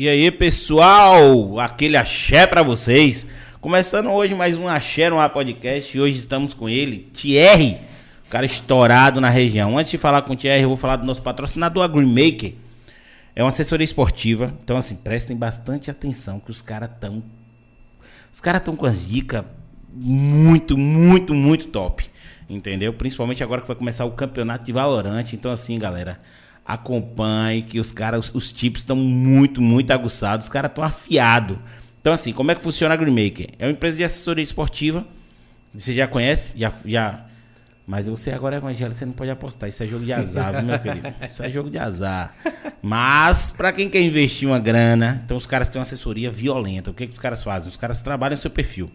E aí, pessoal, aquele axé pra vocês. Começando hoje mais um axé no ar podcast. E hoje estamos com ele, Thierry, o cara estourado na região. Antes de falar com o Thierry, eu vou falar do nosso patrocinador, a Greenmaker. É uma assessoria esportiva. Então, assim, prestem bastante atenção que os caras estão. Os caras estão com as dicas muito, muito, muito top. Entendeu? Principalmente agora que vai começar o campeonato de Valorante. Então, assim, galera, acompanhe que os caras, os tips estão muito, muito aguçados. Os caras estão afiados. Então, assim, como é que funciona a Greenmaker? É uma empresa de assessoria esportiva. Você já conhece? Já, já. Mas você agora é evangélico, você não pode apostar. Isso é jogo de azar, viu, meu querido? Isso é jogo de azar. Mas, para quem quer investir uma grana, então os caras têm uma assessoria violenta. O que, que os caras fazem? Os caras trabalham seu perfil.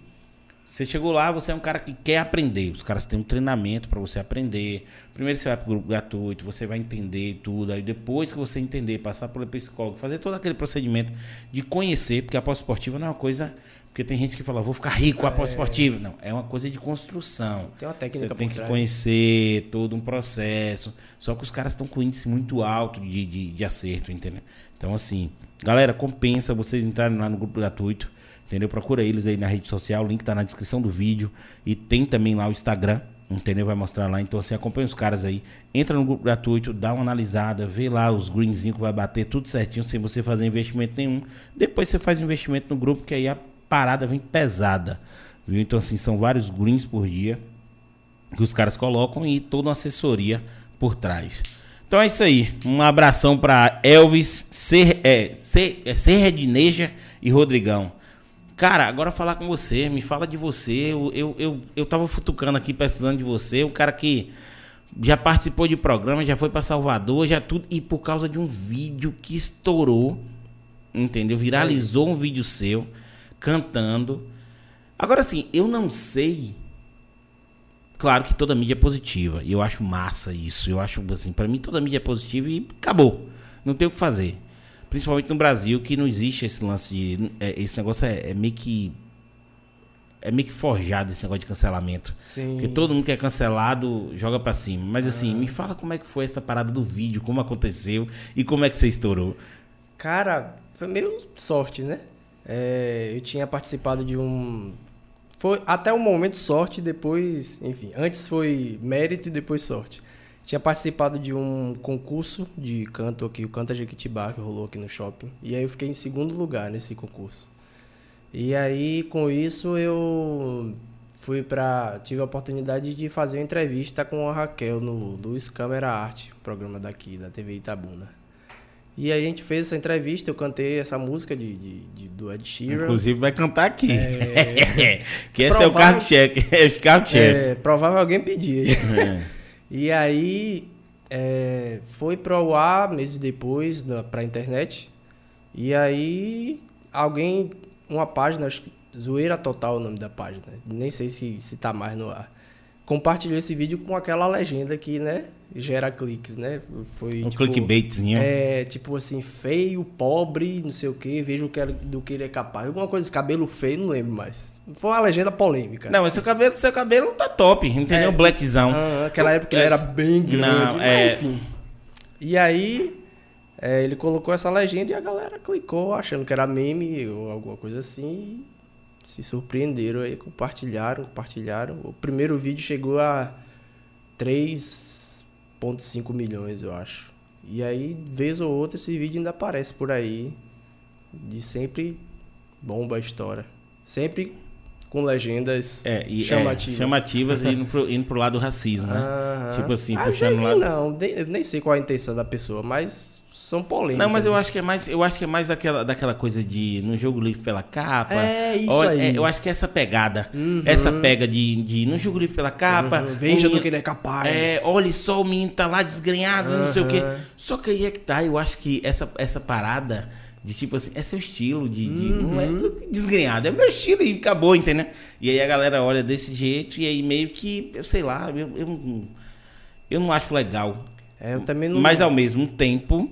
Você chegou lá, você é um cara que quer aprender. Os caras têm um treinamento para você aprender. Primeiro você vai para o grupo gratuito, você vai entender tudo. Aí depois que você entender, passar pelo psicólogo, fazer todo aquele procedimento de conhecer, porque a pós-esportiva não é uma coisa. Porque tem gente que fala, vou ficar rico após esportiva. Não, é uma coisa de construção. Tem uma técnica Você tem que conhecer todo um processo. Só que os caras estão com índice muito alto de, de, de acerto, entendeu? Então, assim, galera, compensa vocês entrarem lá no grupo gratuito. Entendeu? Procura eles aí na rede social, o link tá na descrição do vídeo. E tem também lá o Instagram, entendeu? Vai mostrar lá. Então, assim, acompanha os caras aí. Entra no grupo gratuito, dá uma analisada, vê lá os greenzinhos que vai bater tudo certinho, sem você fazer investimento nenhum. Depois você faz investimento no grupo, que aí a parada vem pesada. Viu? Então, assim, são vários greens por dia que os caras colocam e toda uma assessoria por trás. Então é isso aí. Um abração para Elvis, Ser, é, Ser, é, Serredineja e Rodrigão. Cara, agora falar com você, me fala de você. Eu, eu, eu, eu tava futucando aqui, precisando de você. Um cara que já participou de programa, já foi para Salvador, já tudo. E por causa de um vídeo que estourou, entendeu? Viralizou um vídeo seu, cantando. Agora assim, eu não sei. Claro que toda mídia é positiva. E eu acho massa isso. Eu acho assim, para mim toda mídia é positiva e acabou. Não tem o que fazer. Principalmente no Brasil, que não existe esse lance de. é, esse negócio é, é meio que. É meio que forjado esse negócio de cancelamento. Sim. Porque todo mundo que é cancelado joga pra cima. Mas assim, me fala como é que foi essa parada do vídeo, como aconteceu e como é que você estourou. Cara, foi meio sorte, né? É, eu tinha participado de um. Foi até o momento sorte, depois. Enfim, antes foi mérito e depois sorte. Tinha participado de um concurso de canto aqui, o Canta Jequitibá, que rolou aqui no shopping. E aí eu fiquei em segundo lugar nesse concurso. E aí, com isso, eu fui pra. Tive a oportunidade de fazer uma entrevista com a Raquel no Luz Câmera Arte, programa daqui, da TV Itabuna. E aí a gente fez essa entrevista, eu cantei essa música de, de, de- do Ed Sheeran. Inclusive vai cantar aqui. É. que esse é o Provável-. É o carro-chefe. É, provável alguém pedir. É. E aí é, foi pro ar meses depois na, pra internet. E aí alguém, uma página, acho que Zoeira Total é o nome da página, nem sei se, se tá mais no ar. Compartilhou esse vídeo com aquela legenda que, né, gera cliques, né? Foi Um tipo, clickbaitzinho. É, tipo assim, feio, pobre, não sei o que, veja o que, ele- do que ele é capaz. Alguma coisa, cabelo feio, não lembro mais. Foi uma legenda polêmica. Não, mas seu cabelo, seu cabelo tá top, entendeu? É. Blackzão. Ah, aquela época ele era bem grande, não, é- enfim. E aí, é, ele colocou essa legenda e a galera clicou achando que era meme ou alguma coisa assim. Se surpreenderam aí, compartilharam, compartilharam. O primeiro vídeo chegou a 3,5 milhões, eu acho. E aí, vez ou outra, esse vídeo ainda aparece por aí. De sempre bomba a história. Sempre com legendas É, e, chamativas. é, chamativas e indo pro, indo pro lado do racismo, né? Tipo assim, Às puxando vezes lá. não, nem- eu nem sei qual é a intenção da pessoa, mas são polêmicas. Não, mas eu né? acho que é mais, eu acho que é mais daquela, daquela coisa de no jogo livre pela capa. É, isso Olha, aí. é, eu acho que é essa pegada, essa pega de, de no jogo livre pela capa. Uhum, Veja do que ele é capaz. É, olha só, o menino tá lá desgrenhado, não sei o quê. Aham. Só que aí é que tá, eu acho que essa, essa parada de tipo assim, é seu estilo, de, de- não é Uhum. desgrenhado, é meu estilo e acabou, entendeu? E aí a galera olha desse jeito e aí meio que, eu sei lá, eu, eu, não- eu não acho legal. É, eu também não. Mas ao mesmo tempo,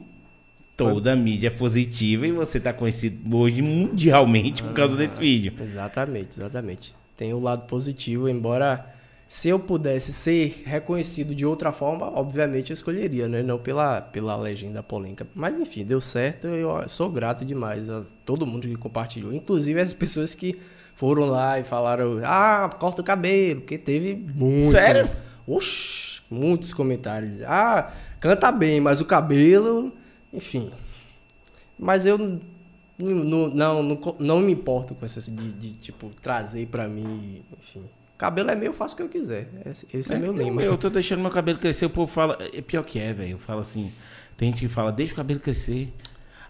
toda a mídia é positiva e você tá conhecido hoje mundialmente por causa desse vídeo. Exatamente, exatamente. Tem o lado positivo, embora Se eu pudesse ser reconhecido de outra forma, obviamente eu escolheria, né? Não pela, pela legenda polêmica. Mas enfim, deu certo. Eu sou grato demais a todo mundo que compartilhou. Inclusive as pessoas que foram lá e falaram: Ah, corta o cabelo. Porque teve muito. Sério? Oxi, muitos comentários. Ah, canta bem, mas o cabelo. Enfim. Mas eu não, não, não, me importo com isso de, de tipo, trazer pra mim. Enfim. Cabelo é meu, eu faço o que eu quiser. Esse, esse é, é, meu lema. Eu tô deixando meu cabelo crescer, o povo fala. É pior que é, velho. Eu falo assim. Tem gente que fala, deixa o cabelo crescer.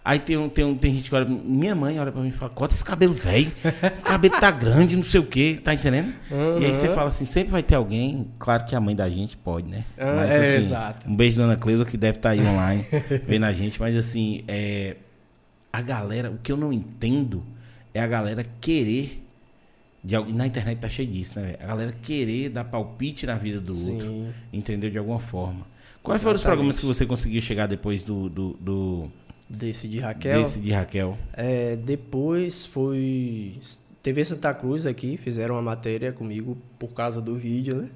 Aí tem, um, tem, um, tem gente que olha. Minha mãe olha pra mim e fala, corta esse cabelo velho. O cabelo tá grande, não sei o quê, tá entendendo? Uhum. E aí você fala assim, sempre vai ter alguém, claro que a mãe da gente pode, né? Uhum, mas, é, assim, exato. Um beijo, dona Cleusa, que deve estar tá aí online vendo a gente, mas assim, é, a galera, o que eu não entendo é a galera querer de, na internet tá cheio disso, né? A galera querer dar palpite na vida do Sim. outro. Entendeu? De alguma forma. Quais Exatamente. foram os programas que você conseguiu chegar depois do. do, do desse de Raquel? Desse de Raquel. É, depois foi. TV Santa Cruz aqui, fizeram uma matéria comigo por causa do vídeo, né?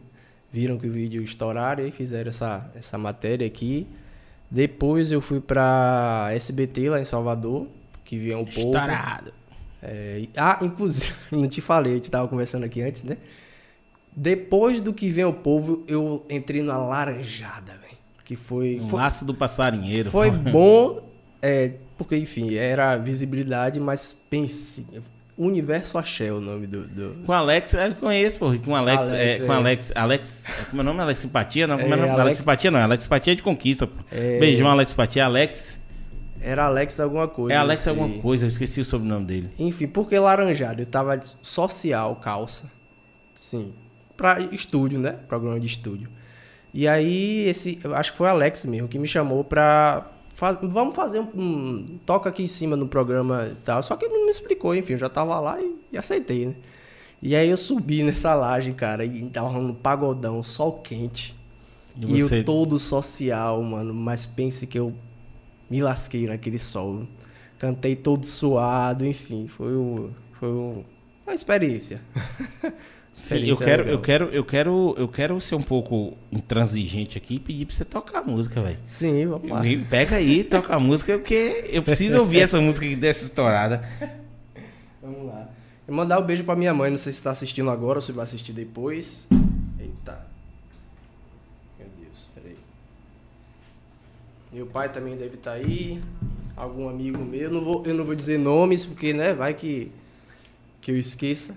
Viram que o vídeo estouraram e fizeram essa, essa matéria aqui. Depois eu fui pra SBT lá em Salvador, que vinha o povo. Estourado. É, ah, inclusive, não te falei, a gente tava conversando aqui antes, né? Depois do que vem o povo, eu entrei na laranjada, velho. Que foi. Um foi, laço do passarinheiro. Foi bom, é, porque, enfim, era visibilidade, mas pense. Universo Axé é o nome do. do... Com Alex, eu conheço, pô. Com Alex, Alex é, com é. Alex. Alex. Como é o nome? Alex Simpatia? Não, como é, o nome? Alex... Alex Simpatia não. Alex Simpatia é de conquista, pô. É... Beijão, Alex Simpatia. Alex. Era Alex alguma coisa. É Alex alguma coisa, eu esqueci o sobrenome dele. Enfim, porque laranjado? Eu tava social, calça. Sim. Pra estúdio, né? Programa de estúdio. E aí, esse. Eu acho que foi o Alex mesmo que me chamou pra. Faz, vamos fazer um, um, Toca aqui em cima no programa e tal. Só que ele não me explicou, enfim, eu já tava lá e, e aceitei, né? E aí eu subi nessa laje, cara, e tava um pagodão, sol quente. E, você... eu todo social, mano. Mas pense que eu me lasquei naquele sol. Cantei todo suado, enfim, foi, um, foi um, uma experiência. Sim, eu quero, eu quero, eu quero, eu quero ser um pouco intransigente aqui e pedir pra você tocar a música, velho. Sim, vamos lá. Pega aí, toca a música, porque eu preciso ouvir essa música dessa estourada. Vamos lá. Vou mandar um beijo pra minha mãe, não sei se tá assistindo agora ou se vai assistir depois. Meu pai também deve estar tá aí. Algum amigo meu. Eu não vou, eu não vou dizer nomes, porque, né, vai que, que eu esqueça.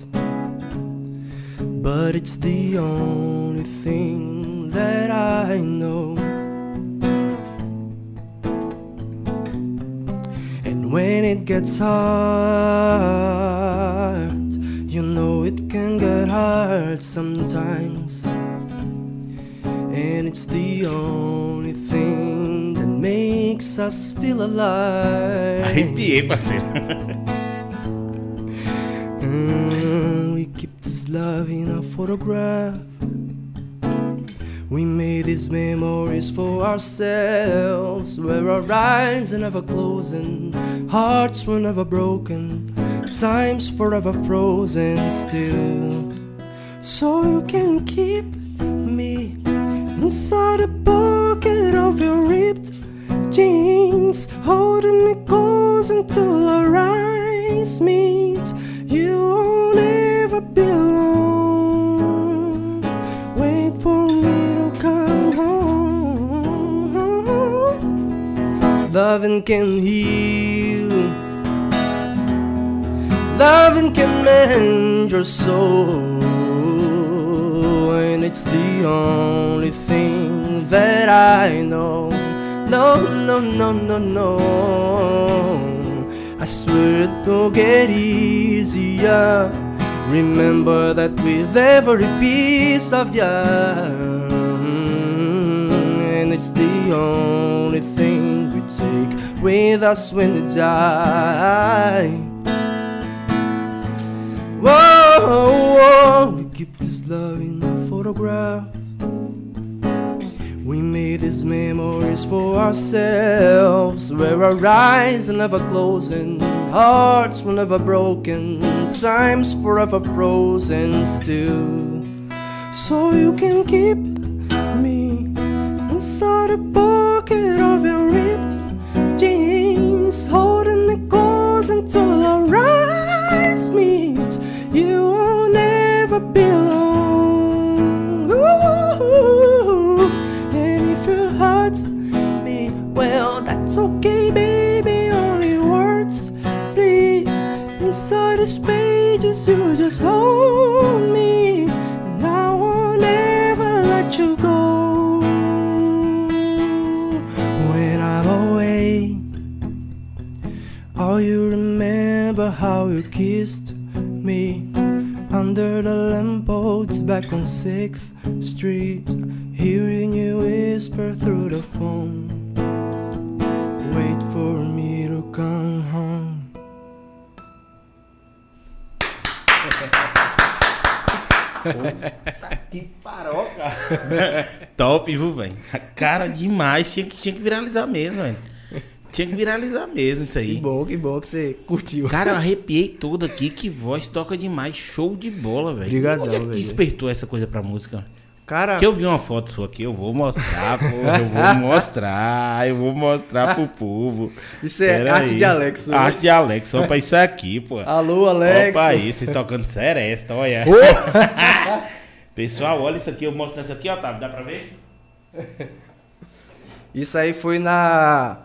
The only thing that I know. And when it gets hard, you know it can get hard sometimes. And it's the only thing that makes us feel alive. I Arrepiei, parceiro. Photograph. We made these memories for ourselves, where our eyes are never closing, hearts were never broken, time's forever frozen still. So you can keep me inside a pocket of your ripped jeans, holding me close until our eyes meet. You won't ever be alone. Wait for me to come home. Loving can heal. Loving can mend your soul. And it's the only thing that I know no, no, no, no, no. I swear it will get easier. Remember that with every piece of you, it's the only thing we take with us when we die. Whoa, whoa, we keep this love in a photograph. We made these memories for ourselves, where our eyes are never closing, hearts were never broken, times forever frozen still. So you can keep me inside a You just hold me, and I won't ever let you go. When I'm away, oh, you remember how you kissed me under the lamppost back on 6th Street, hearing you whisper through the phone. Que paroca. Top, viu, velho? Cara, demais. Tinha que, tinha que viralizar mesmo, velho. Tinha que viralizar mesmo isso Que aí. bom, que bom que você curtiu. Cara, eu arrepiei todo aqui. Que voz toca demais. Show de bola, velho. Obrigadão, Onde é que velho. despertou essa coisa pra música? Cara, Que eu vi uma foto sua aqui, eu vou mostrar, pô. Eu vou mostrar, eu vou mostrar pro povo. isso é Pera arte aí. de Alex. né? Arte de Alex, opa, isso aqui, pô. Alô, Alex. Opa aí, vocês tocando seresta, olha. Pessoal, olha isso aqui, eu mostro isso aqui, ó, tá? Dá pra ver? Isso aí foi na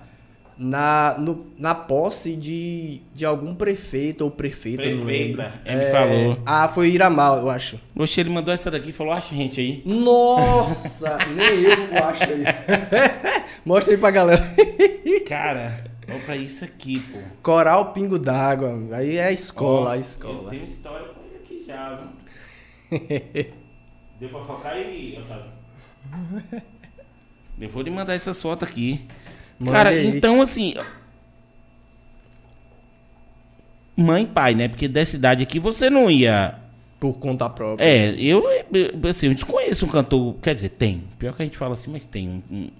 na, no- na posse de, de algum prefeito ou prefeita, não. Prefeita, ele falou. Ah, foi Iramal, eu acho. Oxe, ele mandou essa daqui e falou, acha gente aí. Nossa, nem eu acho aí. Mostra aí pra galera. Cara, olha pra isso aqui, pô. Coral Pingo d'Água. Aí é a escola, Ó, a Eu escola. tenho história com ele aqui já, viu? Deu pra focar aí, Otávio? Eu vou lhe mandar essas fotos aqui. Cara, aí. então assim. Mãe e pai, né? Porque dessa idade aqui você não ia. Por conta própria. É, eu, eu, assim, eu desconheço um cantor. Quer dizer, tem. Pior que a gente fala assim, mas tem. Um, um-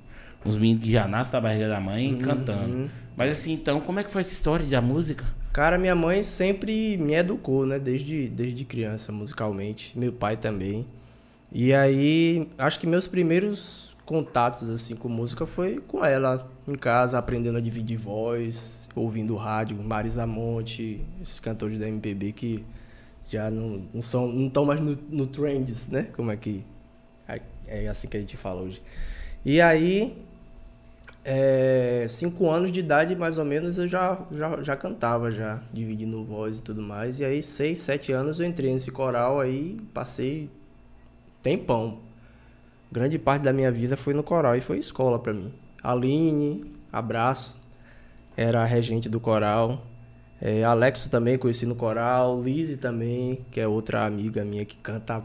uns meninos que já nascem da barriga da mãe Uhum. cantando. Mas assim, então, como é que foi essa história da música? Cara, minha mãe sempre me educou, né? Desde, desde criança, musicalmente. Meu pai também. E aí, acho que meus primeiros contatos, assim, com música foi com ela. Em casa, aprendendo a dividir voz, ouvindo rádio, Marisa Monte, esses cantores da MPB que já não, não são, não estão mais no, no trends, né? Como é que... É, é assim que a gente fala hoje. E aí, é, cinco anos de idade, mais ou menos, eu já, já, já cantava, já, dividindo voz e tudo mais. E aí, seis, sete anos, eu entrei nesse coral aí, passei tempão. Grande parte da minha vida foi no coral e foi escola pra mim. Aline, abraço, era a regente do coral. É, Alexo também conheci no coral. Lizzie também, que é outra amiga minha que canta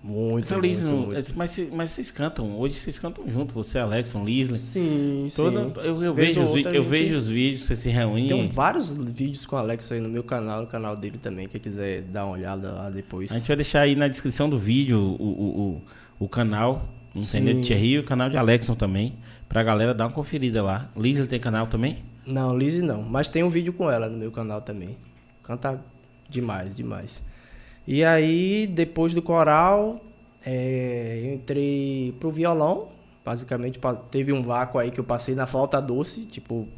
muito, Essa muito, Liz, não- muito. mas, mas vocês cantam, hoje vocês cantam junto, você, Alexson, Lisley. Sim, sim. Toda, eu, eu Vez vejo os, eu gente- vejo os vídeos, vocês se reúnem. Tem vários vídeos com o Alex aí no meu canal, no canal dele também, quem quiser dar uma olhada lá depois. A gente vai deixar aí na descrição do vídeo o, o, o, o canal, entendeu? De Thierry e o canal de Alexson também, pra galera dar uma conferida lá. Lisley tem canal também? Não, Lizzie não, mas tem um vídeo com ela no meu canal também. Canta demais, demais. E aí, depois do coral, é, eu entrei pro violão. Basicamente, teve um vácuo aí que eu passei na flauta doce, tipo,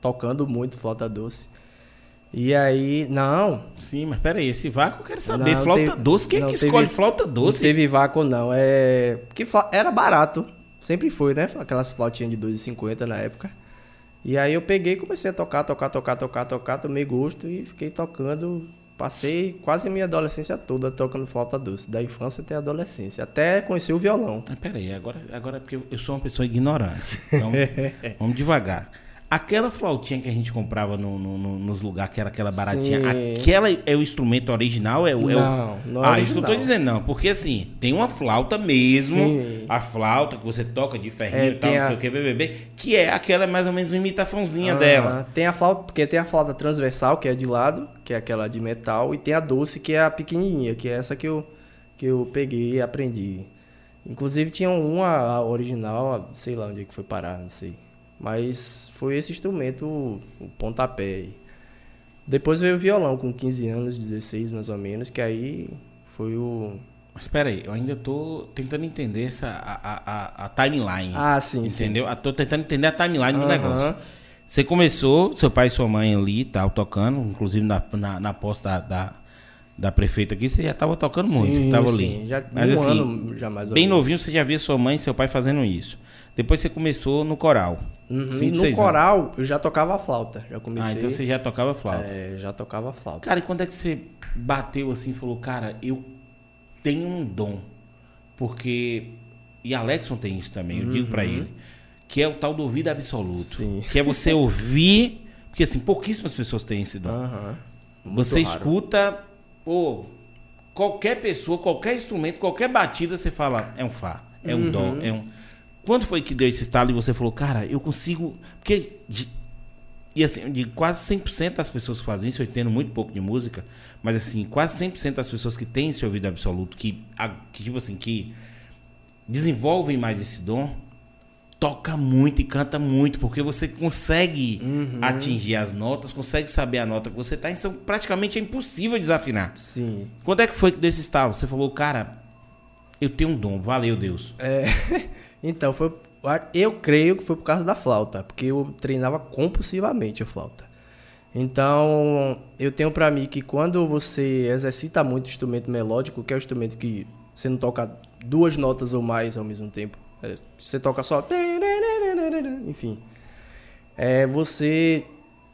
tocando muito flauta doce. E aí, não, Sim, mas pera aí, esse vácuo eu quero saber. Não, flauta teve- doce, quem é não, que teve- escolhe flauta Não doce? teve vácuo, não. É. Porque era barato. Sempre foi, né? Aquelas flautinhas de 2,50 na época. E aí eu peguei e comecei a tocar, tocar, tocar, tocar, tocar, tomei gosto e fiquei tocando. Passei quase a minha adolescência toda tocando flauta doce, da infância até a adolescência, até conhecer o violão. Mas pera aí, agora, agora é porque eu sou uma pessoa ignorante. Então, vamos devagar. Aquela flautinha que a gente comprava no, no- no- nos lugares, que era aquela baratinha, Sim. aquela é o instrumento original? É o, é o- Não, não é Ah, isso que eu tô dizendo, não. Porque assim, tem uma flauta mesmo, Sim. a flauta que você toca de ferrinho É, e tal, não a- sei o que, BBB, que é aquela mais ou menos uma imitaçãozinha Ah, dela. Tem a flauta, porque tem a flauta transversal, que é de lado, que é aquela de metal, e tem a doce, que é a pequenininha, que é essa que eu, que eu peguei e aprendi. Inclusive tinha uma original, sei lá onde é que foi parar, não sei. Mas foi esse instrumento, o, pontapé. aí. Depois veio o violão com 15 anos, 16 mais ou menos, que aí foi o... Mas espera aí, eu ainda tô tentando entender essa, a, a, a- timeline. Ah, sim, sim. entendeu? Eu Tô tentando entender a timeline do Aham. negócio. Você começou, seu pai e sua mãe ali tal, tocando, inclusive na, na, na posta da, da, da prefeita aqui, você já tava tocando muito, Sim, tava sim, ali. Já, Mas um assim, ano já mais ou bem novinho você já via sua mãe e seu pai fazendo isso. Depois você começou no coral. Uhum, Cinco, no coral, eu já tocava flauta. Já Ah, comecei. então você já tocava flauta. É, já tocava flauta. Cara, e quando é que você bateu assim e falou, cara, eu tenho um dom? Porque. E Alexson tem isso também, eu digo pra ele. Que é o tal do ouvido absoluto. Sim. Que é você ouvir. Porque assim, pouquíssimas pessoas têm esse dom. Aham. você raro. escuta, pô, qualquer pessoa, qualquer instrumento, qualquer batida, você fala, é um Fá, é um Dó, é um. Quando foi que deu esse estalo e você falou, cara, eu consigo. Porque. de- E assim, de quase 100% das pessoas que fazem isso, eu entendo muito pouco de música, mas assim, quase 100% das pessoas que têm esse ouvido absoluto, que, a- que tipo assim, que desenvolvem mais esse dom, toca muito e canta muito, porque você consegue atingir as notas, consegue saber a nota que você tá, então praticamente é impossível desafinar. Sim. Quando é que foi que deu esse estalo? Você falou, cara, eu tenho um dom, valeu Deus. É, então, foi, eu creio que foi por causa da flauta, porque eu treinava compulsivamente a flauta. Então, eu tenho pra mim que quando você exercita muito o instrumento melódico, que é o instrumento que você não toca duas notas ou mais ao mesmo tempo, é, você toca só. Enfim. É, você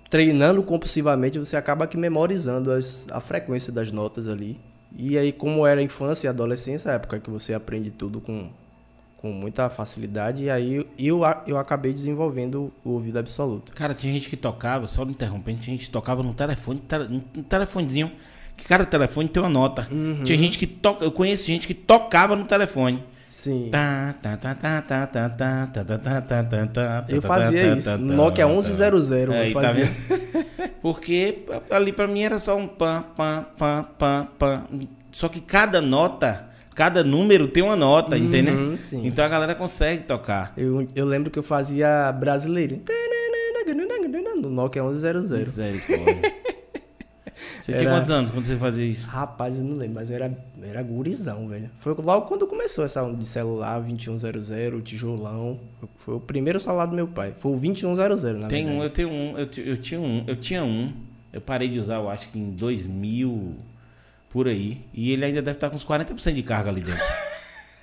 treinando compulsivamente, você acaba que memorizando as- a frequência das notas ali. E aí, como era infância e adolescência, a época que você aprende tudo com, com muita facilidade. E aí eu, eu acabei desenvolvendo o ouvido absoluto. Cara, tinha gente que tocava, só me interrompendo, tinha gente que tocava no telefone, no telefonezinho. Que cada telefone tem uma nota. Uhum. Tinha gente que toca. Eu conheço gente que tocava no telefone. Sim. Eu fazia isso. Nokia 1100. É, eu fazia. Tá Porque ali pra mim era só um pam, pam, pam, pam, pam. Só que cada nota cada número tem uma nota, entendeu? Uhum, sim. Então a galera consegue tocar. Eu, eu lembro que eu fazia brasileiro. No Nokia 1100. Misericórdia. Você tinha Era- quantos anos quando você fazia isso? Rapaz, eu não lembro, mas eu era, eu era gurizão, velho. Foi logo quando começou essa onda de celular, 2100, o tijolão. Foi o primeiro celular do meu pai. Foi o 2100, na Tem um, verdade. eu tenho um, eu, eu tinha um, eu tinha um, eu parei de usar, eu acho que em 2000, por aí, e ele ainda deve estar com uns 40% de carga ali dentro.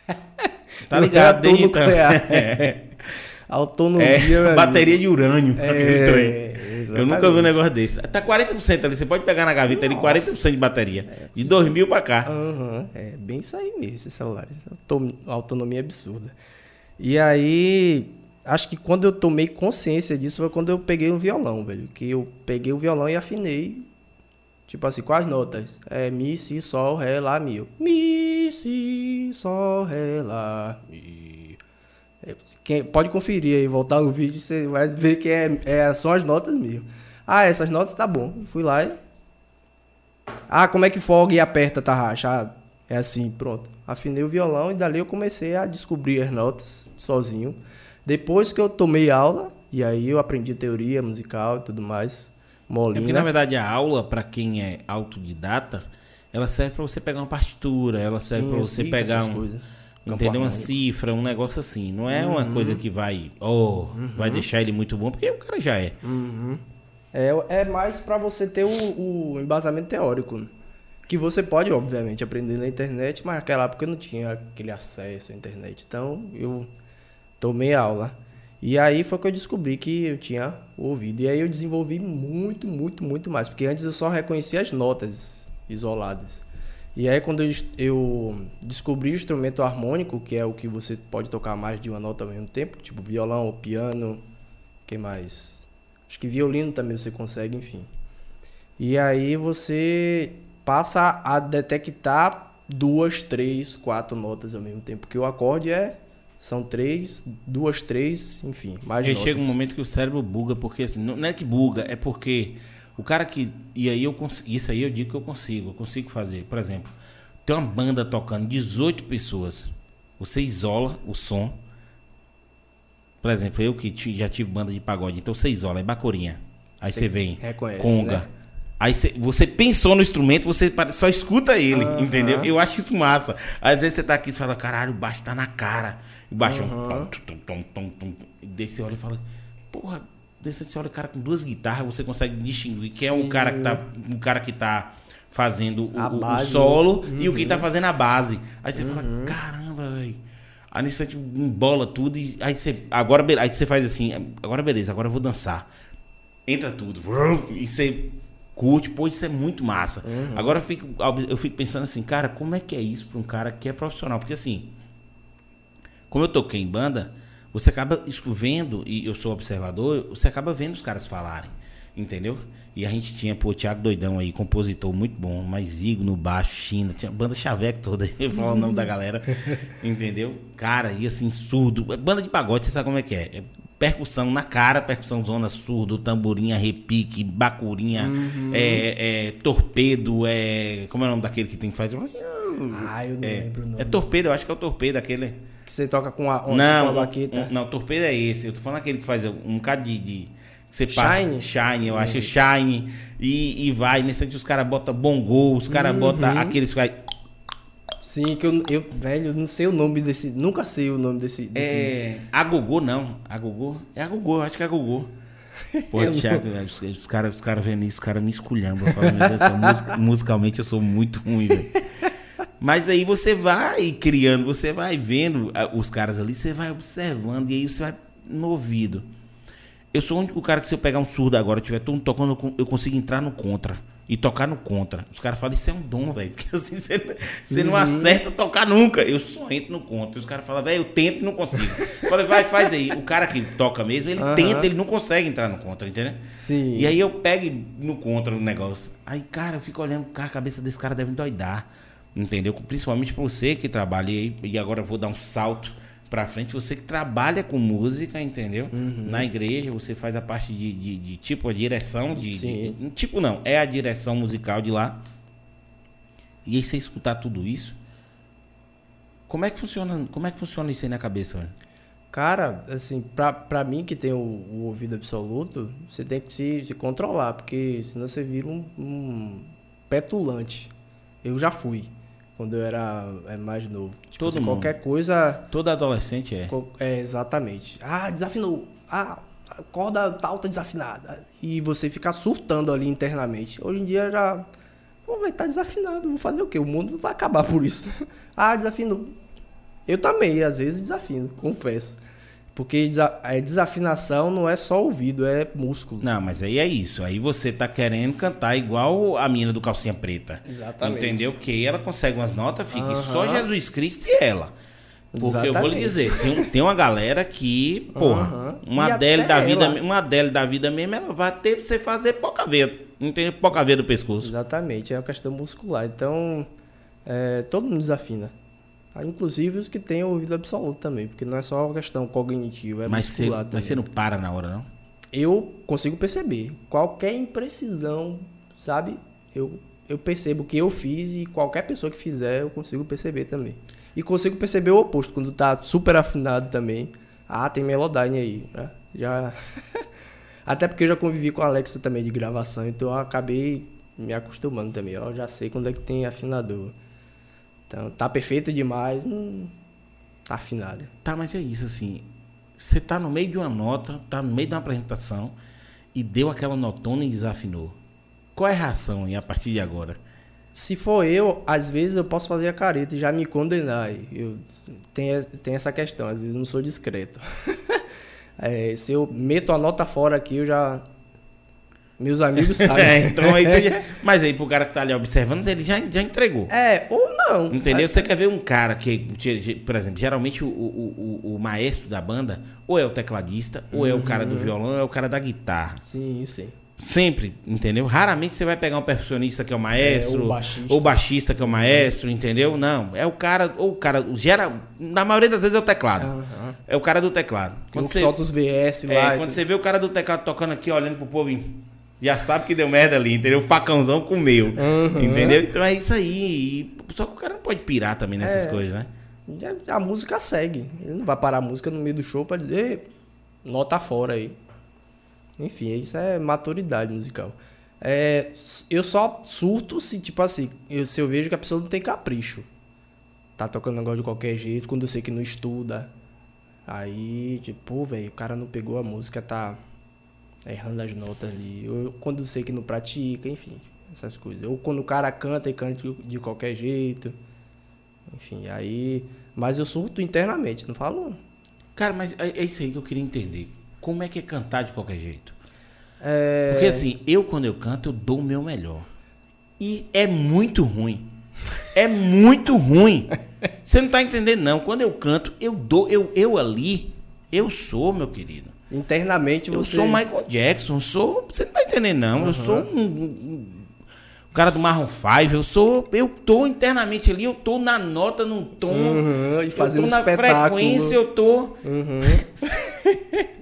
tá ligado? desde então. É, Autonomia, é, amigo. bateria de urânio. É, Eu nunca vi um negócio desse. Tá 40% ali, você pode pegar na gaveta ali 40% de bateria. De 2000 pra cá. Aham, é bem isso aí mesmo, esses celulares. Auto- Autonomia absurda. E aí, acho que quando eu tomei consciência disso foi quando eu peguei um violão, velho. Que eu peguei o violão e afinei, tipo assim, com as notas. É Mi, Si, Sol, Ré, Lá, Mi. Mi, Si, Sol, Ré, Lá, Mi. É, Quem, pode conferir aí, voltar no vídeo, você vai ver que é, é, são as notas mesmo. Ah, essas notas tá bom. Fui lá e ah, como é que folga e aperta tarraxa? Ah, é assim, pronto. Afinei o violão e dali eu comecei a descobrir as notas sozinho. Depois que eu tomei aula, e aí eu aprendi teoria musical e tudo mais, É porque, na molina. verdade, a aula, pra quem é autodidata, ela serve pra você pegar uma partitura, ela serve eu você pegar um. coisas. Campo Entendeu? Uma cifra, um negócio assim. Não é uma Uhum. coisa que vai. Oh, vai deixar ele muito bom, porque o cara já é. É, é mais pra você ter o, o embasamento teórico. né? Que você pode, obviamente, aprender na internet, mas naquela época eu não tinha aquele acesso à internet. Então eu tomei aula. E aí foi que eu descobri que eu tinha ouvido. E aí eu desenvolvi muito, muito, muito mais. Porque antes eu só reconhecia as notas isoladas. E aí quando eu descobri o instrumento harmônico, que é o que você pode tocar mais de uma nota ao mesmo tempo, tipo violão, piano, que mais? Acho que violino também você consegue, enfim. E aí você passa a detectar duas, três, quatro notas ao mesmo tempo. Porque o acorde é. São três, duas, três, enfim, mais Aí notas. chega um momento que o cérebro buga, porque assim, não é que buga, é porque o cara que. E aí eu consigo. Isso aí eu digo que eu consigo, eu consigo fazer. Por exemplo, tem uma banda tocando 18 pessoas. Você isola o som. Por exemplo, eu que já tive banda de pagode, então você isola, é bacorinha. Aí você vem, reconhece, conga. né? Aí você, pensou no instrumento, você só escuta ele, Aham. entendeu? Eu acho isso massa. Às vezes você tá aqui e fala, caralho, o baixo tá na cara. E o baixo é um tom, tom, tom, tom. E daí você olha e fala, porra, daí você olha o cara com duas guitarras, você consegue distinguir quem é o Sim. cara que tá, o cara que tá fazendo o, o- solo né? e o que Uhum. tá fazendo a base. Aí você fala, caramba, velho. Aí nisso você embola tudo e aí você. Agora, aí você faz assim, agora beleza, agora eu vou dançar. Entra tudo. E você curte, pô, isso é muito massa. Agora eu fico, eu fico pensando assim, cara, como é que é isso pra um cara que é profissional? Porque assim, como eu toquei em banda, você acaba vendo, e eu sou observador, você acaba vendo os caras falarem, entendeu? E a gente tinha, pô, o Thiago Doidão aí, compositor muito bom, mais Igo no baixo, China, tinha banda Chaveco toda, eu falo o nome da galera, entendeu? Cara, e assim, surdo, banda de pagode, você sabe como é que é, é percussão na cara, percussão zona, surdo, tamborinha, repique, bacurinha, é, é, torpedo, é, como é o nome daquele que tem que fazer? Ah, eu não É, lembro o nome. é torpedo, eu acho que é o torpedo, aquele... Que você toca com a? Não, com a baqueta. um- não, torpedo é esse. Eu tô falando aquele que faz um bocado de. de você passa. Shine? Shine, eu acho. Shine. E, e vai. Nesse sentido, os caras botam bongô, os caras Uhum. botam aqueles que vai. Sim, que eu, eu, velho, não sei o nome desse. Nunca sei o nome desse. desse É. Agogô, não. Agogô? É agogô, eu acho que é agogô. Pô, Eu não- Thiago, os, os caras os cara vendo isso, os caras me esculhambam. Musicalmente eu sou muito ruim, velho. Mas aí você vai criando, você vai vendo os caras ali, você vai observando e aí você vai no ouvido. Eu sou o único cara que se eu pegar um surdo agora, tiver todo mundo tocando, eu consigo entrar no contra. E tocar no contra. Os caras falam, isso é um dom, velho. Porque assim, você, você não acerta tocar nunca. Eu só entro no contra. Os caras falam, velho, eu tento e não consigo. Eu falei, vai, faz aí. O cara que toca mesmo, ele Aham. tenta, ele não consegue entrar no contra, entendeu? Sim. E aí eu pego no contra o negócio. Aí, cara, eu fico olhando, cara, a cabeça desse cara deve doidar. Entendeu? Principalmente pra você que trabalha aí, e agora eu vou dar um salto pra frente, você que trabalha com música, entendeu? Uhum. Na igreja, você faz a parte de, de- de, tipo a direção de, de- Tipo, não, é a direção musical de lá. E aí você escutar tudo isso. Como é que funciona, como é que funciona isso aí na cabeça, velho? Cara, assim, pra, pra mim que tem o, o ouvido absoluto, você tem que se, se controlar, porque senão você vira um, um petulante. Eu já fui, quando eu era mais novo. Tipo, Todo assim, mundo. qualquer coisa. Todo adolescente é. É, exatamente. Ah, desafinou. Ah, a corda tá desafinada. E você ficar surtando ali internamente. Hoje em dia já. Pô, vai estar desafinado. Vou fazer o quê? O mundo vai acabar por isso. ah, desafinou. Eu também, às vezes, desafino, confesso. Porque a desafinação não é só ouvido, é músculo. Não, mas aí é isso. Aí você tá querendo cantar igual a mina do calcinha preta. Exatamente. Entendeu? Porque aí ela consegue umas notas, fica Aham. só Jesus Cristo e ela. Porque eu vou lhe Exatamente. dizer, tem, tem uma galera que, porra, Aham. uma Adele da vida, ela. uma Adele da vida mesmo, ela vai ter pra você fazer poca veia. Não tem poca veia do pescoço. Exatamente, é uma questão muscular. Então, é, todo mundo desafina. Ah, Inclusive os que têm ouvido absoluto também, porque não é só uma questão cognitiva, é mas, muscular mas também. você não para na hora, não? Eu consigo perceber. Qualquer imprecisão, sabe? Eu, eu percebo o que eu fiz e qualquer pessoa que fizer, eu consigo perceber também. E consigo perceber o oposto, quando tá super afinado também. Ah, tem Melodyne aí. né? Já. Até porque eu já convivi com a Alexa também de gravação, então eu acabei me acostumando também. Eu já sei quando é que tem afinador. Então, tá perfeito demais, hum, tá afinado. Tá, mas é isso, assim. Você tá no meio de uma nota, tá no meio de uma apresentação e deu aquela notona e desafinou. Qual é a reação aí a partir de agora? Se for eu, às vezes eu posso fazer a careta e já me condenar. Eu tenho, tenho essa questão, às vezes eu não sou discreto. É, se eu meto a nota fora aqui, eu já. Meus amigos sabem. É, então aí você já... Mas aí pro cara que tá ali observando, ele já, já entregou. É, ou Não. Entendeu? Você quer ver um cara que, por exemplo, geralmente o, o, o, o maestro da banda, ou é o tecladista, ou é o cara do violão, ou é o cara da guitarra. Sim, sim. Sempre, entendeu? Raramente você vai pegar um percussionista que é o maestro, É, ou baixista. ou baixista que é o maestro, entendeu? Não, é o cara, ou o cara, gera, na maioria das vezes é o teclado. Aham. É o cara do teclado. Quando você, solta os VS é, lá. e quando você vê o cara do teclado tocando aqui, olhando pro povo, já sabe que deu merda ali, entendeu? O facãozão comeu, Uhum. entendeu? Então é isso aí. Só que o cara não pode pirar também nessas É. coisas, né? A música segue. Ele não vai parar a música no meio do show pra dizer, "Ei, nota fora aí. Enfim, isso é maturidade musical. É, eu só surto se, tipo assim, eu, se eu vejo que a pessoa não tem capricho. Tá tocando negócio de qualquer jeito, quando eu sei que não estuda. Aí, tipo, velho, o cara não pegou a música, tá errando as notas ali. Ou quando eu sei que não pratica, enfim, essas coisas. Ou quando o cara canta e canta de- de qualquer jeito. Enfim, aí. Mas eu surto internamente, não falo. Cara, mas é, é isso aí que eu queria entender. Como é que é cantar de qualquer jeito? É, Porque assim, eu quando eu canto, eu dou o meu melhor. E é muito ruim. É muito ruim. Você não tá entendendo, não. Quando eu canto, eu dou, eu, eu ali, eu sou, meu querido. Internamente Eu você. sou Michael Jackson, eu sou. Você não tá entendendo, não. Eu sou um, um- um cara do Marron 5, eu sou. Eu tô internamente ali, eu tô na nota, num tom. Uhum, e fazendo eu tô na espetáculo. frequência, eu tô. Uhum.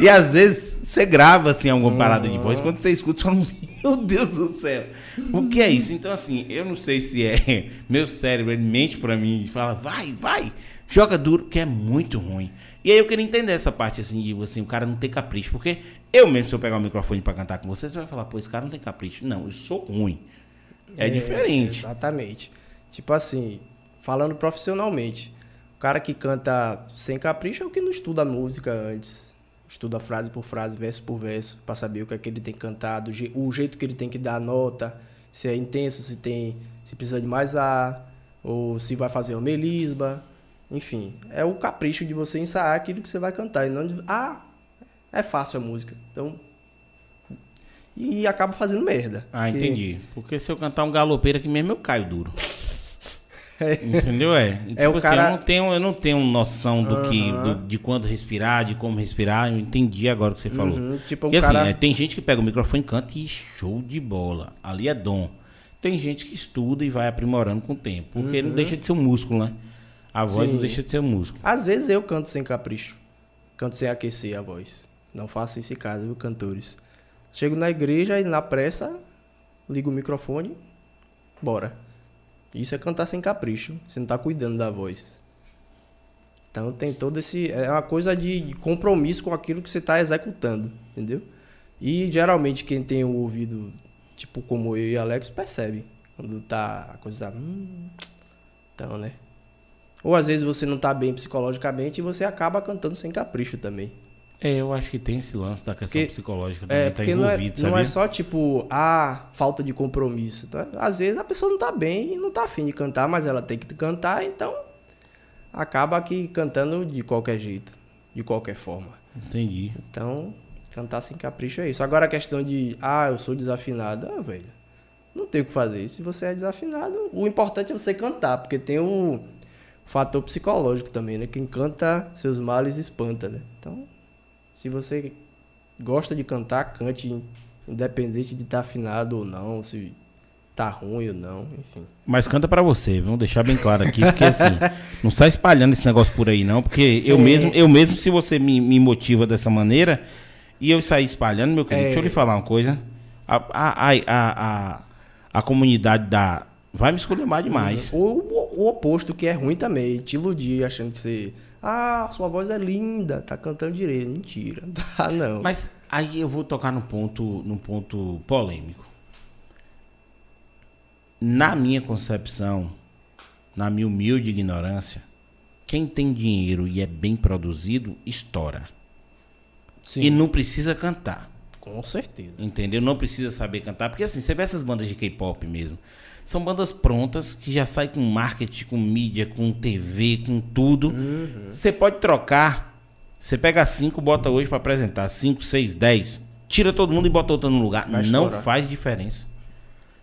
E às vezes você grava assim alguma parada de voz, quando você escuta, você fala, meu Deus do céu, o que é isso? Então, assim, eu não sei se é meu cérebro, ele mente pra mim e fala, vai, vai, joga duro, que é muito ruim. E aí eu queria entender essa parte assim, de assim, o cara não ter capricho, porque eu mesmo, se eu pegar o microfone pra cantar com você, você vai falar, pô, esse cara não tem capricho. Não, eu sou ruim. É, diferente. Exatamente. Tipo assim, falando profissionalmente, o cara que canta sem capricho é o que não estuda a música antes. Estuda frase por frase, verso por verso, pra saber o que é que ele tem que cantar, do je- o jeito que ele tem que dar a nota, se é intenso, se tem, se precisa de mais ar, ou se vai fazer uma melisma. Enfim, é o capricho de você ensaiar aquilo que você vai cantar. E não de, ah, é fácil a música. Então. E acaba fazendo merda. Ah, Que- entendi. Porque se eu cantar um galopeiro aqui mesmo, eu caio duro. Entendeu? É. E, É, tipo o assim, cara- eu não tenho, eu não tenho noção do que, do- de quando respirar, de como respirar. Eu entendi agora o que você falou. Uhum, tipo, Porque cara- assim, é, tem gente que pega o microfone, canta e show de bola. Ali é dom. Tem gente que estuda e vai aprimorando com o tempo. Porque não deixa de ser um músculo, né? A voz não. Sim. deixa de ser músculo. Às vezes eu canto sem capricho. Canto sem aquecer a voz. Não faço isso em casa, viu, cantores? Chego na igreja e na pressa, ligo o microfone, bora. Isso é cantar sem capricho. Você não tá cuidando da voz. Então tem todo esse. É uma coisa de compromisso com aquilo que você tá executando, entendeu? E geralmente quem tem o ouvido, tipo como eu e Alex, percebe. Quando tá. A coisa tá. Hum, então, né? Ou às vezes você não tá bem psicologicamente e você acaba cantando sem capricho também. É, eu acho que tem esse lance da questão Porque- psicológica também É, tá porque não é, envolvido, não é só tipo, ah, falta de compromisso. Então, às vezes a pessoa não tá bem e não tá afim de cantar, mas ela tem que cantar, então acaba aqui cantando de qualquer jeito, de qualquer forma. Entendi. Então, cantar sem capricho é isso. Agora a questão de, ah, eu sou desafinado, ah, velho, não tem o que fazer. Se você é desafinado, o importante é você cantar, porque tem o fator psicológico também, né? Quem canta, seus males espanta, né? Então, se você gosta de cantar, cante independente de estar afinado ou não, se tá ruim ou não, enfim. Mas canta pra você, vamos deixar bem claro aqui, porque assim, não sai espalhando esse negócio por aí não, porque eu É. mesmo, eu mesmo se você me, me motiva dessa maneira e eu sair espalhando, meu querido, É. deixa eu lhe falar uma coisa, a, a, a, a, a, a comunidade da vai me escolher mais demais. Ou o, o oposto, que é ruim também, te iludir achando que você, ah, sua voz é linda, tá cantando direito. Mentira, tá não. Mas aí eu vou tocar num ponto, num ponto polêmico. Na minha concepção, na minha humilde ignorância, quem tem dinheiro e é bem produzido, estoura. Sim, E não precisa cantar. com certeza. Entendeu? Não precisa saber cantar. Porque assim, você vê essas bandas de K-pop mesmo. São bandas prontas que já saem com marketing, com mídia, com TV, com tudo. Uhum. Você pode trocar. Você pega cinco, bota hoje pra apresentar. Cinco, seis, dez. Tira todo mundo e bota outro no lugar. Vai não estourar. faz diferença.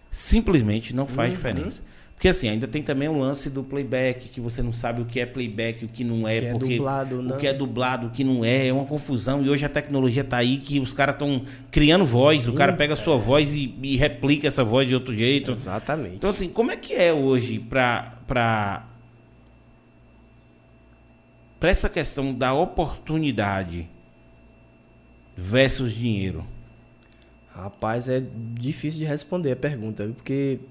Simplesmente não faz Uhum. diferença. Porque assim, ainda tem também o lance do playback, que você não sabe o que é playback, o que não é, Que é porque dublado, o não. que é dublado, o que não é, é uma confusão. E hoje a tecnologia tá aí que os caras estão criando voz, o cara pega a sua voz e, e replica essa voz de outro jeito. Exatamente. Então, assim, como é que é hoje pra, pra, pra essa questão da oportunidade versus dinheiro? Rapaz, é difícil de responder a pergunta, porque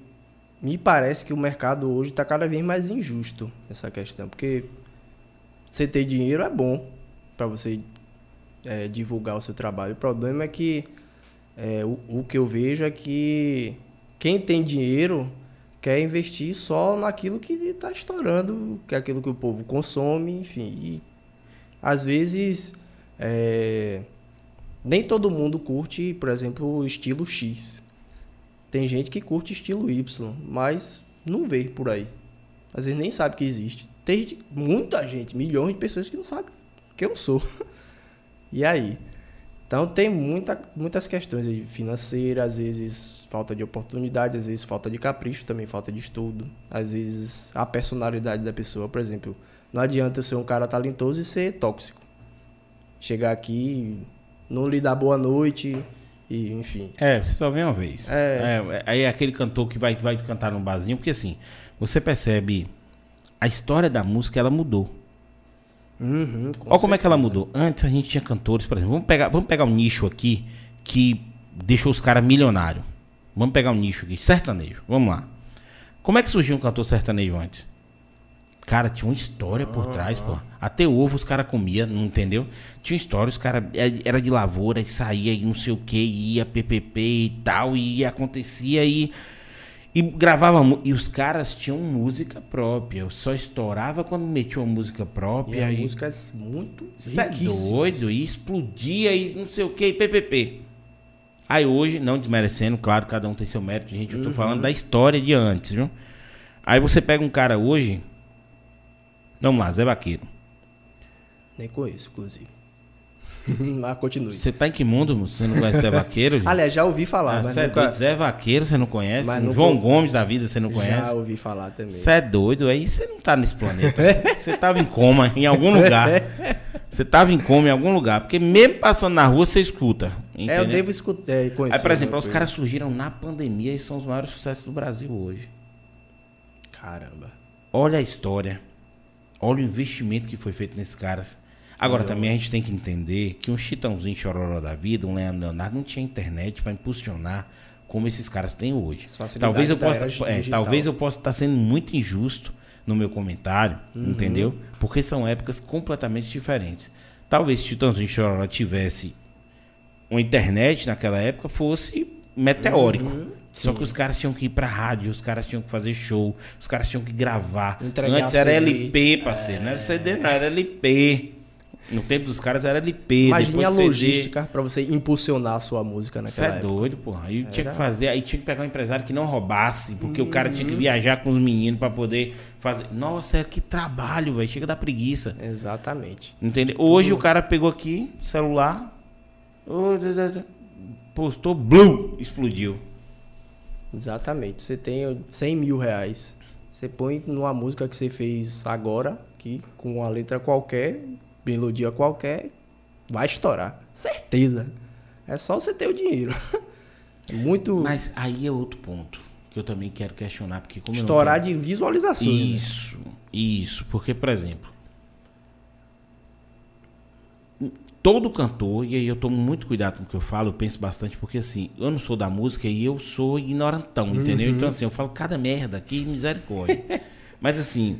me parece que o mercado hoje está cada vez mais injusto essa questão, porque você ter dinheiro é bom para você é, divulgar o seu trabalho. O problema é que é, o, o que eu vejo é que quem tem dinheiro quer investir só naquilo que está estourando, que é aquilo que o povo consome, enfim. E às vezes é, nem todo mundo curte, por exemplo, o estilo X. Tem gente que curte estilo Y, mas não vê por aí. Às vezes nem sabe que existe. Tem muita gente, milhões de pessoas que não sabem que eu sou. E aí? Então tem muita, muitas questões financeiras, às vezes falta de oportunidade, às vezes falta de capricho, também falta de estudo, às vezes a personalidade da pessoa, por exemplo, não adianta eu ser um cara talentoso e ser tóxico. Chegar aqui, não lhe dar boa noite e enfim. É, você só vê uma vez. É. É, aí é aquele cantor que vai, vai cantar num barzinho, porque assim, você percebe a história da música, ela mudou. Uhum, Olha como é que ela mudou. Antes a gente tinha cantores, por exemplo, vamos pegar, vamos pegar um nicho aqui que deixou os caras milionários. Vamos pegar um nicho aqui, sertanejo. Vamos lá. Como é que surgiu um cantor sertanejo antes? Cara, tinha uma história por trás, pô. Até ovo os caras comiam, não entendeu? Tinha história, os caras era de lavoura, e saía e não sei o que, ia PPP e tal, e acontecia e. E gravava. E os caras tinham música própria. Eu só estourava quando metia uma música E própria. E, música é muito isso é doido, e explodia e não sei o que, e PPP. Aí hoje, não desmerecendo, claro, cada um tem seu mérito, gente. Eu tô falando da história de antes, viu? Aí você pega um cara hoje. Vamos lá, Zé Vaqueiro. Nem conheço, inclusive. Mas continue. Você tá em que mundo? moço? Você não conhece Zé Vaqueiro? gente? Aliás, já ouvi falar, Ah, mas é nunca... doido, Zé Vaqueiro, você não conhece? Nunca- João Gomes da vida, você não conhece? Já ouvi falar também. Você é doido, aí você não tá nesse planeta. Você tava em coma em algum lugar. Você tava em coma em algum lugar. Porque mesmo passando na rua, você escuta. É, eu entendeu? devo escutar, é, conhecer. Aí, por exemplo, os caras surgiram na pandemia e são os maiores sucessos do Brasil hoje. Caramba. Olha a história. Olha o investimento que foi feito nesses caras. Agora, também a gente tem que entender que um Chitãozinho Chororó da vida, um Leandro Leonardo, não tinha internet para impulsionar como esses caras têm hoje. Facilidades Talvez eu possa, é, talvez eu possa estar sendo muito injusto no meu comentário, Uhum. entendeu? Porque são épocas completamente diferentes. Talvez se Chitãozinho Chororó tivesse uma internet naquela época fosse meteórico. Uhum. Só que os caras tinham que ir pra rádio, os caras tinham que fazer show, os caras tinham que gravar. Entregar Antes era CD. LP, parceiro. Não era CD, não, era LP. No tempo dos caras era LP. Depois a logística pra você impulsionar a sua música Você naquela é época. doido, porra. Aí tinha Era- que fazer, aí tinha que pegar um empresário que não roubasse, porque o cara tinha Uhum. que viajar com os meninos pra poder fazer. Nossa, que trabalho, velho. Chega da preguiça. Exatamente. Entendeu? Hoje o cara pegou aqui, celular, postou, blue, explodiu. Exatamente. Você tem 100 mil reais. Você põe numa música que você fez agora, aqui, com uma letra qualquer, melodia qualquer, vai estourar. Certeza. É só você ter o dinheiro. É muito Mas aí é outro ponto que eu também quero questionar, porque como eu estourar de visualizações. né? Isso, isso. Porque, por exemplo, todo cantor, e aí eu tomo muito cuidado com o que eu falo, eu penso bastante, porque assim, eu não sou da música e eu sou ignorantão, entendeu? Então, assim, eu falo cada merda aqui, misericórdia. Mas assim,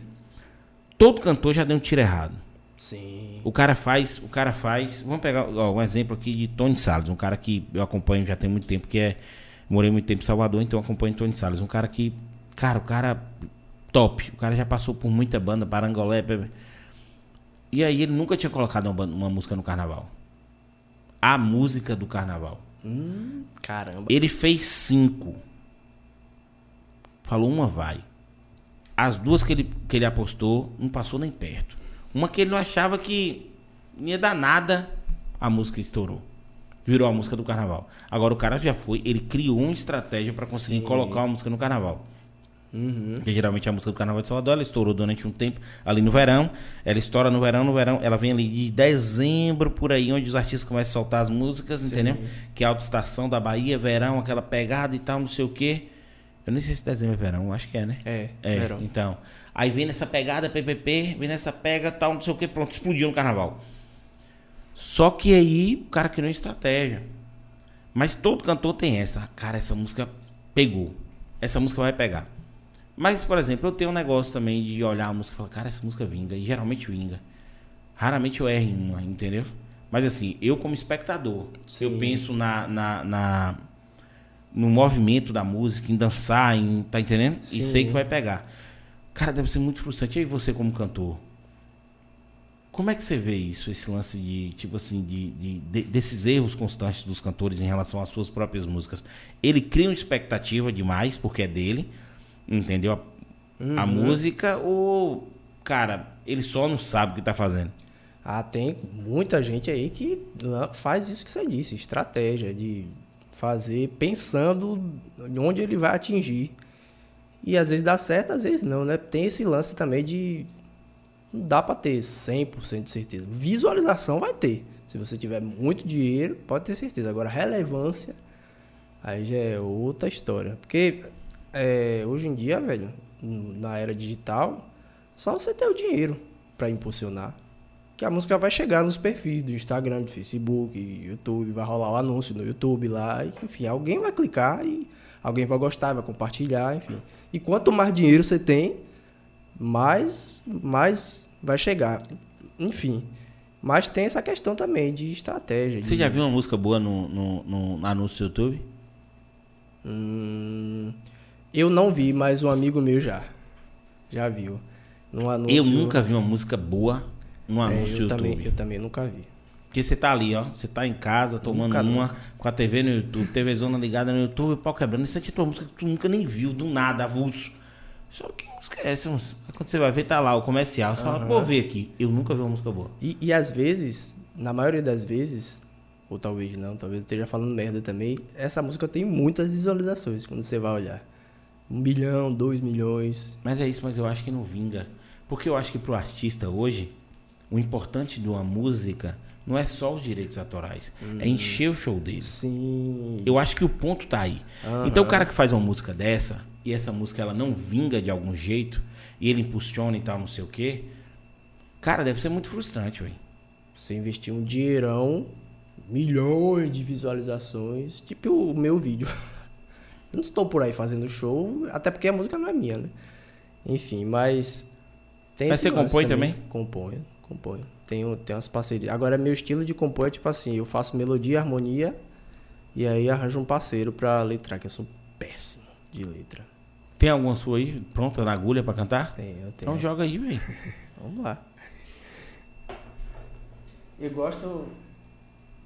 todo cantor já deu um tiro errado. Sim. O cara faz, o cara faz. Vamos pegar ó, um exemplo aqui de Tony Salles, um cara que eu acompanho já tem muito tempo, que é. Morei muito tempo em Salvador, então eu acompanho Tony Salles. Um cara que. Cara, o cara top. O cara já passou por muita banda, Parangolé. bebê. E aí ele nunca tinha colocado uma, uma música no carnaval. A música do carnaval. Hum, caramba. Ele fez cinco. Falou uma vai. As duas que ele, que ele apostou, não passou nem perto. Uma que ele não achava que ia dar nada, a música estourou. Virou a música do carnaval. Agora o cara já foi, ele criou uma estratégia para conseguir Sim. colocar uma música no carnaval. Uhum. Que geralmente é a música do Carnaval de Salvador, ela estourou durante um tempo ali no verão. Ela estoura no verão, no verão, ela vem ali de dezembro, por aí, onde os artistas começam a soltar as músicas, entendeu? Que é a autoestação da Bahia, verão, aquela pegada e tal, não sei o quê. Eu nem sei se dezembro é verão, acho que é, né? É, É, verão. então. Aí vem nessa pegada, PPP, vem nessa pega, tal, não sei o que, pronto, explodiu no carnaval. Só que aí o cara criou uma estratégia. Mas todo cantor tem essa. Cara, essa música pegou. Essa música vai pegar. Mas, por exemplo, eu tenho um negócio também de olhar a música e falar, cara, essa música vinga. E geralmente vinga. Raramente eu erro em uma, entendeu? Mas assim, eu como espectador, se eu Sim. penso na, na, na- no movimento da música, em dançar, em. Tá entendendo? E Sim. sei que vai pegar. Cara, deve ser muito frustrante. E aí você como cantor? Como é que você vê isso, esse lance de, tipo assim, de, de- de- desses erros constantes dos cantores em relação às suas próprias músicas? Ele cria uma expectativa demais, porque é dele, entendeu? A, a música, ou, cara, ele só não sabe o que tá fazendo? Ah, tem muita gente aí que faz isso que você disse, estratégia de fazer pensando onde ele vai atingir. E às vezes dá certo, às vezes não, né? Tem esse lance também de não dá pra ter 100% de certeza. Visualização vai ter. Se você tiver muito dinheiro, pode ter certeza. Agora, relevância, aí já é outra história. Porque é, hoje em dia, velho, na era digital, só você ter o dinheiro pra impulsionar. Que a música vai chegar nos perfis do Instagram, do Facebook, YouTube, vai rolar o anúncio no YouTube lá, e, enfim, alguém vai clicar e alguém vai gostar, vai compartilhar, enfim. E quanto mais dinheiro você tem, mais, mais vai chegar. Enfim. Mas tem essa questão também de estratégia. Você de- já viu uma música boa no, no, no anúncio do YouTube? Hum, eu não vi, mas um amigo meu já. Já viu. Num anúncio, Eu nunca vi uma música boa no é, anúncio do eu, também, YouTube. eu também nunca vi. Porque você tá ali, ó. Você tá em casa, tomando Nunca, uma, nunca. com a TV no YouTube, TV zona ligada no YouTube, pau quebrando. E você tinha uma música que tu nunca nem viu, do nada, avulso. Só que música é essa, Quando você vai ver, tá lá o comercial. Você fala, pô, ver aqui. Eu nunca vi uma música boa. E, e às vezes, na maioria das vezes, ou talvez não, talvez eu esteja falando merda também, essa música tem muitas visualizações quando você vai olhar. Um milhão, dois milhões. Mas é isso, mas eu acho que não vinga. Porque eu acho que pro artista hoje, o importante de uma música não é só os direitos autorais. É encher o show dele. Sim. Eu acho que o ponto tá aí. Então o cara que faz uma música dessa, e essa música ela não vinga de algum jeito, e ele impulsiona e tal, não sei o quê, cara, deve ser muito frustrante, velho. Você investir um dinheirão, milhões de visualizações, tipo o meu vídeo. Eu não estou por aí fazendo show, até porque a música não é minha, né? Enfim, mas. Tem Mas você compõe também? Componho, componho. Tenho, tenho umas parcerias. Agora, meu estilo de compor é tipo assim: eu faço melodia, harmonia, e aí arranjo um parceiro pra letrar, que eu sou péssimo de letra. Tem alguma sua aí pronta na agulha pra cantar? Tenho, eu tenho. Então joga aí, velho. Vamos lá. Eu gosto.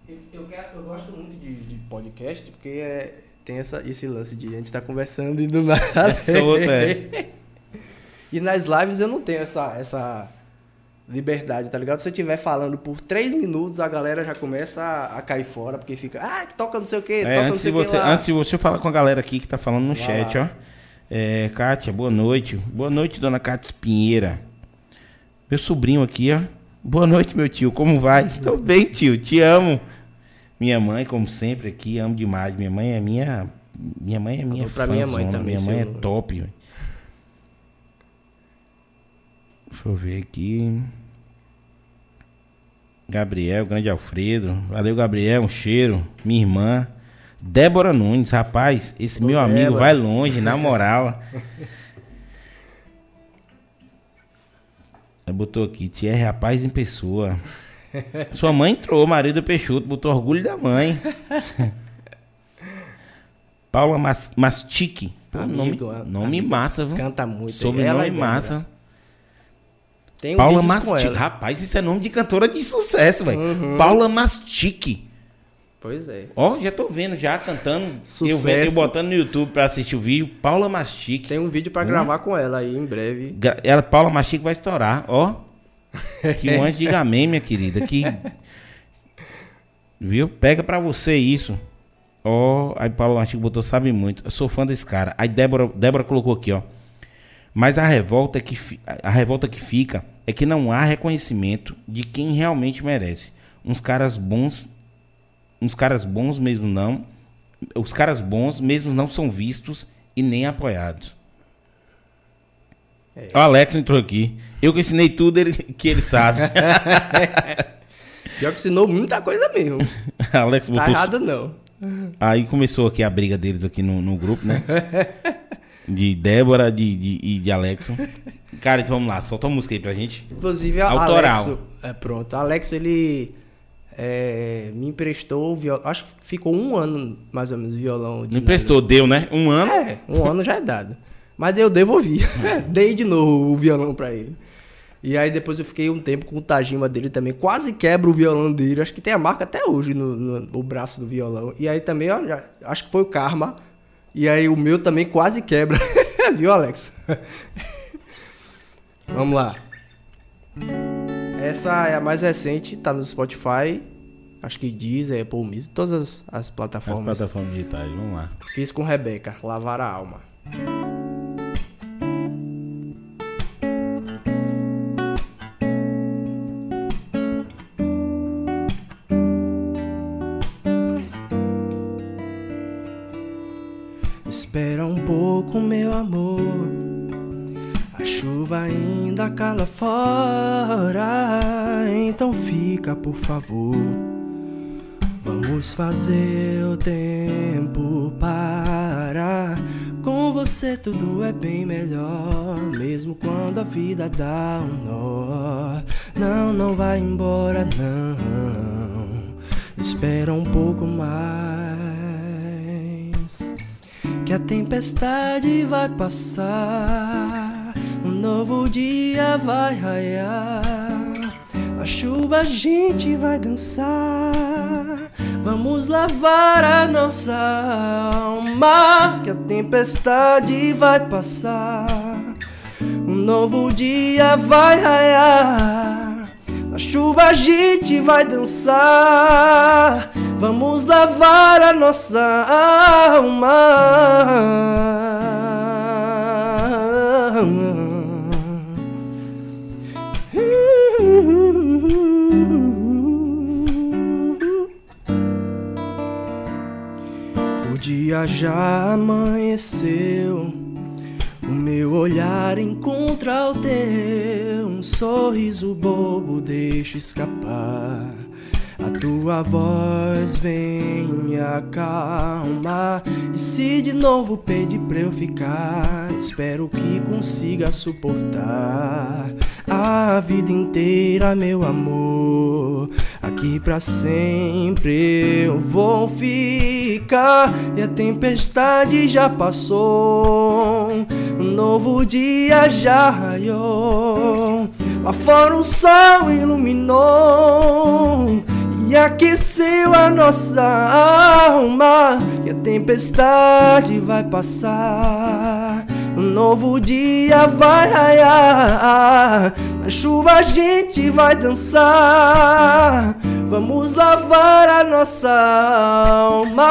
Eu, eu, quero- eu gosto muito de, de podcast porque é- tem essa, esse lance de a gente tá conversando e do nada. É solto, é. E nas lives eu não tenho essa, essa liberdade, tá ligado? Se eu estiver falando por três minutos, a galera já começa a, a cair fora, porque fica, ah, que toca não sei o que, É, toca não antes, sei o lá. antes de você falar com a galera aqui que tá falando no Vai chat, lá. ó. É, Kátia, boa noite. Boa noite, dona Cátia Pinheira. Meu sobrinho aqui, ó. Boa noite, meu tio. Como vai? Tô bem, tio. Te amo. Minha mãe, como sempre, aqui, amo demais. Minha mãe é minha. Minha mãe é minha pra minha mãe também, Minha mãe é top. Deixa eu ver aqui. Gabriel, grande Alfredo. Valeu, Gabriel. Um cheiro. Minha irmã. Débora Nunes, rapaz, esse Ô, meu amigo Débora. vai longe, na moral. Botou aqui, Thierry, rapaz em pessoa. Sua mãe entrou, marido Peixoto, botou orgulho da mãe. Paula Mas, Mastique. Pô, Amigo, nome, nome amigo. massa, viu? Canta muito. Sobrenome Ela e Débora. massa. Tem um Paula Mastique. Rapaz, isso é nome de cantora de sucesso, velho. Uhum. Paula Mastique. Pois é. Ó, já tô vendo, já cantando. Eu, Sucesso. vendo, eu botando no YouTube pra assistir o vídeo. Paula Mastique. Tem um vídeo pra Hum? gravar com ela aí em breve. Gra- Ela, Paula Mastique vai estourar, ó. Que um anjo diga amém, minha querida. Que... Viu? Pega pra você isso. Ó, aí Paula Mastique botou, sabe muito. Eu sou fã desse cara. Aí Débora, Débora colocou aqui, ó. Mas a revolta, que, fi- a revolta que fica é que não há reconhecimento de quem realmente merece. Uns caras bons, uns caras bons mesmo não, os caras bons mesmo não são vistos e nem apoiados. O Alex entrou aqui. Eu que ensinei tudo ele, que ele sabe. Pior que ensinou muita coisa mesmo. Alex Tá botou errado não. Aí começou aqui a briga deles aqui no, no grupo, né? De Débora de, de, e de Alexson. Cara, então vamos lá, solta a música aí pra gente. Inclusive, a Autoral. Alex. É, pronto. Alex, ele é, me emprestou violão. Acho que ficou um ano, mais ou menos, violão. Não emprestou, deu, né? Um ano. É, um ano já é dado. Mas eu devolvi. Dei de novo o violão pra ele. E aí depois eu fiquei um tempo com o Tajima dele também. Quase quebra o violão dele. Acho que tem a marca até hoje no, no- no braço do violão. E aí também, ó, já- acho que foi o Karma. E aí o meu também quase quebra. Viu, Alex? Vamos lá. Essa é a mais recente, tá no Spotify. Acho que Deezer, Apple Music, todas as, as As plataformas. plataformas digitais, vamos lá. Fiz com Rebeca, Lavar a Alma. Ainda cala fora. Então fica, por favor. Vamos fazer o tempo parar. Com você tudo é bem melhor, mesmo quando a vida dá um nó. Não, não vai embora, não. Espera um pouco mais. Que a tempestade vai passar, novo dia vai raiar. Na chuva a gente vai dançar. Vamos lavar a nossa alma. Que a tempestade vai passar. Um novo dia vai raiar. Na chuva a gente vai dançar. Vamos lavar a nossa alma. Dia já amanheceu. O meu olhar encontra o teu. Um sorriso bobo deixa escapar. A tua voz vem me acalmar. E se de novo pedir pra eu ficar, espero que consiga suportar a vida inteira, meu amor. Aqui pra sempre eu vou ficar. E a tempestade já passou. Um novo dia já raiou. Lá fora o sol iluminou aqueceu a nossa alma. E a tempestade vai passar. Um novo dia vai raiar. Na chuva a gente vai dançar. Vamos lavar a nossa alma.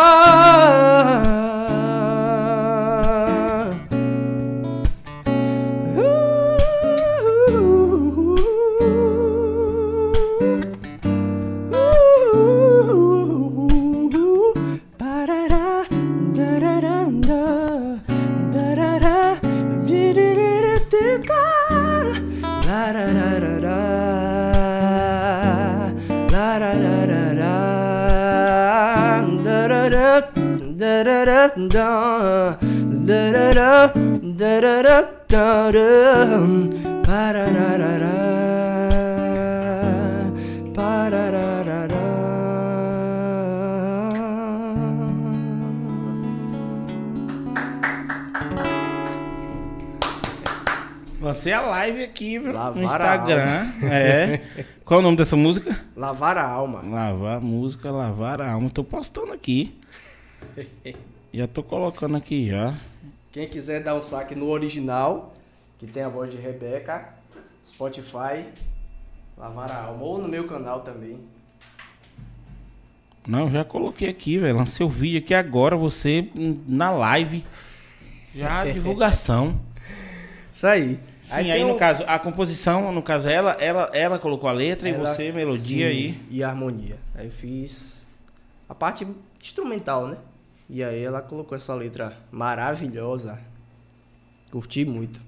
Da, parararará, parararará. Lancei a live aqui Lavar no Instagram. É. Qual é o nome dessa música? Lavar a alma. Lavar a música, lavar a alma. Tô postando aqui. Já tô colocando aqui já. Quem quiser dar um saque no original, que tem a voz de Rebeca, Spotify, Lavar a Alma, ou no meu canal também. Não, já coloquei aqui, velho. Lancei o vídeo aqui agora, você na live. Já a divulgação. Isso aí. Sim, Aí aí, no um- caso, a composição, no caso, ela, ela, ela colocou a letra e Ela- você, melodia Sim, aí. E harmonia. Aí eu fiz a parte instrumental, né? E aí ela colocou essa letra maravilhosa. Curti muito.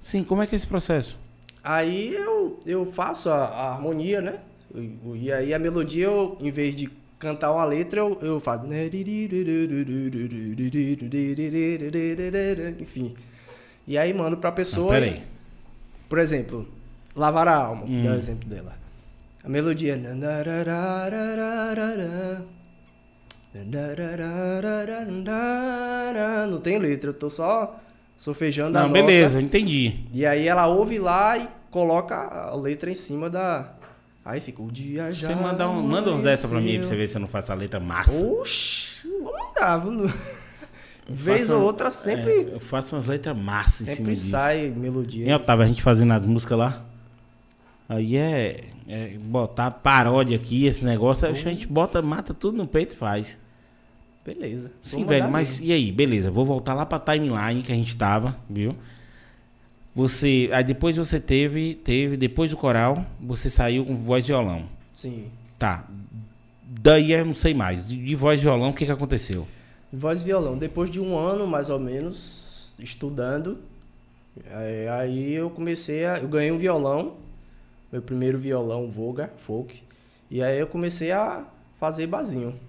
Sim, como é que é esse processo? Aí eu, eu faço a, a harmonia, né? E, e aí a melodia, eu, em vez de cantar uma letra, eu, eu faço. Enfim. E aí mando pra pessoa. pera aí. Por exemplo, Lavar a Alma, Hum. dá o exemplo dela. A melodia. Não tem letra, eu tô só sofejando a Não, nota. beleza, eu entendi. E aí ela ouve lá e coloca a letra em cima da. Aí fica o dia já. Você manda, um, manda uns dessa pra mim pra você ver se eu não faço a letra massa. Oxi, vou mandar, viu? Vez ou outra sempre, é, eu faço umas letras massas em cima sempre disso. sai melodia. Hein, Otávio, a gente fazendo as músicas lá. Aí é, é botar paródia aqui, esse negócio. A gente bota, mata tudo no peito e faz. Beleza. Sim, velho, mas mesmo. e aí? Beleza, vou voltar lá pra timeline que a gente tava, viu? Você, aí depois você teve, teve, depois do coral, você saiu com voz e violão. Sim. Tá. Daí eu não sei mais. De de voz e violão, o que que aconteceu? Voz e violão. Depois de um ano, mais ou menos, estudando, aí, aí eu comecei a. Eu ganhei um violão, meu primeiro violão Voga, folk. E aí eu comecei a fazer basinho.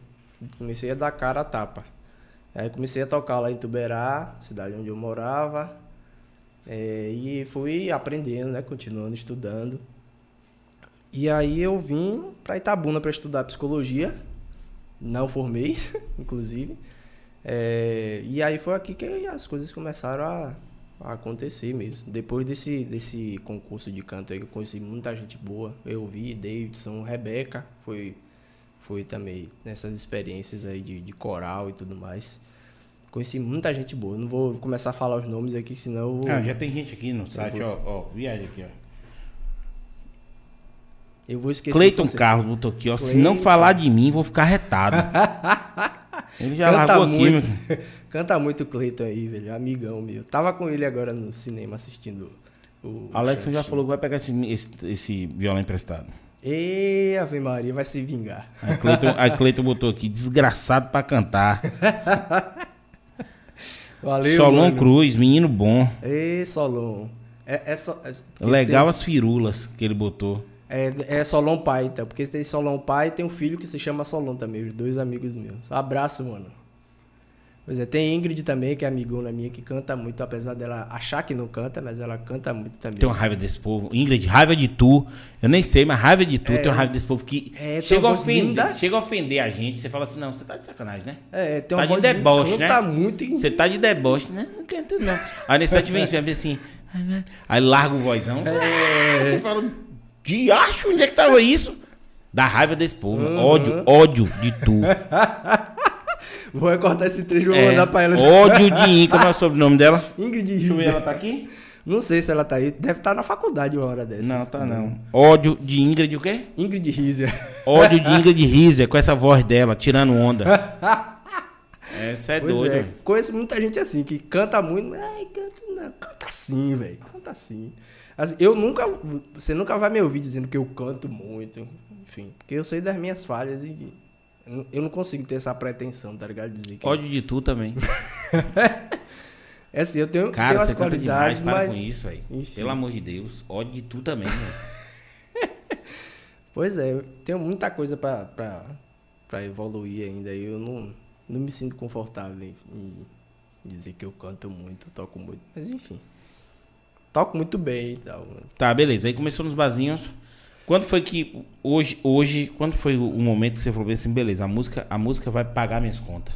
Comecei a dar cara a tapa. Aí comecei a tocar lá em Tuberá, cidade onde eu morava. É, e fui aprendendo, né? Continuando estudando. E aí eu vim para Itabuna para estudar psicologia. Não formei, inclusive. É, e aí foi aqui que as coisas começaram a, a acontecer mesmo. Depois desse, desse concurso de canto aí, eu conheci muita gente boa. Eu vi Davidson, Rebeca, foi, foi também nessas experiências aí de, de coral e tudo mais. Conheci muita gente boa. Não vou começar a falar os nomes aqui, senão. Ah, já tem gente aqui no site, ó, ó, viagem aqui, ó. Eu vou esquecer. Cleiton. Carlos botou aqui, ó. Se não falar de mim, vou ficar retado. Ele já Canta largou aqui, meu muito. Canta muito o Cleiton aí, velho. Amigão meu. Tava com ele agora no cinema assistindo o. Alex já falou que vai pegar esse, esse, esse violão emprestado. Ê, Ave Maria, vai se vingar. Aí Cleiton, aí Cleiton botou aqui, desgraçado pra cantar. Valeu, Solon mano. Cruz, menino bom. Ê, Solon. É, é, só- é- Legal tem- as firulas que ele botou. É, é Solon pai, então. Porque tem Solon pai e tem um filho que se chama Solon também. Os dois amigos meus. Abraço, mano. Pois é, tem Ingrid também, que é amigona minha, que canta muito, apesar dela achar que não canta, mas ela canta muito também. Tem uma raiva desse povo. Ingrid, raiva de tu. Eu nem sei, mas raiva de tu. Tem uma raiva desse povo que É, chega, a ofender, linda. chega a ofender a gente. Você fala assim, não, você tá de sacanagem, né? É, tem Tá uma de voz deboche, né? canta muito em- Você tá de deboche, né? Não canto, não. Aí nesse vem vem assim. Aí larga o vozão. É. Você fala, diacho, onde é que tava isso? Dá raiva desse povo. Uhum. Ódio, ódio de tu. Vou recortar esse trecho e vou É, mandar pra ela. ódio de In. Como é o sobrenome dela? Ingrid Riza. ela tá aqui? Não sei se ela tá aí. Deve estar na faculdade uma hora dessa. Não, tá não. Ódio de Ingrid o quê? Ingrid Riza. Ódio de Ingrid Riser com essa voz dela, tirando onda. Essa é Pois é, velho. conheço muita gente assim, que canta muito. Ai, canta não. Canta assim, velho. Canta assim. Assim, Eu nunca. Você nunca vai me ouvir dizendo que eu canto muito. Enfim. Porque eu sei das minhas falhas e. Eu não consigo ter essa pretensão, tá ligado? Dizer que. Ódio de tu também. É assim, eu tenho, Cara, tenho as você canta demais, qualidades, para mas. com isso, velho. Pelo amor de Deus. Ódio de tu também, velho. Pois é, eu tenho muita coisa pra, pra, pra evoluir ainda. e Eu não, não me sinto confortável em, em dizer que eu canto muito, eu toco muito. Mas enfim. Toco muito bem e tal. Tá, beleza. Aí começou nos barzinhos. Quando foi que hoje, hoje, quando foi o momento que você falou assim, beleza, a música, a música vai pagar minhas contas?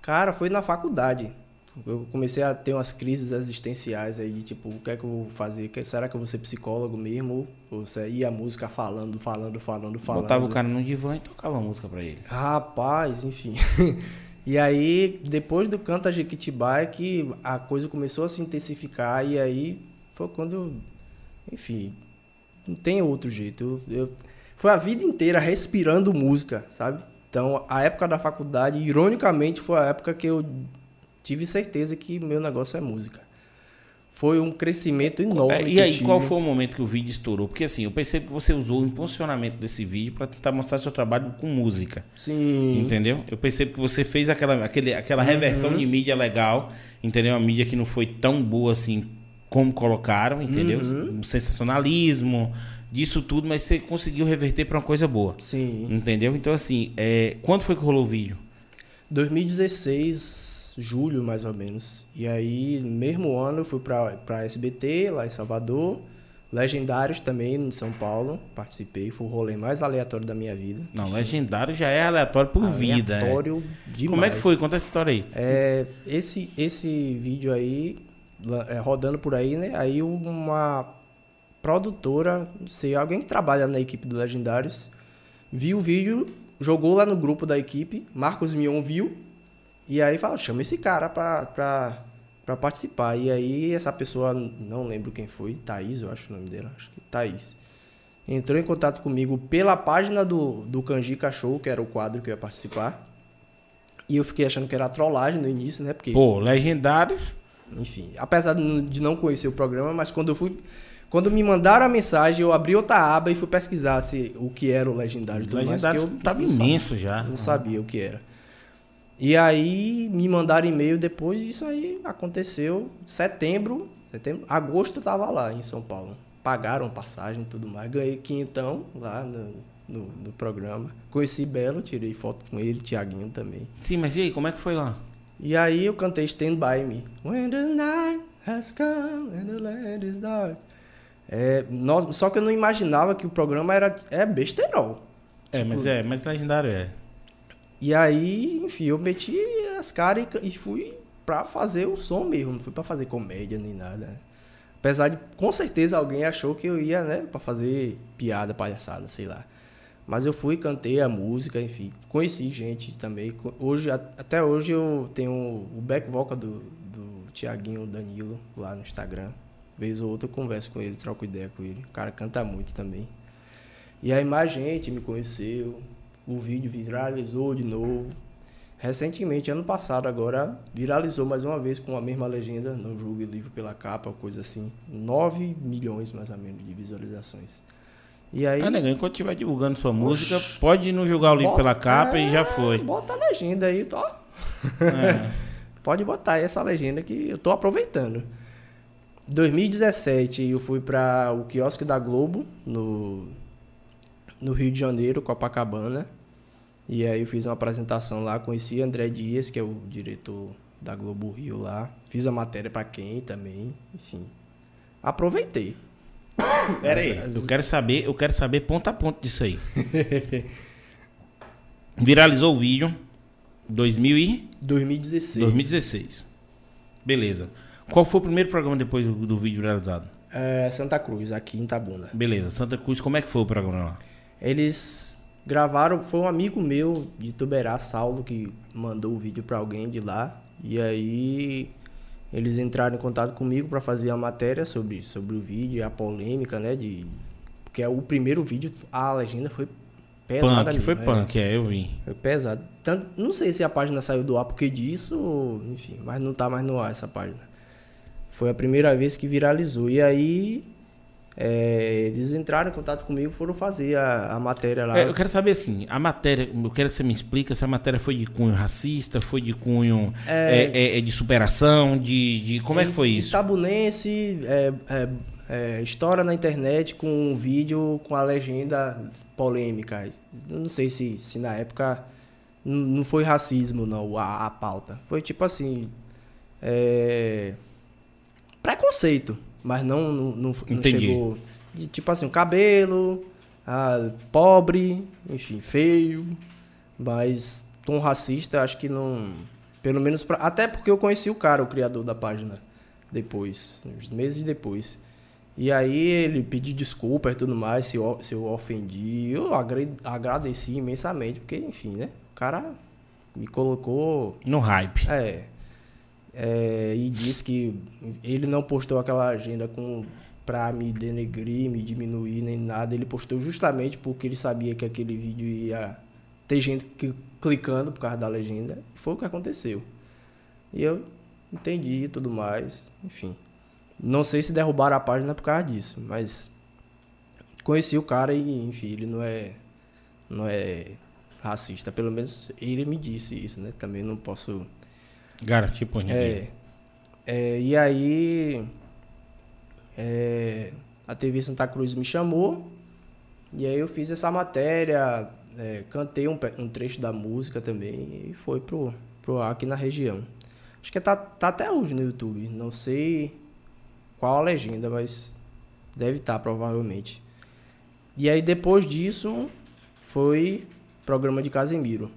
Cara, foi na faculdade. Eu comecei a ter umas crises existenciais aí de tipo, o que é que eu vou fazer? Será que eu vou ser psicólogo mesmo? Ou se ia a música falando, falando, falando, falando. Botava o cara no divã e tocava a música pra ele. Rapaz, enfim. e aí, depois do Canta Jequitibá é que a coisa começou a se intensificar e aí foi quando, eu- enfim, não tem outro jeito. Eu, eu- foi a vida inteira respirando música, sabe? Então, a época da faculdade, ironicamente, foi a época que eu tive certeza que meu negócio é música. foi um crescimento enorme. É, e aí, tive. qual foi o momento que o vídeo estourou? Porque assim, eu percebo que você usou o impulsionamento desse vídeo para tentar mostrar seu trabalho com música. Sim. Entendeu? Eu percebo que você fez aquela, aquele, aquela Uhum. reversão de mídia legal, entendeu? Uma mídia que não foi tão boa assim como colocaram, entendeu? Uhum. Um sensacionalismo, disso tudo, mas você conseguiu reverter para uma coisa boa. Sim. Entendeu? Então, assim, é, quando foi que rolou o vídeo? 2016, julho mais ou menos. E aí, no mesmo ano, eu fui pra SBT, lá em Salvador. Legendários também, em São Paulo. Participei, foi o rolê mais aleatório da minha vida. Não, legendário já é aleatório por vida. é. Aleatório demais. Como é que foi? Conta essa história aí. É, esse, esse vídeo aí, é, rodando por aí, né? Aí uma produtora, não sei, alguém que trabalha na equipe do Legendários, viu o vídeo, jogou lá no grupo da equipe, Marcos Mion viu, e aí falou, chama esse cara pra, pra, pra participar. E aí essa pessoa, não lembro quem foi, Thaís, eu acho o nome dela, acho que Thaís. Entrou em contato comigo pela página do, do Kanji Cachorro, que era o quadro que eu ia participar. E eu fiquei achando que era trollagem no início, né? Porque, Pô, legendários. Enfim, apesar de não- conhecer o programa, mas quando eu fui. Quando me mandaram a mensagem, eu abri outra aba e fui pesquisar se, o que era o Legendário tudo mais. que eu tava sabia. imenso já. Não sabia o que era. E aí me mandaram e-mail depois, isso aí aconteceu setembro, setembro, agosto eu tava lá em São Paulo. Pagaram passagem e tudo mais, ganhei quinhentão lá no, no, no programa. Conheci Belo, tirei foto com ele, Tiaguinho também. Sim, mas e aí, como é que foi lá? E aí eu cantei Stand By Me. When the night has come and the land is dark. É, nós, só que eu não imaginava que o programa era é besterol. É, Tipo, mas é, mas legendário é. E aí, enfim, eu meti as caras e, e fui pra fazer o som mesmo, não fui pra fazer comédia nem nada. Apesar de, com certeza, alguém achou que eu ia, né, pra fazer piada, palhaçada, sei lá. Mas eu fui, cantei a música, enfim, conheci gente também. Hoje, até hoje eu tenho o back vocal do, do Tiaguinho Danilo lá no Instagram. Vez ou outra eu converso com ele, troco ideia com ele. O cara canta muito também. E aí mais gente me conheceu, o vídeo viralizou de novo. Recentemente, ano passado agora, viralizou mais uma vez com a mesma legenda, não julgue livro pela capa, coisa assim. 9 milhões mais ou menos de visualizações. E aí. Ah, enquanto estiver divulgando sua música, pode não julgar o livro bota- pela capa e já é, foi. Bota a legenda aí, ó. É. Pode botar aí essa legenda que eu tô aproveitando. 2017 eu fui para o quiosque da Globo no no Rio de Janeiro, Copacabana. E aí eu fiz uma apresentação lá, conheci André Dias, que é o diretor da Globo Rio lá. Fiz a matéria para quem também, enfim. Aproveitei. Pera aí, As- eu quero saber, eu quero saber ponto a ponto disso aí. Viralizou o vídeo 2000 e 2016. 2016. Beleza. Qual foi o primeiro programa depois do, do vídeo viralizado? É, Santa Cruz, aqui em Tabuna. Beleza. Santa Cruz, como é que foi o programa lá? Eles gravaram, foi um amigo meu de Tuberá, Saulo, que mandou o vídeo pra alguém de lá. E aí eles entraram em contato comigo pra fazer a matéria sobre, sobre o vídeo e a polêmica, né? De, porque é o primeiro vídeo, a legenda foi pesada. Punk, foi mesmo, é. punk, é, eu vi. Foi pesado. Tanto, não sei se a página saiu do ar porque disso, ou, enfim, mas não tá mais no ar essa página. Foi a primeira vez que viralizou. E aí é, eles entraram em contato comigo e foram fazer a, a matéria lá. É, eu quero saber assim, a matéria, eu quero que você me explique se a matéria foi de cunho racista, foi de cunho é, é, é de superação, de, de como é que foi isso? Itabunense, é, é, é, história na internet com um vídeo com a legenda polêmica. Eu não sei se, se na época não foi racismo, não, a, a pauta. Foi tipo assim. é, preconceito, mas não, não, não, não chegou. De, tipo assim, o cabelo, ah, pobre, enfim, feio. Mas tom racista, acho que não. Pelo menos pra, Até porque eu conheci o cara, o criador da página, depois, uns meses depois. E aí ele pediu desculpa e tudo mais, se eu, se eu ofendi. Eu agradeci imensamente, porque, enfim, né? O cara me colocou. No hype. É. é, e disse que ele não postou aquela agenda com pra me denegrir, me diminuir, nem nada. Ele postou justamente porque ele sabia que aquele vídeo ia ter gente que, clicando por causa da legenda. Foi o que aconteceu. E eu entendi tudo mais, enfim. Não sei se derrubaram a página por causa disso, mas conheci o cara e, enfim, ele não é não é racista, pelo menos ele me disse isso, né? Também não posso Garantir por ninguém. é, e aí é, a TV Santa Cruz me chamou e aí eu fiz essa matéria, é, cantei um, um trecho da música também e foi pro, pro ar aqui na região. Acho que tá, tá até hoje no YouTube, não sei qual a legenda, mas deve estar provavelmente. E aí depois disso foi programa de Casemiro.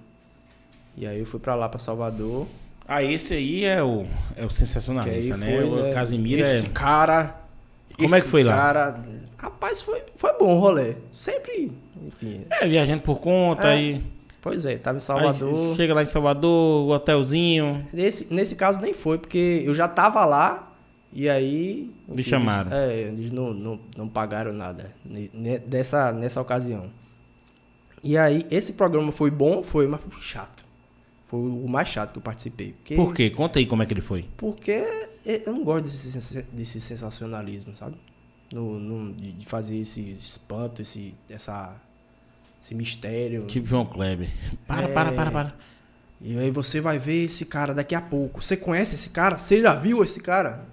E aí eu fui pra lá, pra Salvador. Ah, esse aí é o, é o aí sensacionalista, né? foi, O Casimiro Esse é. cara. Como é que esse foi lá? Cara, rapaz, foi, foi bom o rolê. Sempre. Enfim. É, viajando por conta É, aí. Pois é, tava em aí Salvador. chega lá em Salvador, o hotelzinho. Nesse, nesse caso nem foi, porque eu já tava lá e aí. Me chamaram. Eles, é, eles não, não, não pagaram nada ne- ne- dessa, nessa ocasião. E aí, esse programa foi bom, foi, mas foi chato. Foi o mais chato que eu participei. Porque, Por quê? Conta aí como é que ele foi. Porque eu não gosto desse, desse sensacionalismo, sabe? No, no- de, fazer esse espanto, esse, essa, esse mistério. Tipo João Kleber. Para, É. para, para, para. E aí você vai ver esse cara daqui a pouco. Você conhece esse cara? Você já viu esse cara?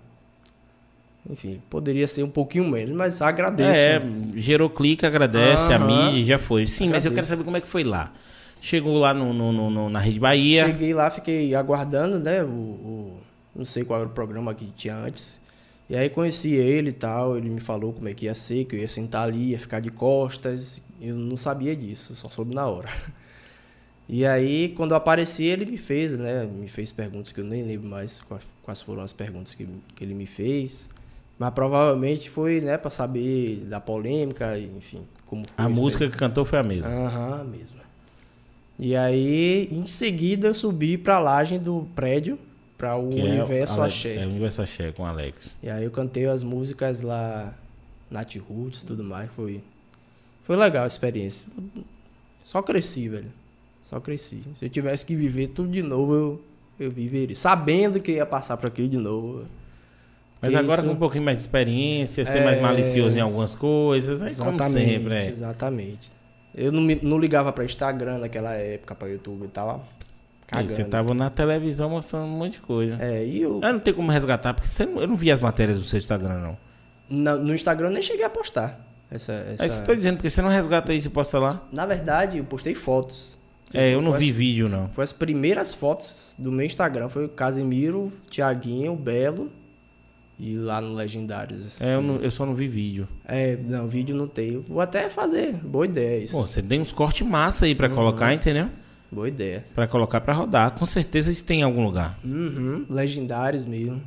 Enfim, poderia ser um pouquinho menos, mas agradeço. É, gerou clique, agradece, a Aham. mídia já foi. Sim, mas eu quero Agradeço. saber como é que foi lá. Chegou lá no, no- no- na Rede Bahia. Cheguei lá, fiquei aguardando, né? O, o- não sei qual era o programa que tinha antes. E aí conheci ele e tal. Ele me falou como é que ia ser, que eu ia sentar ali, ia ficar de costas. Eu não sabia disso, só soube na hora. E aí, quando eu apareci, ele me fez, né? Me fez perguntas que eu nem lembro mais quais, foram as perguntas que, que ele me fez. Mas provavelmente foi, né, pra saber da polêmica, enfim, como A música que cantou foi a mesma. Aham, mesmo. E aí, em seguida, eu subi pra laje do prédio, pra o que é Universo Alex- Axé. É o Universo Axé com o Alex. E aí eu cantei as músicas lá, Nat Roots e tudo mais. Foi, foi legal a experiência. Só cresci, velho. Só cresci. Se eu tivesse que viver tudo de novo, eu, eu viveria. Sabendo que ia passar por aquilo de novo. Mas Isso. agora com um pouquinho mais de experiência, ser É. mais malicioso em algumas coisas, é como sempre. É. Exatamente. Eu não, me- não ligava pra Instagram naquela época, pra YouTube e tal. E Cagando. Você tava na televisão mostrando um monte de coisa. É, e eu, Ah, não tem como resgatar, porque você eu não vi as matérias do seu Instagram, não. na- no Instagram eu nem cheguei a postar. Essa, essa... É isso que eu tô dizendo, porque você não resgata isso e posta lá. Na verdade, eu postei fotos. É, eu não vi as- vídeo, não. Foi as primeiras fotos do meu Instagram. Foi o Casimiro, Tiaguinho, Belo e lá no Legendários. É, eu, não- eu só não vi vídeo. É, não, vídeo não tem. Vou até fazer. Boa ideia isso. Pô, você tem uns cortes massa aí Uhum. pra colocar, entendeu? Boa ideia. Pra colocar pra rodar. Com certeza isso tem em algum lugar. Uhum, legendários mesmo.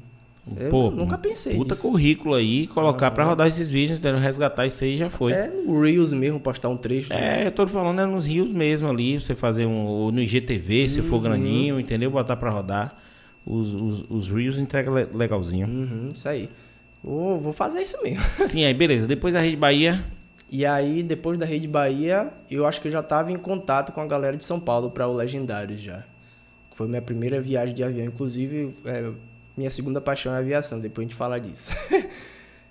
Eu Pô, nunca pensei Puta nisso. currículo aí, colocar pra rodar esses vídeos, entendeu? Resgatar isso aí já foi. Até no Reels mesmo, postar um trecho. É, eu tô falando é nos rios mesmo ali, você fazer um. ou no IGTV, se Uhum. for grandinho, entendeu? Botar pra rodar. Os, os, os reels entrega le- legalzinho. Uhum, isso aí. Vou, vou fazer isso mesmo. Sim, aí beleza. Depois a Rede Bahia. E aí, depois da Rede Bahia, eu acho que eu já estava em contato com a galera de São Paulo para o Legendários já. Foi minha primeira viagem de avião. Inclusive, é, minha segunda paixão é a aviação, depois a gente fala disso.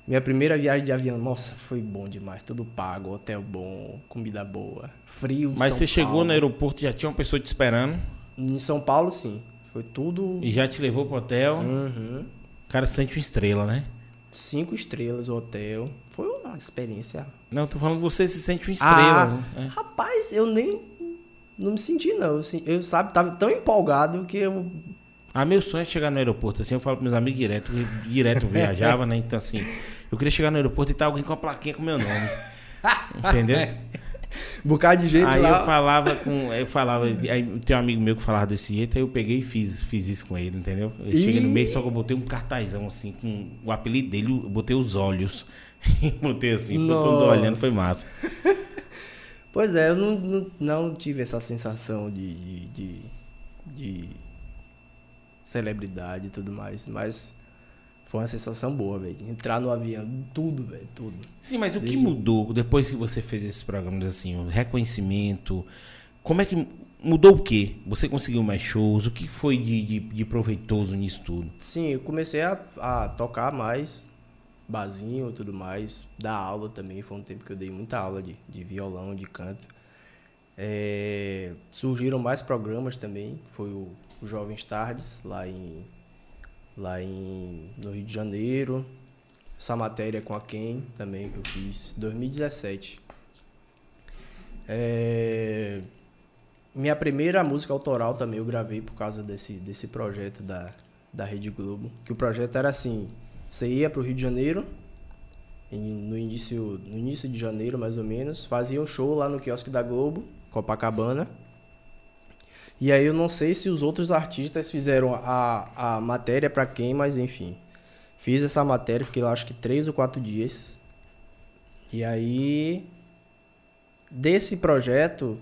minha primeira viagem de avião, nossa, foi bom demais. Tudo pago, hotel bom, comida boa, frio. Mas São você chegou Paulo. no aeroporto, já tinha uma pessoa te esperando Em São Paulo, sim. Foi tudo e já te levou pro hotel. uhum, O cara sente uma estrela, né? cinco estrelas o hotel. Foi uma experiência Não, tô falando que você se sente uma estrela. Ah, né? Rapaz, eu nem. Não me senti, não. Eu, eu sabe, tava tão empolgado que eu. Ah, meu sonho é chegar no aeroporto, assim, eu falo pros meus amigos direto, direto eu viajava, né? Então, assim, eu queria chegar no aeroporto e tá alguém com a plaquinha com meu nome. Entendeu? Um bocado de gente aí lá. eu falava com. Eu falava. Aí tem um amigo meu que falava desse jeito, aí eu peguei e fiz, fiz isso com ele, entendeu? Eu cheguei no meio, só que eu botei um cartazão assim, com o apelido dele, eu botei os olhos. E botei assim, ficou todo Nossa. olhando, foi massa. Pois é, eu não, não, não tive essa sensação de, de, de, de celebridade e tudo mais, mas foi uma sensação boa, velho. Entrar no avião, tudo, velho, tudo. Sim, mas o que Desde- mudou depois que você fez esses programas assim, o reconhecimento? Como é que. Mudou o quê? Você conseguiu mais shows? O que foi de, de, de proveitoso nisso tudo? Sim, eu comecei a, a tocar mais barzinho e tudo mais. Dar aula também, foi um tempo que eu dei muita aula de, de violão, de canto. É, surgiram mais programas também, foi o, o Jovens Tardes, lá em lá em, no Rio de Janeiro. Essa matéria com a Ken também que eu fiz em 2017. É, minha primeira música autoral também eu gravei por causa desse, desse projeto da, da Rede Globo. Que o projeto era assim, você ia para o Rio de Janeiro, no início, no início de janeiro mais ou menos, fazia um show lá no quiosque da Globo, Copacabana. E aí eu não sei se os outros artistas fizeram a, a matéria para quem, mas enfim. Fiz essa matéria, fiquei lá acho que três ou quatro dias. E aí, desse projeto,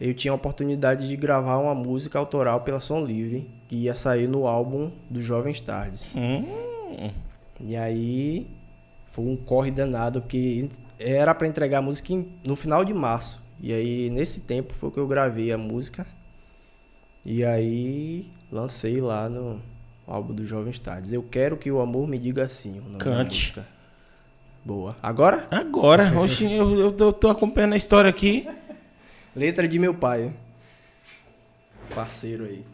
eu tinha a oportunidade de gravar uma música autoral pela Som Livre, que ia sair no álbum do Jovens Tardes. Hum. E aí, foi um corre danado, porque era para entregar a música no final de março. E aí, nesse tempo, foi que eu gravei a música. E aí, lancei lá no álbum do Jovens Tardes. Eu quero que o amor me diga sim. Cante. Boa. Agora? Agora. Oxi, eu, eu, eu tô acompanhando a história aqui. Letra de meu pai. Parceiro aí.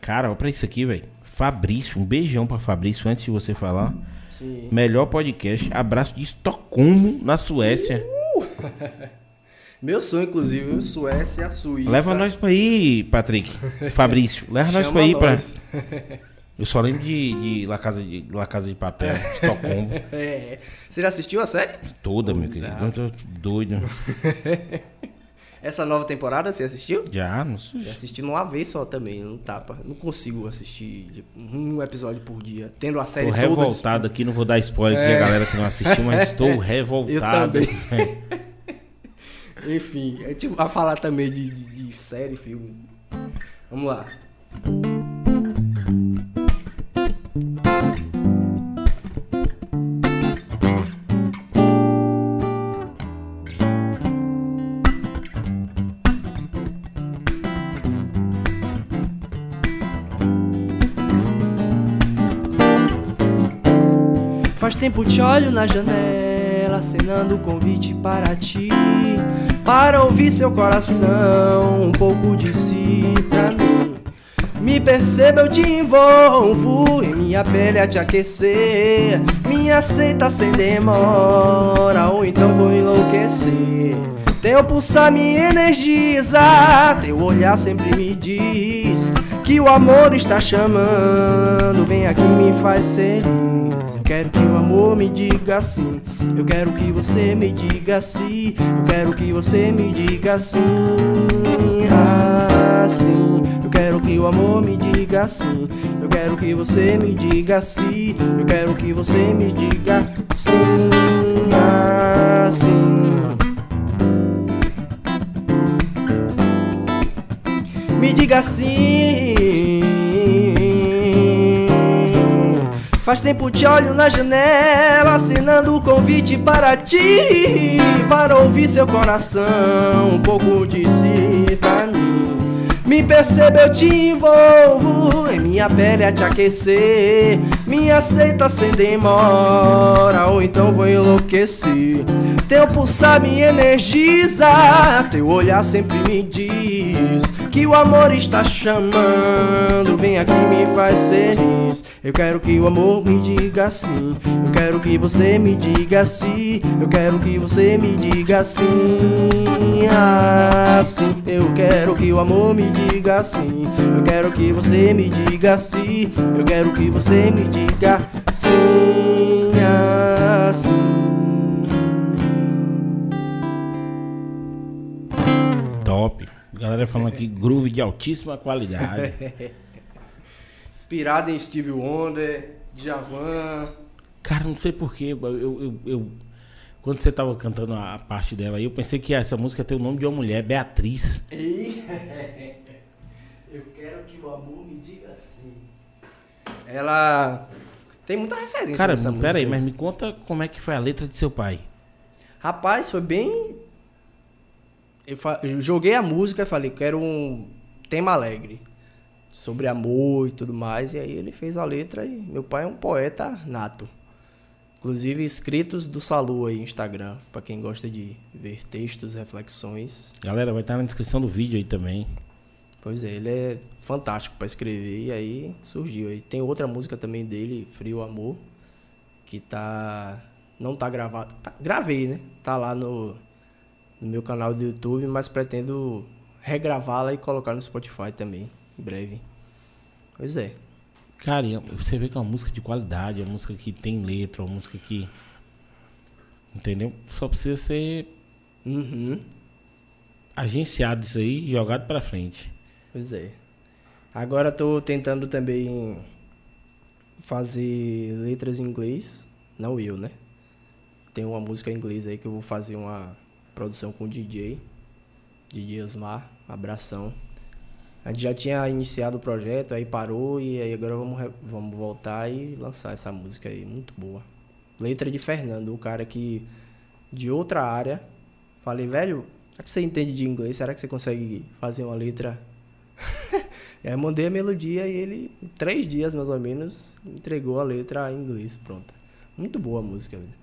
Cara, olha pra isso aqui, velho. Fabrício, um beijão pra Fabrício antes de você falar. Sim. Melhor podcast. Abraço de Estocolmo, na Suécia. Uh! Meu sonho, inclusive, Suécia, Suíça. Leva nós pra ir, Patrick. Fabrício, leva nós pra ir nós. pra. Eu só lembro de, de La, Casa de La Casa de Papel, Estocolmo. É. Você já assistiu a série? Toda, meu querido. Eu tô doido. Essa nova temporada você assistiu? Já, não sei. Já assisti numa vez só também, não tapa. Não consigo assistir tipo, um episódio por dia, tendo a série Tô toda. revoltado aqui, não vou dar spoiler aqui a galera que não assistiu, mas estou revoltado. Eu também. Enfim, a gente vai falar também de, de, de série, filme. Vamos lá. Faz tempo te olho na janela, acenando o convite para ti. Para ouvir seu coração, um pouco de si pra mim. Me perceba, eu te envolvo em minha pele a te aquecer. Me aceita sem demora, ou então vou enlouquecer. Teu pulsar me energiza, teu olhar sempre me diz que o amor está chamando. Vem aqui, me faz feliz. Quero que o amor me diga sim. Eu quero que você me diga sim. Eu quero que você me diga sim. Assim. Eu quero que o amor me diga sim. Eu quero que você me diga sim. Eu quero que você me diga sim. Assim. Me diga sim. Faz tempo te olho na janela, assinando o convite para ti, para ouvir seu coração, um pouco de si pra mim. Me perceba, eu te envolvo em minha pele a te aquecer. Me aceita sem demora, ou então vou enlouquecer. Teu pulsar me energiza, teu olhar sempre me diz que o amor está chamando. Vem aqui, me faz feliz. Eu quero que o amor me diga sim. Eu quero que você me diga sim. Eu quero que você me diga sim. Assim, eu quero que o amor me diga sim. Eu quero que você me diga sim. Eu quero que você me diga sim. Assim. Top. Galera falando aqui, groove de altíssima qualidade. Inspirado em Steve Wonder, Djavan. Cara, não sei porquê. Eu, eu, eu, quando você tava cantando a parte dela aí, eu pensei que essa música tem o nome de uma mulher, Beatriz. Eu quero que o amor me diga sim. Ela tem muita referência Cara, nessa música. pera aí, mas me conta como é que foi a letra de seu pai. Rapaz, foi bem. Eu, fa- eu joguei a música e falei, quero um tema alegre. Sobre amor e tudo mais. E aí ele fez a letra e meu pai é um poeta nato. Inclusive escritos do Salu aí, Instagram, para quem gosta de ver textos, reflexões. Galera, vai estar na descrição do vídeo aí também. Pois é, ele é fantástico para escrever e aí surgiu. E tem outra música também dele, Frio Amor, que tá não tá gravado. Tá, gravei, né? Tá lá no, no meu canal do YouTube, mas pretendo regravá-la e colocar no Spotify também, em breve. Pois é. Cara, você vê que é uma música de qualidade, é uma música que tem letra, é uma música que. Entendeu? Só precisa ser Uhum. agenciado isso aí jogado pra frente. Pois é. Agora tô tentando também fazer letras em inglês. Não eu, né? Tem uma música em inglês aí que eu vou fazer uma produção com o DJ. DJ Osmar, abração. A gente já tinha iniciado o projeto, aí parou e aí agora vamos, vamos voltar e lançar essa música aí, muito boa. Letra de Fernando, um cara que de outra área. Falei, velho, será que você entende de inglês? Será que você consegue fazer uma letra? aí mandei a melodia e ele, em três dias mais ou menos, entregou a letra em inglês, pronta. Muito boa a música, velho.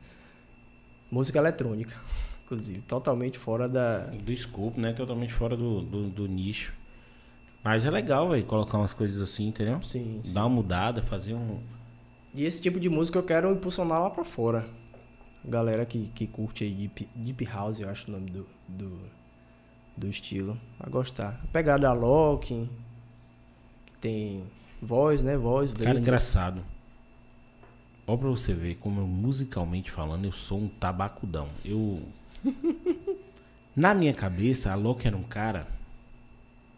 Música eletrônica, inclusive, totalmente fora da. Do escopo, né? Totalmente fora do, do, do nicho. Mas é legal, velho, colocar umas coisas assim, entendeu? Sim, sim. Dar uma mudada, fazer um. E esse tipo de música eu quero impulsionar lá pra fora. Galera que, que curte aí Deep, Deep House, eu acho o nome do, do, do estilo. Vai gostar. A pegada Locking, que tem voz, né? Voz, Cara, letra. engraçado. Ó pra você ver como eu, musicalmente falando, eu sou um tabacudão. Eu. Na minha cabeça, a Loki era um cara.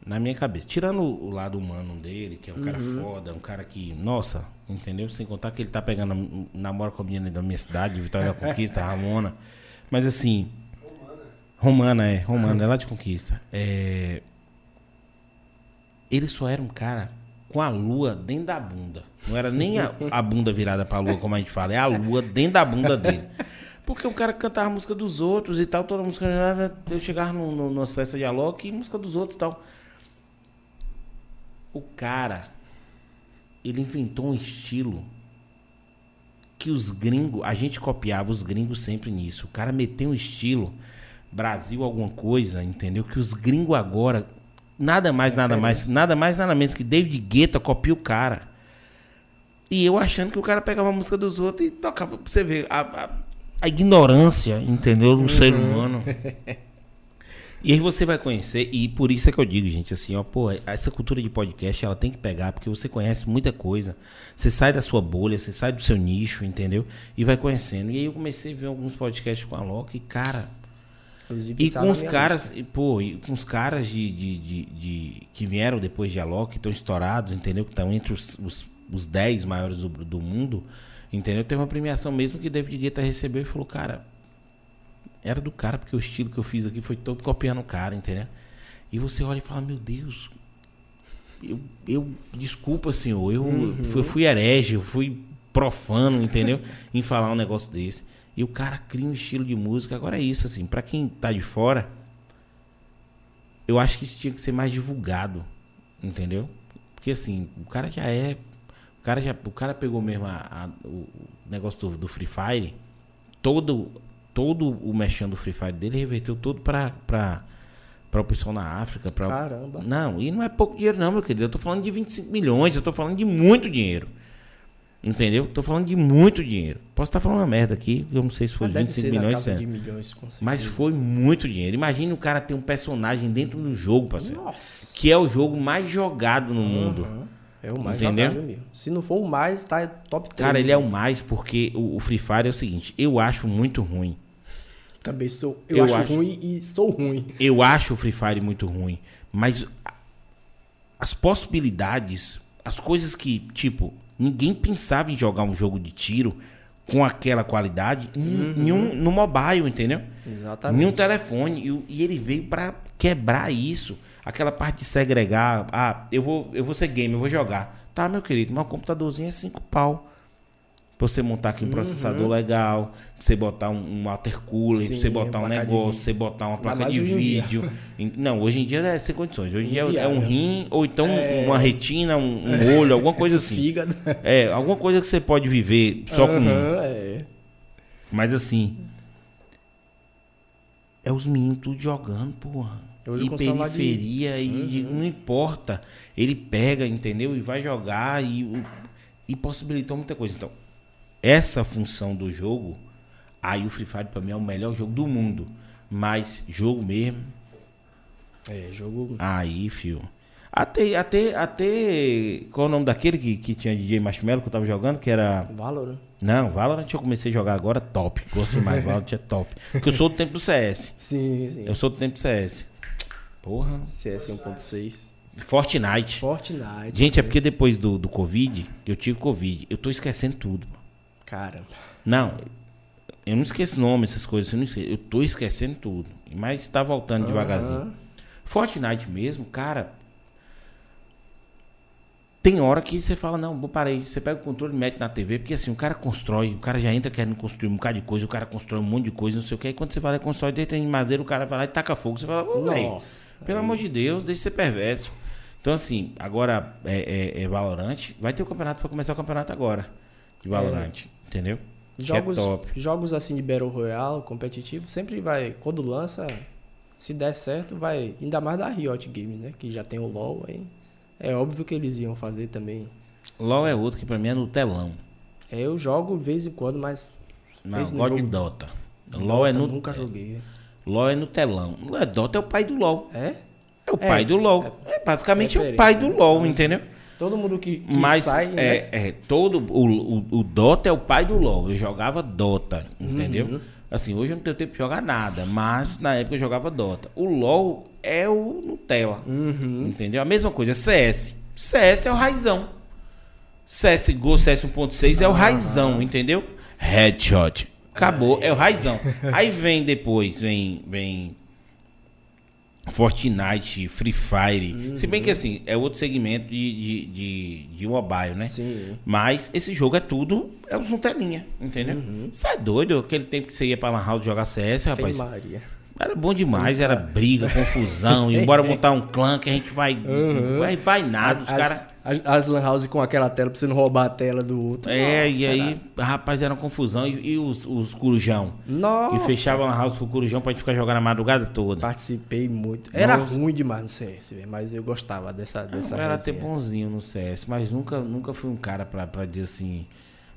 Na minha cabeça. Tirando o lado humano dele, que é um cara foda, um cara que. Nossa, entendeu? Sem contar que ele tá pegando. Namora com a menina da minha cidade, Vitória da Conquista, Ramona. Mas assim. Romana, é. Romana, é lá de Conquista. É. Ele só era um cara com a lua dentro da bunda. Não era nem a, a bunda virada pra lua, como a gente fala, é a lua dentro da bunda dele. Porque o cara cantava a música dos outros e tal, toda música. Eu chegava no, no, nas festas de Alok e música dos outros e tal. O cara, ele inventou um estilo que os gringos, a gente copiava os gringos sempre nisso. O cara meteu um estilo, Brasil alguma coisa, entendeu? Que os gringos agora, nada mais, nada mais, nada mais, nada menos que David Guetta copia o cara. E eu achando que o cara pegava a música dos outros e tocava pra você ver a, a, a ignorância, entendeu? Do ser humano. E aí você vai conhecer, e por isso é que eu digo, gente, assim, ó, pô, essa cultura de podcast, ela tem que pegar, porque você conhece muita coisa. Você sai da sua bolha, você sai do seu nicho, entendeu? E vai conhecendo. E aí eu comecei a ver alguns podcasts com a Loki, e, cara, Inclusive, e tá com os caras, e, pô, e com os caras de, de, de, de- que vieram depois de Alok, que estão estourados, entendeu? Que estão entre os, os, os 10 maiores do, do mundo, entendeu? Teve uma premiação mesmo que David Guetta recebeu e falou, cara, era do cara, porque o estilo que eu fiz aqui foi todo copiando o cara, entendeu? E você olha e fala, meu Deus, eu, eu desculpa, senhor, eu, eu fui herege, eu fui profano, entendeu? em falar um negócio desse. E o cara cria um estilo de música. Agora é isso, assim, pra quem tá de fora, eu acho que isso tinha que ser mais divulgado, entendeu? Porque assim, o cara já é. O cara, já, o cara pegou mesmo a- a- o o negócio do, do Free Fire, todo, todo o mexendo do Free Fire dele reverteu todo pra, pra, pra o pessoal na África. Pra, Caramba. não, e não é pouco dinheiro, não, meu querido. Eu tô falando de 25 milhões, eu tô falando de muito dinheiro. Entendeu? Tô falando de muito dinheiro. Posso estar falando uma merda aqui, eu não sei se foi Mas deve 25 ser na milhões. de milhões, Mas foi muito dinheiro. Imagina o cara ter um personagem dentro do jogo, parceiro. Nossa. Que é o jogo mais jogado no mundo. Uhum. É o mais Entendeu? jogado mesmo. Se não for o mais, tá top 3. Cara, ele é o mais porque o, o Free Fire é o seguinte, eu acho muito ruim. Também sou. Eu, Eu acho, acho- ruim e sou ruim. Eu acho o Free Fire muito ruim, mas as possibilidades, as coisas que, tipo, ninguém pensava em jogar um jogo de tiro com aquela qualidade em, em um- no mobile, entendeu? Exatamente. Em um telefone. E, e ele veio pra quebrar isso. Aquela parte de segregar. Ah, eu vou, eu vou ser game, eu vou jogar. Tá, meu querido, mas o computadorzinho é cinco pau. Pra você montar aqui um processador legal, pra você botar um, um water cooler, pra Sim, você botar um negócio, você botar uma placa de vídeo. Não, hoje em dia é sem condições. Hoje em dia é um rim, ou então É. uma retina, um, um olho, alguma coisa assim. Fígado. É, alguma coisa que você pode viver só com um. Aham, é. Mas assim. É os meninos tudo jogando, porra. Hoje e com celular de- Uhum. periferia, e não importa. Ele pega, entendeu? E vai jogar e, e possibilitou muita coisa. Então, essa função do jogo, aí o Free Fire pra mim é o melhor jogo do mundo. Mas jogo mesmo, É, jogo. aí, fio. Até, até, até. Qual é o nome daquele que, que tinha DJ Marshmallow que eu tava jogando? Que era. Valorant. Não, Valorant eu comecei a jogar agora top. Gosto demais, Valorant é top. Porque eu sou do tempo do CS. Sim, sim. Eu sou do tempo do CS. Porra. CS 1.6. Fortnite. Fortnite. Gente, é sim. porque depois do, do Covid, eu tive Covid, eu tô esquecendo tudo. Caramba. Não, eu não esqueço nome, essas coisas, eu, não esqueço, eu tô esquecendo tudo. Mas tá voltando devagarzinho. Aham. Fortnite mesmo, cara. Tem hora que você fala, não, vou parar aí. Você pega o controle e mete na TV, porque assim, o cara constrói, o cara já entra querendo construir um bocado de coisa, o cara constrói um monte de coisa, não sei o que. Aí quando você vai lá e constrói dentro de madeira, o cara vai lá e taca fogo. Você fala, Nossa. pelo amor de Deus, deixa de ser perverso. Então, assim, agora é, é, é Valorant. Vai ter o campeonato, vai começar o campeonato agora. De Valorant. Entendeu? Que Jogos, é jogos assim de Battle Royale, competitivo, sempre vai. Quando lança, se der certo, vai. Ainda mais da Riot Games, né? Que já tem o LoL aí. É óbvio que eles iam fazer também. LOL é outro que pra mim é no telão. É, eu jogo de vez em quando, mas. Não, no gosto de. Dota. LOL é Dota no. Nunca joguei. LOL é no telão. É, Dota é o pai do LOL. É? É o pai do LOL. É, basicamente é o referência, pai do né? LOL, entendeu? Todo mundo que, que Mas sai, é, né? é, todo o, o, o Dota é o pai do LoL. Eu jogava Dota, entendeu? Uhum. Assim, hoje eu não tenho tempo de jogar nada, mas na época eu jogava Dota. O LoL é o Nutella, Uhum. entendeu? A mesma coisa, CS. CS é o raizão. CSGO, CS 1.6 é o raizão, entendeu? Headshot. Acabou, é o raizão. Aí vem depois, vem, vem Fortnite, Free Fire. Se bem que assim, é outro segmento de, de, de, de mobile, né? Sim. Mas esse jogo é tudo, é os Nutelinha, entendeu? Isso é doido, aquele tempo que você ia pra Lan House jogar CS, rapaz. Maria. Era bom demais, era briga, confusão, e bora montar um clã que a gente vai. Vai, vai nada, os as, caras. As, Lan House com aquela tela pra você não roubar a tela do outro. É, Nossa, e aí, rapaz, era uma confusão. E, e os, os corujão? Nossa. Que fechavam a house pro corujão pra gente ficar jogando a madrugada toda. Participei muito. Era Nossa. ruim demais no CS, mas eu gostava dessa dessa Eu era até resenha. bonzinho no CS, mas nunca, nunca fui um cara pra, pra dizer assim.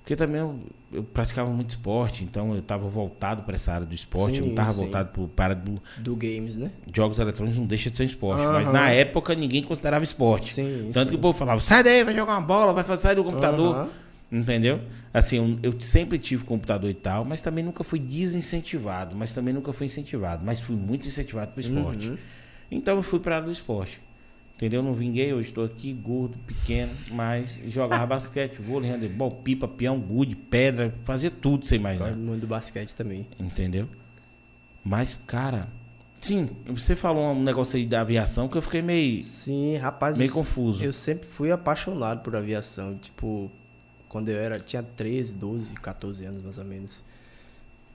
Porque também eu, eu praticava muito esporte, então eu tava voltado pra essa área do esporte, eu não Sim, tava sim. voltado para do do games, né? jogos eletrônicos, não deixa de ser um esporte. Aham. Mas na época ninguém considerava esporte. Sim, Tanto sim. que o povo falava, sai daí, vai jogar uma bola, vai fazer- sair do computador. Aham. Entendeu? Assim, eu, eu sempre tive computador e tal, mas também nunca fui desincentivado, mas também nunca fui incentivado, mas fui muito incentivado pro esporte. Uhum. Então eu fui pra área do esporte. Entendeu? Não vinguei, hoje estou aqui, gordo, pequeno, mas jogava basquete, vôlei, handebol, pipa, peão, gude, pedra, fazia tudo sem mais Gosto nada. muito do basquete também. Entendeu? Mas, cara, sim, você falou um negócio aí da aviação que eu fiquei meio, Sim, rapaz, meio eu, confuso. eu sempre fui apaixonado por aviação, tipo, quando eu era tinha 13, 12, 14 anos mais ou menos.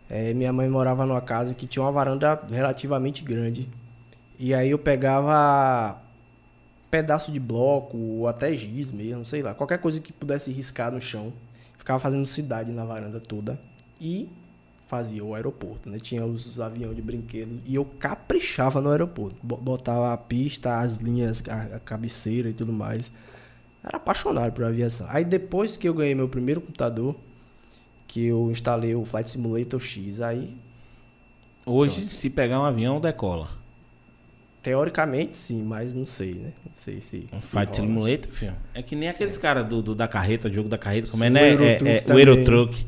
É, minha mãe morava numa casa que tinha uma varanda relativamente grande. E aí eu pegava pedaço de bloco ou até giz mesmo, sei lá, qualquer coisa que pudesse riscar no chão. Ficava fazendo cidade na varanda toda e fazia o aeroporto, né? Tinha os aviões de brinquedo e eu caprichava no aeroporto. Bo- Botava a pista, as linhas, a, a cabeceira e tudo mais. Era apaixonado por aviação. Aí depois que eu ganhei meu primeiro computador, que eu instalei o Flight Simulator X, aí Hoje, se pegar um avião, decola. Teoricamente sim, mas não sei, né? Não sei se. Um Fight. Simulator, filho. É que nem aqueles caras do, do- da carreta, jogo da carreta, como é, Sim, né? o É, Eurotruck é, o também. Eurotruck.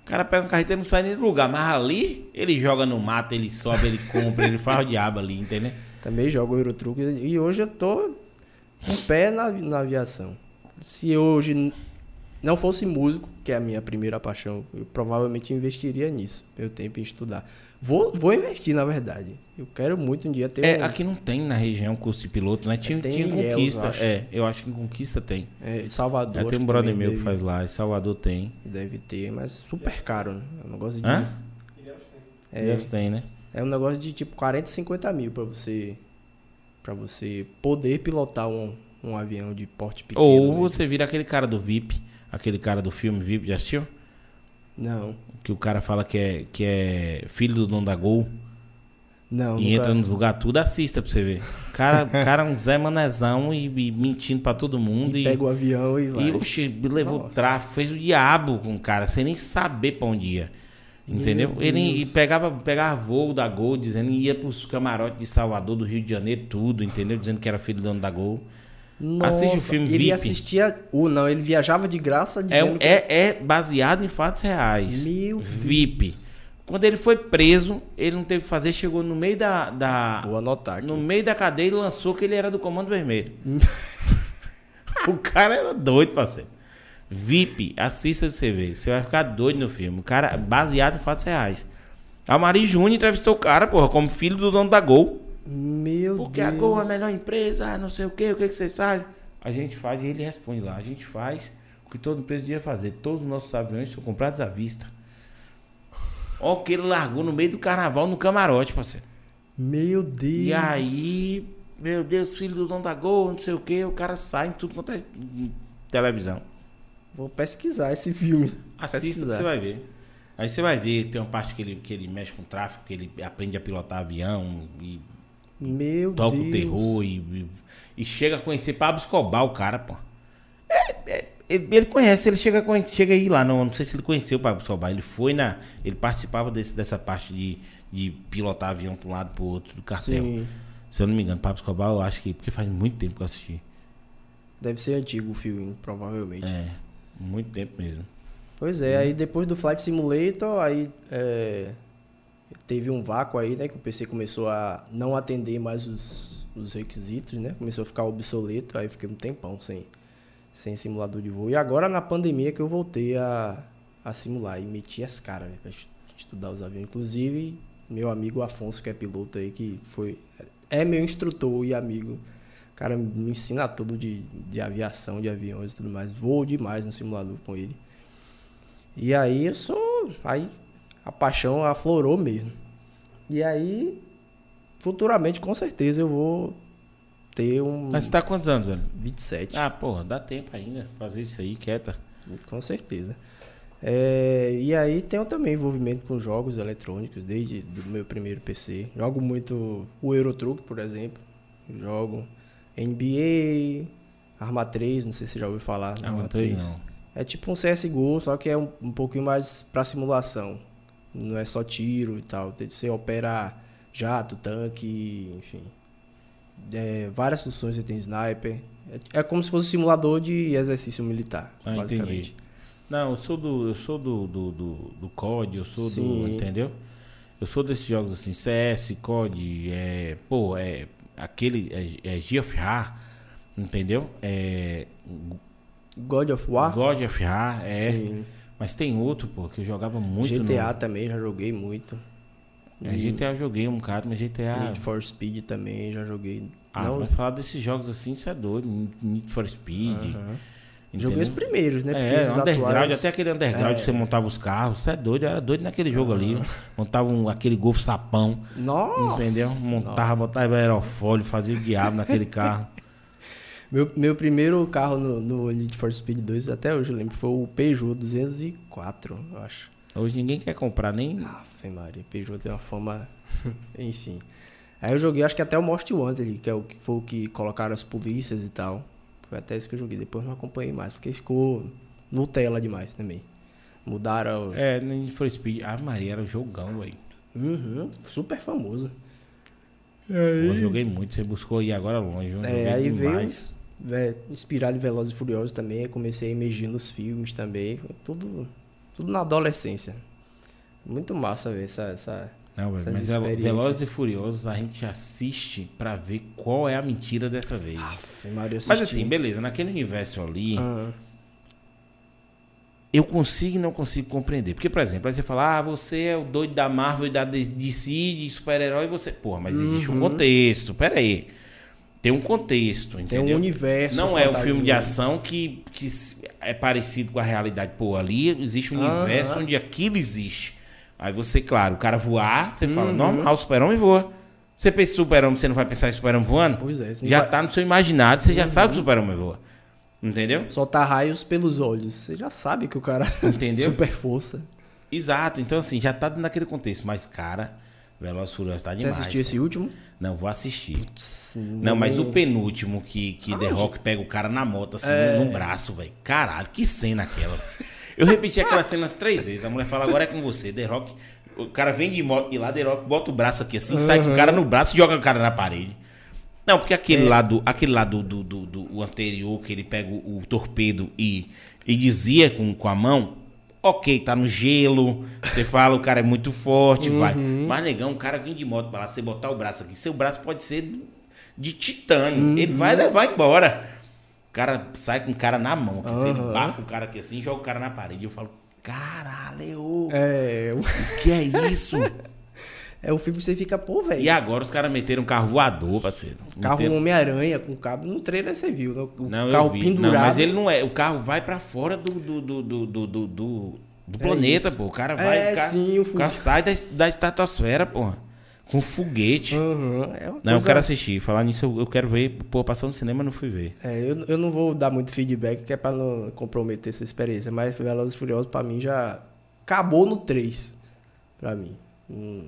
O cara pega uma carreta e não sai nem do lugar, mas ali ele joga no mato, ele sobe, ele compra, ele faz o diabo ali, entendeu? Também jogo Eurotruck e hoje eu tô com o pé na, na aviação. Se hoje não fosse músico, que é a minha primeira paixão, eu provavelmente investiria nisso, meu tempo em estudar. Vou, vou investir, na verdade. Eu quero muito um dia ter É, um... aqui não tem na região curso de piloto, né? Tinha, Tem tinha em Ilhéus, Conquista. eu acho. é, eu acho que em Conquista tem. É, Salvador. Já tem um que brother meu que deve, faz lá, em Salvador tem. Deve ter, mas super caro, né? É um negócio de... Hã? É, Deus tem, né? é um negócio de tipo 40, 50 mil pra você... Pra você poder pilotar um, um avião de porte pequeno. Ou né? você vira aquele cara do VIP, aquele cara do filme VIP, já assistiu? Não, Que o cara fala que é, que é filho do dono da Gol não. e nunca- entra nos lugares tudo, assista pra você ver. Cara, cara um Zé Manezão e, e mentindo pra todo mundo. E, Pega o avião e vai. e oxe, levou Nossa. tráfego, fez o diabo com o cara, sem nem saber pra onde ia. Entendeu? Meu Ele Deus. e pegava, pegava voo da Gol, dizendo ia pros camarotes de Salvador, do Rio de Janeiro, tudo, entendeu? Dizendo que era filho do dono da Gol. Assiste o filme ele VIP. assistia. Ou não, ele viajava de graça É, dizendo um- que- é, é baseado em fatos reais. Meu VIP. Quando ele foi preso, ele não teve que fazer, chegou no meio da. da Vou anotar aqui. no meio da cadeia e lançou que ele era do Comando Vermelho. o cara era doido, parceiro. VIP, assista pra você ver. Você vai ficar doido no filme. O cara, baseado em fatos reais. A Mari Júnior entrevistou o cara, porra, como filho do dono da Gol. Meu Porque Deus. a Gol é a melhor empresa, ah, não sei o quê, o que, que vocês fazem? A gente faz e ele responde lá. A gente faz o que toda empresa devia fazer. Todos os nossos aviões são comprados à vista. Ó, que ele largou no meio do carnaval no camarote, parceiro. Meu Deus. E aí, meu Deus, filho do dono da Gol, não sei o que, o cara sai em tudo quanto é televisão. Vou pesquisar esse filme. Assista que você vai ver. Aí você vai ver, tem uma parte que ele, que ele mexe com tráfico, que ele aprende a pilotar avião e Meu toca Deus. o terror e, e, chega a conhecer Pablo Escobar, o cara, pô. É, é, ele, ele conhece, ele chega, chega aí lá, não, não sei se ele conheceu o Pablo Escobar, ele foi na. Ele participava desse, dessa parte de, de pilotar avião para um lado pro outro do cartel. Sim. Se eu não me engano, Pablo Escobar, eu acho que. Porque faz muito tempo que eu assisti. Deve ser antigo o filme, provavelmente. É, muito tempo mesmo. Pois é, aí depois do Flight Simulator, aí é, teve um vácuo aí, né? Que o PC começou a não atender mais os, os requisitos, né? Começou a ficar obsoleto, aí fiquei um tempão sem, sem simulador de voo. E agora na pandemia que eu voltei a, a simular e meti as caras né, pra es- estudar os aviões. Inclusive, meu amigo Afonso, que é piloto aí, que foi. É meu instrutor e amigo. Cara me ensina tudo de, de aviação, de aviões e tudo mais. Voo demais no simulador com ele. E aí eu sou. Aí a paixão aflorou mesmo. E aí, futuramente, com certeza, eu vou ter um Mas você tá quantos anos, velho? 27. Ah, porra, dá tempo ainda fazer isso aí, quieta. Com certeza. É, e aí tenho também envolvimento com jogos eletrônicos desde do meu primeiro PC. Jogo muito o Eurotruck, por exemplo. Jogo NBA, Arma 3, não sei se você já ouviu falar. Ah, não tem não. É tipo um CSGO, só que é um, um pouquinho mais pra simulação. Não é só tiro e tal. Você opera jato, tanque, enfim. É, várias funções, você tem sniper. É, é como se fosse um simulador de exercício militar, Ah, basicamente. entendi. Não, eu sou do. Eu sou do, do, do, do COD, eu sou do. Sim. Entendeu? Eu sou desses jogos assim, CS, COD, é. Pô, é. Aquele. É, é War, entendeu? É. God of War? God of War, é. Sim. Mas tem outro, pô, que eu jogava muito GTA no. também, já joguei muito. É, GTA eu joguei um cara, mas GTA. Need for Speed também, já joguei. Ah, Não, mas falar desses jogos assim, isso é doido. Need for Speed. Aham. entendeu? Joguei os primeiros, né? Porque É, underground, atuais- até aquele underground que você montava os carros, você é doido, eu era doido naquele jogo ali. Montava um, aquele Golf sapão, Nossa! entendeu? Montava, botava aerofólio, fazia o diabo naquele carro. Meu, meu primeiro carro no, no Need for Speed 2, até hoje eu lembro, foi o Peugeot 204, eu acho. Hoje ninguém quer comprar nem. Aff, Maria, Peugeot tem uma fama. Enfim. Aí eu joguei, acho que até o Most Wanted, que é o que foi o que colocaram as polícias e tal. Foi até isso que eu joguei. Depois não acompanhei mais, porque ficou Nutella demais também. Mudaram. É, Need for Speed. Ah, Maria, era um jogão, velho. Uhum, super famoso. Eu joguei muito, você buscou ir agora longe, eu É, joguei aí veio- demais. É, inspirado em Velozes e Furiosos também, comecei a emergir nos filmes também. Tudo, tudo na adolescência. Muito massa ver essa. essa... Não, velho, mas. Velozes e Furiosos a gente assiste pra ver qual é a mentira dessa vez. Aff, Maria, mas assim, beleza, naquele universo ali, Ah, eu consigo e não consigo compreender. Porque, por exemplo, aí você fala, ah, você é o doido da Marvel e da DC, de super-herói, você. Porra, mas existe um contexto. Pera aí. Tem um contexto, entendeu? Tem um universo. Não é um filme de ação que, que é parecido com a realidade. Pô, ali existe um universo onde aquilo existe. Aí você, claro, o cara voar, você Uhum. fala, normal, o super-homem voa. Você pensa em super-homem, você não vai pensar em super-homem voando? Pois é, Já vai- tá no seu imaginário, você já sabe que o super-homem voa. Entendeu? Soltar raios pelos olhos. Você já sabe que o cara. Entendeu? Super força. Exato, então assim, já tá naquele contexto. Mas, cara, Veloz Furioso tá Você demais. assistiu pô. esse último? Não, vou assistir. Sim. Não, mas o penúltimo que, que The Rock pega o cara na moto, assim, no braço, velho. Caralho, que cena aquela. Eu repeti aquelas cenas três vezes. A mulher fala, agora é com você. The Rock, o cara vem de moto e lá, The Rock bota o braço aqui assim, sai com o cara no braço e joga o cara na parede. Não, porque aquele lado, aquele lado do, do, do- o anterior, que ele pega o, o torpedo e, e dizia com, com a mão, ok, tá no gelo, você fala, o cara é muito forte, vai. Mas, negão, o cara vem de moto pra lá, você botar o braço aqui, seu braço pode ser de titânio, ele vai levar embora. O cara sai com o cara na mão, aqui, você bafa o cara aqui assim, joga o cara na parede. Eu falo, caralho, É, o que é isso? É o filme que você fica, pô, velho. e agora os caras meteram um carro voador, parceiro. Carro Meteram- Homem-Aranha com cabo. No trailer você viu, né? O Não, carro eu vi. pendurado. Não, mas ele não é. O carro vai pra fora do, do, do, do, do, do, do- do planeta, isso. pô. O cara vai. É, o sim, o o cara sai da, da estratosfera, porra. Com foguete. Aham, é Não, eu coisa- quero assistir. Falar nisso, eu, eu quero ver. Pô, passou no cinema, eu não fui ver. É, eu, eu não vou dar muito feedback, que é pra não comprometer essa experiência, mas Velozes e Furiosos pra mim já acabou no 3, pra mim. Hum,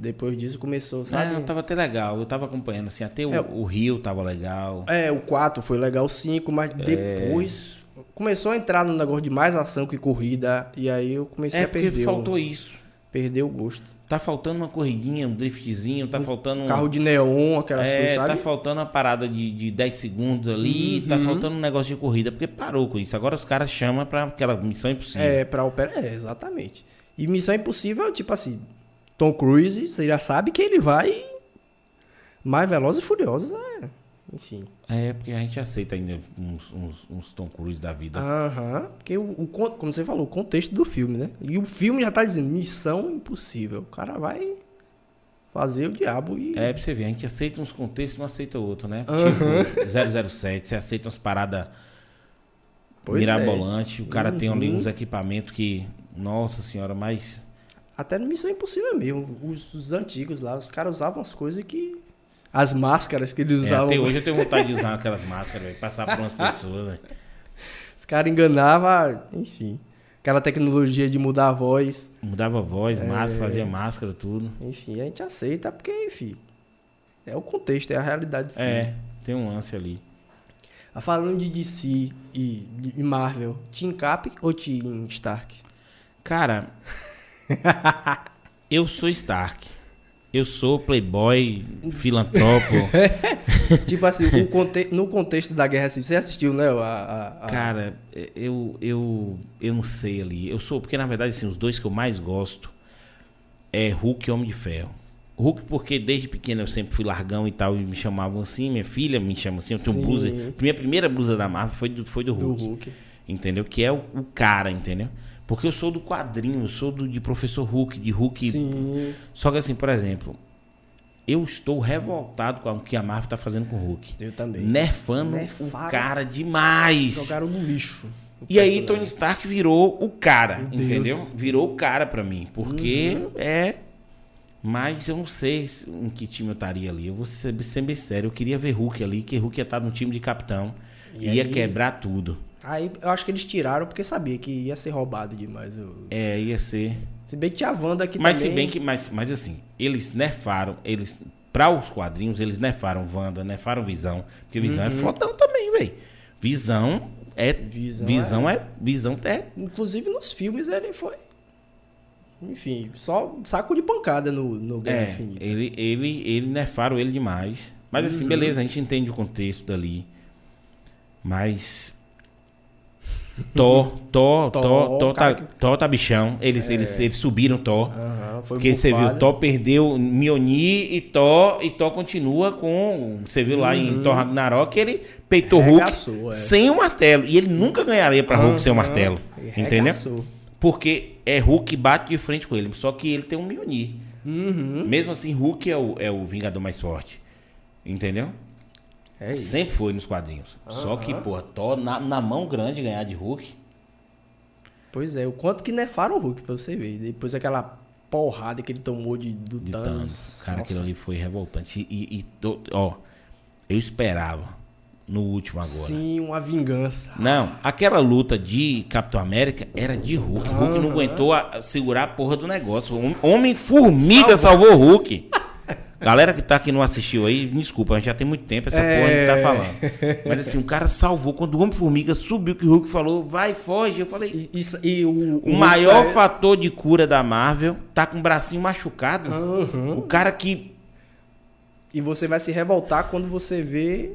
depois disso começou, sabe? Não, tava até legal. Eu tava acompanhando, assim. Até o, É. o Rio tava legal. É, o 4 foi legal, o 5, mas depois começou a entrar no negócio de mais ação que corrida, e aí eu comecei É, a porque perder, faltou o, isso. perder o gosto. Tá faltando uma corridinha, um driftzinho, tá faltando um. Carro de neon, aquelas É, coisas, sabe? tá faltando uma parada de, de 10 segundos ali, Uhum. tá faltando um negócio de corrida, porque parou com isso. Agora os caras chamam pra aquela missão impossível. É, pra operar. É, exatamente. E Missão Impossível, tipo assim, Tom Cruise, você já sabe que ele vai mais Velozes e Furiosos, é. Enfim. É, porque a gente aceita ainda uns, uns, uns Tom Cruise da vida. Aham. Porque, o, o como você falou, o contexto do filme, né? E o filme já tá dizendo Missão Impossível. O cara vai fazer o diabo e. É, pra você ver, a gente aceita uns contextos e não aceita outro, né? Aham. Tipo, 007, você aceita umas paradas Pois é. mirabolantes, o cara tem ali Uhum. uns equipamentos que, nossa senhora, mas... Até no Missão Impossível mesmo. Os, os antigos lá, os caras usavam as coisas que. As máscaras que eles É, usavam. até hoje eu tenho vontade de usar aquelas máscaras, velho, passar por umas pessoas. Os caras enganavam, enfim. Aquela tecnologia de mudar a voz. Mudava a voz, É. máscara, fazia máscara, tudo. Enfim, a gente aceita porque, enfim. É o contexto, é a realidade. É, tem um lance ali. Ah, Falando de DC e Marvel, Team Cap ou Team Stark? Cara, eu sou Stark. Eu sou playboy, filantropo. tipo assim, conte- no contexto da Guerra Civil, você assistiu, né? A, a- a- Cara, eu, eu, eu não sei ali. Eu sou, porque na verdade, assim, os dois que eu mais gosto é Hulk e Homem de Ferro. Hulk, porque desde pequeno eu sempre fui largão e tal, e me chamavam assim, minha filha me chama assim, eu tenho Sim. blusa. Minha primeira blusa da Marvel foi do, foi do do Hulk. Hulk. Entendeu? Que é o, o cara, entendeu? Porque eu sou do quadrinho, eu sou do, de professor Hulk, de Hulk. Sim. Só que assim, por exemplo, eu estou revoltado com o que a Marvel tá fazendo com o Hulk. Eu também. Nerfando o cara demais. Jogaram no lixo. E aí. Tony Stark virou o cara, Meu Deus. entendeu? Virou o cara pra mim, porque Uhum. é mas eu não sei se- em que time eu estaria ali. Eu vou ser, ser bem sério, eu queria ver Hulk ali, que Hulk ia estar no time de capitão, E ia aí- quebrar tudo. Aí eu acho que eles tiraram porque sabia que ia ser roubado demais. o- É, ia ser. Se bem que tinha a Wanda aqui mas também. se bem que mas, mas assim, eles nerfaram, eles para os quadrinhos eles nerfaram Wanda, nerfaram Visão, porque Visão é fodão também, velho. Visão é Uhum. Visão Visão, é... Visão é Inclusive nos filmes ele foi. Enfim, só saco de pancada no, no Guerra É, Infinita. ele, ele, ele nerfaram ele demais. Mas assim, Uhum. beleza, a gente entende o contexto dali. Mas. Thor, Thor, Thor, cara tá, Thor tá bichão. Eles, eles, eles subiram. Aham, foi Porque você viu. Thor perdeu Mjolnir e Thor, e Thor continua com. Você viu lá em Thor Ragnarok, ele peitou Hulk Regaçou, é. sem o martelo. E ele nunca ganharia pra Hulk sem o martelo. Entendeu? Porque é Hulk que bate de frente com ele. Só que ele tem um Mjolnir. Uhum. Mesmo assim, Hulk é o, é o Vingador mais forte. Entendeu? É isso. Sempre foi nos quadrinhos. Só que, pô, Thor na, na mão grande ganhar de Hulk. Pois é, o quanto que nefaram o Hulk pra você ver. Depois aquela porrada que ele tomou de, do de Thanos. Thanos. Cara, Nossa. aquilo ali foi revoltante. E, e ó, eu esperava no último agora. Sim, uma vingança. Não, aquela luta de Capitão América era de Hulk. Hulk não aguentou a- segurar a porra do negócio. Hom- Homem-Formiga salvou o Hulk. Galera que tá aqui não assistiu aí, me desculpa, a gente já tem muito tempo essa É. porra que tá falando. Mas assim, o cara salvou. Quando o Homem-Formiga subiu, que o Hulk falou, vai, foge. Eu falei, E, isso- e o, o maior fator de cura da Marvel tá com o bracinho machucado. Aham. O cara que. E você vai se revoltar quando você vê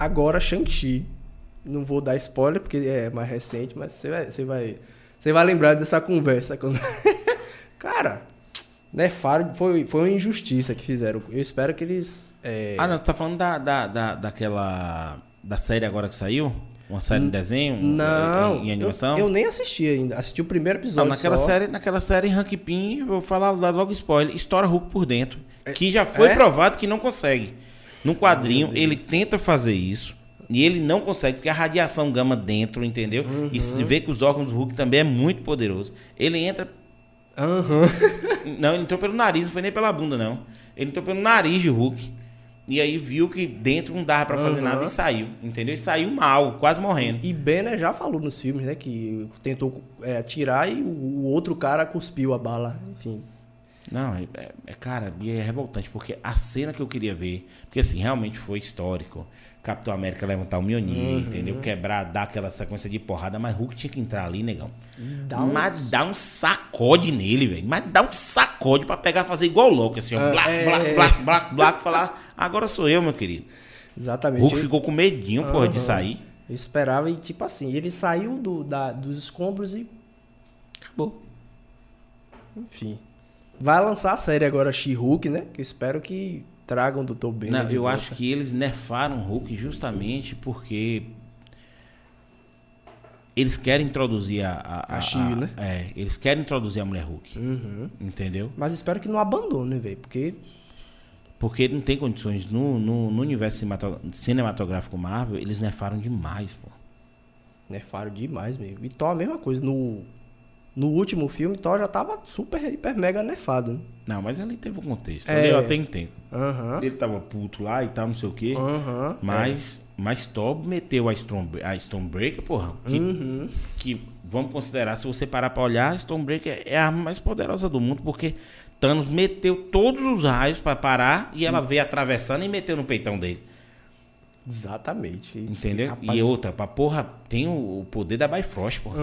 agora Shang-Chi. Não vou dar spoiler porque é mais recente, mas você vai, você vai, você vai lembrar dessa conversa. Quando... Cara, nefaram, foi, foi uma injustiça que fizeram. Eu espero que eles. é, Ah, não, tu tá falando da, da, da, daquela. Da série agora que saiu? Uma série de desenho? Não, Em, em animação? Eu, eu nem assisti ainda. Assisti o primeiro Não, episódio. naquela só. série, naquela série em Rank Pin, vou falar logo spoiler, estoura Hulk por dentro. Que já foi é? provado que não consegue. No quadrinho, Deus. ele tenta fazer isso. E ele não consegue, porque a radiação gama dentro, entendeu? E Uhum. se vê que os órgãos do Hulk também é muito poderoso. Ele entra. Aham. Não, ele entrou pelo nariz, não foi nem pela bunda, não. Ele entrou pelo nariz de Hulk. E aí viu que dentro não dava pra fazer Aham. nada e saiu. Entendeu? E saiu mal, quase morrendo. E Banner já falou nos filmes, né? Que tentou é, atirar e o, o outro cara cuspiu a bala. Enfim. Não, é, é- é, cara, e é revoltante, porque a cena que eu queria ver, porque assim, realmente foi histórico. Capitão América levantar o Mjolnir, entendeu? Quebrar, dar aquela sequência de porrada, mas Hulk tinha que entrar ali, negão. dá um- Mas dá um sacode nele, velho. Mas dá um sacode pra pegar, fazer igual louco, assim, ó. Black, é. black, black, black, black, falar, agora sou eu, meu querido. Exatamente. Hulk Eu- ficou com medinho, porra, de sair. Eu esperava e tipo assim, ele saiu do, da, dos escombros e Acabou. enfim. Vai lançar a série agora She-Hulk, né? Que eu espero que tragam o Dr. Banner. Não, eu volta. acho que eles nefaram o Hulk justamente porque eles querem introduzir a... A, A She, né? É, eles querem introduzir a Mulher Hulk, Uhum. entendeu? Mas espero que não abandone, velho. Porque. Porque não tem condições. No, no, no universo cinematog- cinematográfico Marvel, eles nefaram demais, pô. Nefaram demais mesmo. E Thor a mesma coisa. No, no último filme, Thor já tava super, hiper, mega nefado. Né? Não, mas ali teve um contexto. É. Ali eu até entendo. Aham. Ele tava puto lá e tal, não sei o quê. Aham. Mas, mas Thor meteu a, Storm, a Stormbreaker, porra. Que, Uhum. que vamos considerar, se você parar pra olhar, a Stormbreaker é a arma mais poderosa do mundo, porque Thanos meteu todos os raios pra parar e ela veio atravessando e meteu no peitão dele. Exatamente. Entendeu? Rapaz, E outra, pra porra, tem o, o poder da Bifrost, porra.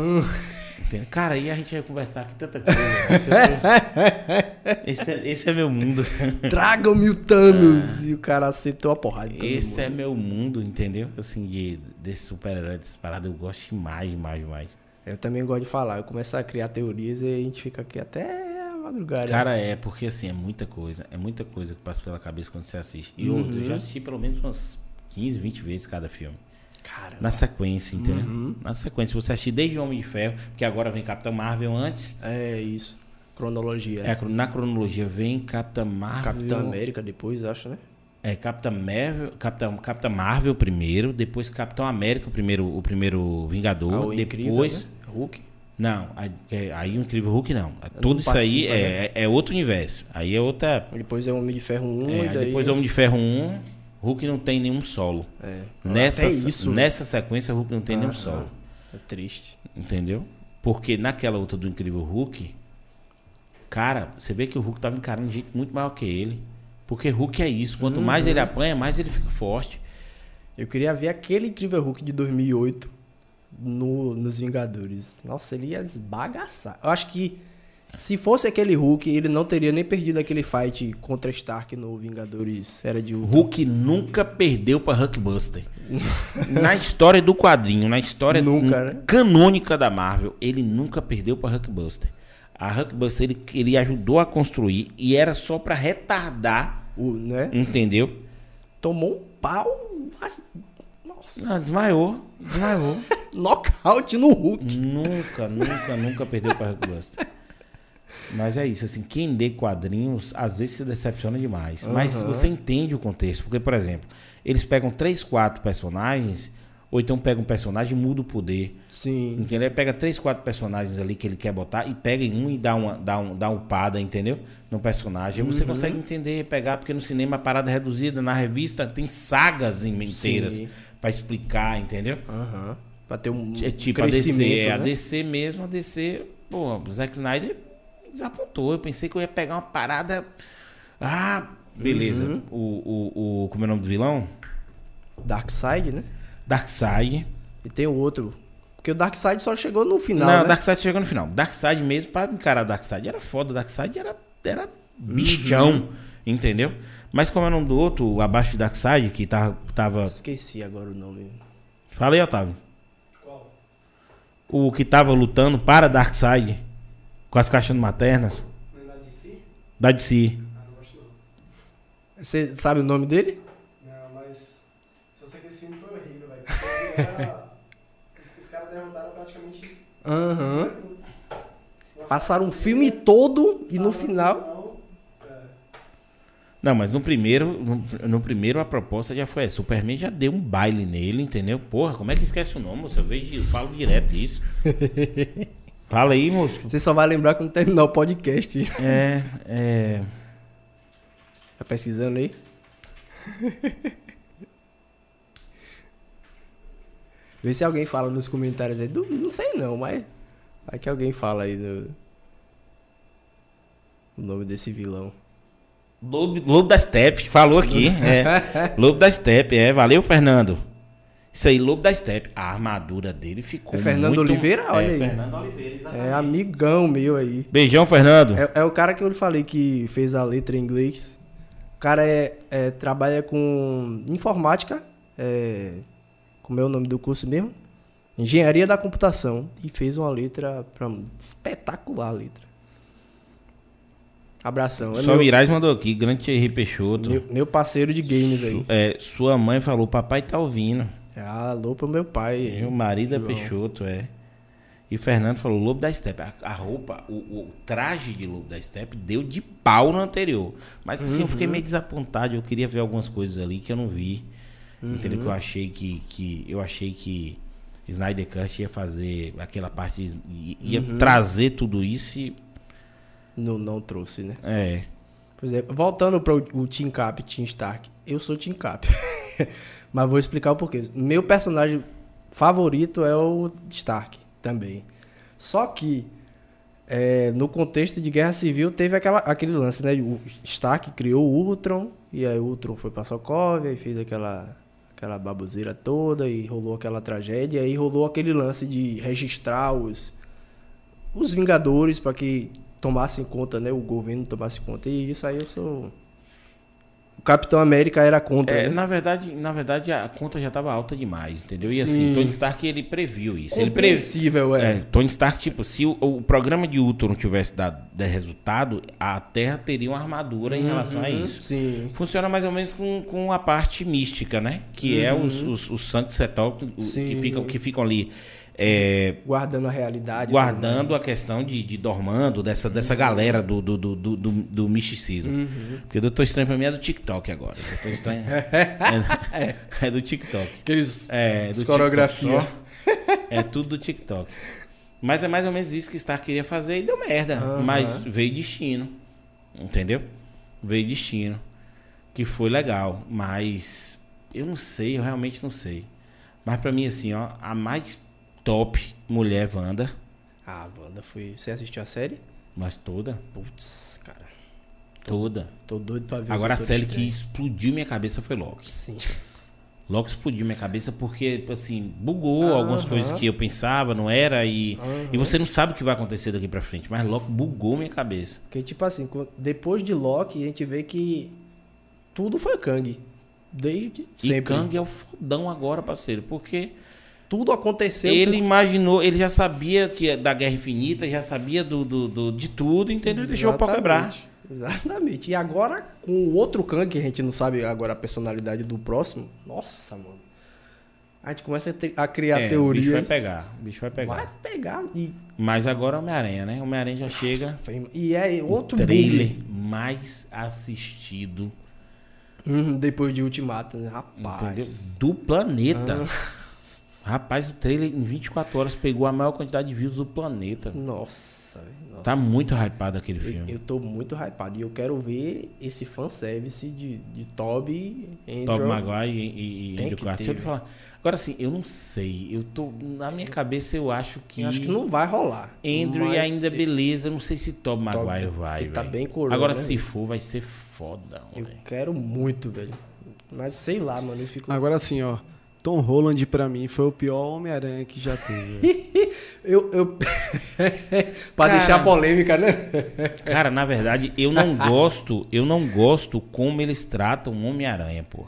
Entendeu? Cara, aí a gente vai conversar aqui tanta coisa. esse, é, esse é meu mundo. Tragam-me o Thanos! E o cara aceitou a porrada. Esse é meu mundo, entendeu? Assim, de, desse super-herói, desse parada, eu gosto demais, demais, demais. Eu também gosto de falar. Eu começo a criar teorias e a gente fica aqui até a madrugada. Cara, é porque assim, é muita coisa. É muita coisa que passa pela cabeça quando você assiste. E outra, eu já assisti pelo menos umas 15, 20 vezes cada filme. Cara, Na sequência, entendeu? Na sequência. Você assistir desde Homem de Ferro, que agora vem Capitão Marvel antes. é isso. Cronologia. É, na cronologia vem Capitã Marvel. Capitão América depois, acho, né? É, Capitã Marvel, Capitã, Capitã Marvel primeiro, depois Capitão América, o primeiro, o primeiro Vingador, Ah, o Incrível, depois. né? Hulk. Não, aí, é, aí o Incrível Hulk não. Tudo não isso aí é, é, é outro universo. Aí é outra. Depois é o Homem de Ferro 1 é, e aí daí... depois Homem de Ferro 1, Hulk não tem nenhum solo. É. Nessa, isso. nessa sequência, Hulk não tem nenhum Ah, solo. É triste. Entendeu? Porque naquela outra do Incrível Hulk, cara, você vê que o Hulk tava encarando gente muito maior que ele. Porque Hulk é isso. Quanto mais Uhum. ele apanha, mais ele fica forte. Eu queria ver aquele Incrível Hulk de 2008 no, nos Vingadores. Nossa, ele ia esbagaçar. Eu acho que Se fosse aquele Hulk, ele não teria nem perdido aquele fight contra Stark no Vingadores Era de Ultron. Hulk nunca perdeu pra Hulkbuster. na história do quadrinho, na história Nunca, né? canônica da Marvel, ele nunca perdeu pra Hulkbuster. A Hulkbuster ele, ele ajudou a construir e era só pra retardar, O, né? entendeu? Tomou um pau. mas- Nossa. Ah, desmaiou, desmaiou. Nocaute no Hulk. nunca, nunca, nunca perdeu pra Hulkbuster. Mas é isso, assim, quem lê quadrinhos às vezes se decepciona demais. Mas se Aham. você entende o contexto, porque, por exemplo, eles pegam três, quatro personagens, ou então pegam um personagem e muda o poder. Sim. Entendeu? Ele pega três, quatro personagens ali que ele quer botar e pega em um e dá uma, dá um, dá uma upada, entendeu? No personagem. Aí você Uhum. consegue entender, pegar, porque no cinema a parada é reduzida, na revista tem sagas inteiras pra explicar, entendeu? Aham. Pra ter um É tipo a DC, crescimento, é, a né? DC mesmo, a DC, pô, o Zack Snyder desapontou. Eu pensei que eu ia pegar uma parada. Ah, beleza. Uhum. O, o, o. Como é o nome do vilão? Darkseid, né? Darkseid. E tem o outro. Porque o Darkseid só chegou no final, Não, né? Darkseid chegou no final. Darkseid mesmo, pra encarar Darkseid era foda. Darkseid era, era bichão, Uhum. entendeu? Mas como era um do outro, o abaixo de Darkseid, que tava. tava... Esqueci agora o nome. Fala aí, Otávio. O que tava lutando para Darkseid com as caixas maternas. Da DC. Você sabe o nome dele? Não, mas só sei que esse filme foi horrível, velho. Os caras derrotaram praticamente. Aham. Passaram um filme todo e no final. É. Não, mas no primeiro, no, no primeiro a proposta já foi essa. Superman já deu um baile nele, entendeu? Porra, como é que esquece o nome? Eu vejo, eu falo direto isso. Fala aí, moço. Você só vai lembrar quando terminar o podcast. É, é. Tá pesquisando aí? Vê se alguém fala nos comentários aí. Do- Não sei não, mas. Vai que alguém fala aí no... o nome desse vilão. Lobo, Lobo da Steppe, falou aqui. É. Lobo da Steppe, é. Valeu, Fernando. Isso aí, Lobo da Steppe. A armadura dele ficou É Fernando muito... Oliveira? Olha é, aí. Fernando Oliveira, exatamente. É amigão meu aí. Beijão, Fernando. É, é o cara que eu lhe falei que fez a letra em inglês. O cara é, é- trabalha com informática. É, como é o nome do curso mesmo? Engenharia da computação. E fez uma letra pra, espetacular a letra. Abração. É Só meu, Virais mandou aqui, grande Thierry Peixoto. meu, meu parceiro de games aí. Su- é, sua mãe falou, papai tá ouvindo. Alô pro meu pai. Meu marido é João. Peixoto, é. E o Fernando falou, Lobo da Steppe. A, a roupa, o, o traje de Lobo da Steppe deu de pau no anterior. Mas assim, eu fiquei Uhum. meio desapontado. Eu queria ver algumas coisas ali que eu não vi. Uhum. Entendeu? Que eu achei que, que. Eu achei que Snyder Cut ia fazer aquela parte. Ia Uhum. trazer tudo isso e. Não, não trouxe, né? É. Por exemplo, voltando para o Team Cap, Team Stark. Eu sou Team Cap. Mas vou explicar o porquê. Meu personagem favorito é o Stark também. Só que é, no contexto de Guerra Civil teve aquela, aquele lance, né? O Stark criou o Ultron e aí o Ultron foi pra Sokovia e fez aquela aquela baboseira toda e rolou aquela tragédia e aí rolou aquele lance de registrar os os Vingadores para que tomassem conta, né? O governo tomasse conta. E isso aí eu sou. Capitão América era contra. É, né? na verdade, na verdade, a conta já estava alta demais, entendeu? E assim, Sim. Tony Stark ele previu isso. Ele é. É, Tony Stark, tipo, se o, o programa de Ultron tivesse dado, dado resultado, a Terra teria uma armadura em relação a Uhum, isso. Sim. Funciona mais ou menos com, com a parte mística, né? Que é os, os, os santos cetólicos que Uhum. Ficam, que ficam ali é, Guardando a realidade. guardando a questão de, de Dormando, dessa, dessa galera do, do, do, do, do- do misticismo. Uhum. Porque o Doutor Estranho pra mim é do TikTok agora. O Doutor Estranho é, é do TikTok. Aqueles. É, do coreografia. TikTok. É tudo do TikTok. Mas é mais ou menos isso que Stark queria fazer e deu merda. Aham. Mas veio destino. Entendeu? Veio destino. Que foi legal. Mas eu não sei, eu realmente não sei. Mas pra mim, assim, ó, a mais top mulher Wanda. Ah, Wanda foi. Você assistiu a série? Mas toda, Putz, cara. toda. Tô doido pra ver. o Agora a série que explodiu minha cabeça foi Loki. Sim. Logo explodiu minha cabeça porque, assim, bugou Aham. algumas coisas que eu pensava, não era, e, e você não sabe o que vai acontecer daqui pra frente. Mas logo bugou minha cabeça. Porque, tipo assim, depois de Loki, a gente vê que tudo foi Kang. Desde E sempre. Kang é o fodão agora, parceiro, porque Tudo aconteceu. ele por- imaginou, ele já sabia que da Guerra Infinita, já sabia do, do, do- de tudo, entendeu? Deixou o pau quebrar. Exatamente. E agora, com o outro Kang, que a gente não sabe agora a personalidade do próximo, nossa, mano. A gente começa a, te- a criar É, o teorias. bicho vai pegar, o bicho vai pegar. Vai pegar. E, Mas agora é Homem-Aranha, né? Homem-Aranha já chega. e é outro trailer bug. mais assistido Uhum, depois de Ultimato, né? entendeu? Rapaz. do planeta. Ah. Rapaz, o trailer em 24 horas pegou a maior quantidade de views do planeta. Nossa, velho, nossa. Tá muito hypado aquele Eu, filme. eu tô muito hypado. E eu quero ver esse fanservice de, de Toby, Andrew. Tob Maguire e, e Andrew ter, Deixa eu te falar. Agora assim, eu não sei. Eu tô. Na minha cabeça eu acho que. Eu acho que não vai rolar. Andrew Mas e ainda é beleza. Eu não sei se Tob Maguire vai. que tá bem coroa, Agora, né, se velho? for, vai ser foda. Eu velho. quero muito, velho. Mas sei lá, mano. Eu fico. Agora assim, ó. Tom Holland pra mim foi o pior Homem-Aranha que já teve. Eu. eu... pra Cara. deixar polêmica, né? Cara, na verdade, eu não gosto, eu não gosto como eles tratam o Homem-Aranha, pô.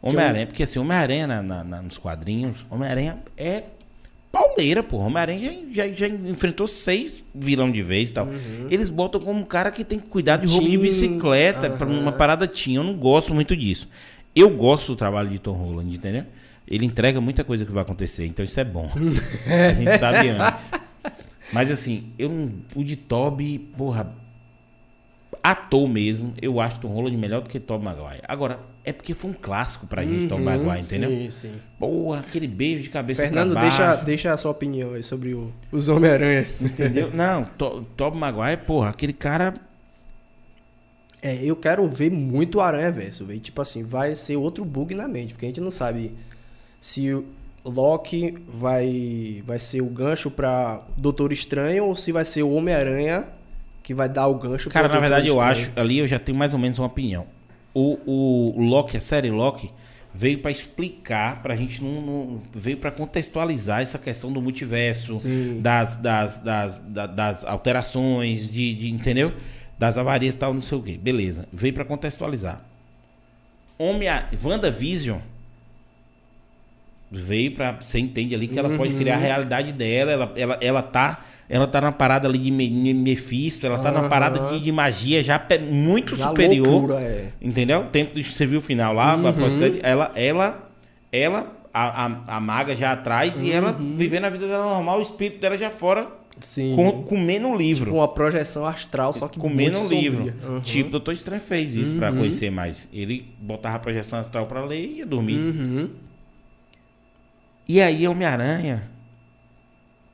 Homem-Aranha, porque assim, Homem-Aranha na- na- na- nos quadrinhos, Homem-Aranha é pauleira, pô. Homem-Aranha já, já- já enfrentou seis vilão de vez e tal. Eles botam como um cara que tem que cuidar de roubo de Uhum. Bicicleta, pra uma parada tinha. Eu não gosto muito disso. Eu gosto do trabalho de Tom Holland, entendeu? Ele entrega muita coisa que vai acontecer, então isso é bom. A gente sabe antes. Mas assim, eu não, o de Toby, porra, ator mesmo, eu acho Tom Holland melhor do que Tom Maguire. Agora, é porque foi um clássico pra gente, Tom Maguire, entendeu? Sim, sim. Porra, aquele beijo de cabeça Fernando, pra baixo. deixa, deixa a sua opinião aí sobre o- os Homem-Aranhas. Entendeu? Não, To- Tom Maguire, porra, aquele cara... É, eu quero ver muito o Aranha Verso, velho. Tipo assim, vai ser outro bug na mente, porque a gente não sabe se o Loki vai, vai ser o gancho pra Doutor Estranho ou se vai ser o Homem-Aranha que vai dar o gancho Cara, na verdade, eu Doutor acho, ali eu já tenho mais ou menos uma opinião. O, o, o Loki, a série Loki, veio pra explicar, pra gente não, não- veio pra contextualizar essa questão do multiverso, das, das, das, da- das alterações, de, de- entendeu? Das avarias e tal, não sei o quê. Beleza, veio pra contextualizar. Homem, WandaVision veio pra. Você entende ali que ela pode Uhum. criar a realidade dela, ela, ela, ela tá. Ela tá na parada ali de Me- Me- Mephisto, ela tá na Aham. parada de, de magia já muito Já superior. loucura, é. Entendeu? Tempo de você viu o final lá, Uhum. após ela, ela, ela, a, a, a maga já atrás e ela Uhum. vivendo a vida dela normal, o espírito dela já fora, Sim. com, comendo um livro. Com uma projeção astral, só que comendo um livro. Uhum. Tipo, o Doutor Estranho fez isso pra conhecer mais. Ele botava a projeção astral pra ler e ia dormir. Uhum. E aí Homem-Aranha